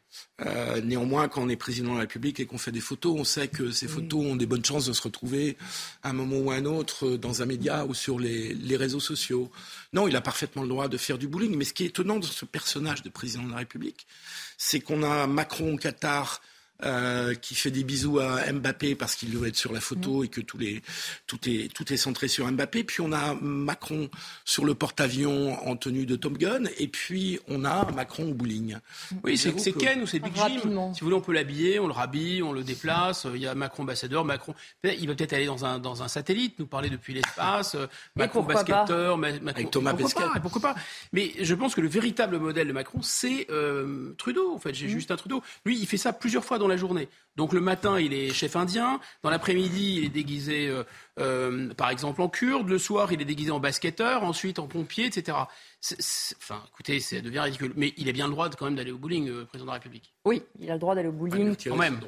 Euh, néanmoins, quand on est président de la République et qu'on fait des photos, on sait que ces photos ont des bonnes chances de se retrouver à un moment ou à un autre dans un média ou sur les, les réseaux sociaux. Non, il a parfaitement le droit de faire du bowling. Mais ce qui est étonnant dans ce personnage de président de la République, c'est qu'on a Macron au Qatar. Euh, qui fait des bisous à Mbappé parce qu'il doit être sur la photo et que tous les, tout, est, tout est centré sur Mbappé. Puis on a Macron sur le porte-avions en tenue de Top Gun. Et puis on a Macron au bowling. Oui, c'est que- Ken ou c'est Big Jim. Si vous voulez, on peut l'habiller, on le rhabille, on le déplace. Il y a Macron ambassadeur, Macron. Il va peut-être aller dans un, dans un satellite, nous parler depuis l'espace. euh, Macron basketteur, Ma- Macron. Avec Thomas pourquoi Pesquet. pas, pourquoi pas Mais je pense que le véritable modèle de Macron, c'est euh, Trudeau. En fait, Mm. j'ai Justin Trudeau. Lui, il fait ça plusieurs fois dans la journée. Donc le matin, il est chef indien. Dans l'après-midi, il est déguisé, euh, euh, par exemple, en kurde. Le soir, il est déguisé en basketteur. Ensuite, en pompier, etc. C'est- c'est- Enfin, écoutez, ça devient ridicule. Mais il a bien le droit de, quand même d'aller au bowling, euh, président de la République. Oui, il a le droit d'aller au bowling. Quand même.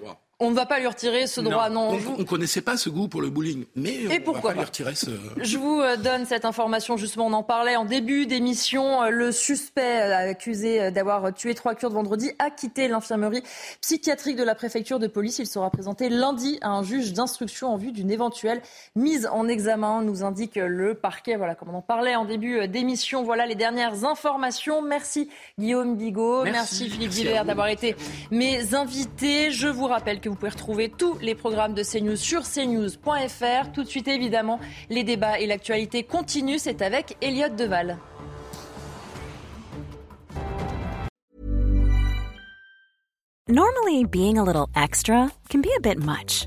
On ne va pas lui retirer ce droit, non. On ne connaissait pas ce goût pour le bowling, mais Et on pourquoi va pas lui retirer ce... Je vous euh, donne cette information, justement, on en parlait en début d'émission. Euh, Le suspect euh, accusé d'avoir tué trois Kurdes vendredi a quitté l'infirmerie psychiatrique de la préfecture de police. Il sera présenté lundi à un juge d'instruction en vue d'une éventuelle mise en examen, nous indique le parquet. Voilà, comme on en parlait en début d'émission, voilà les dernières informations. Merci Guillaume Bigot, merci, Merci. Philippe Guibert d'avoir été mes invités. Je vous rappelle que vous pouvez retrouver tous les programmes de CNews sur cnews.fr. Tout de suite, évidemment, les débats et l'actualité continuent. C'est avec Elliot Deval. Normally, being a little extra can be a bit much,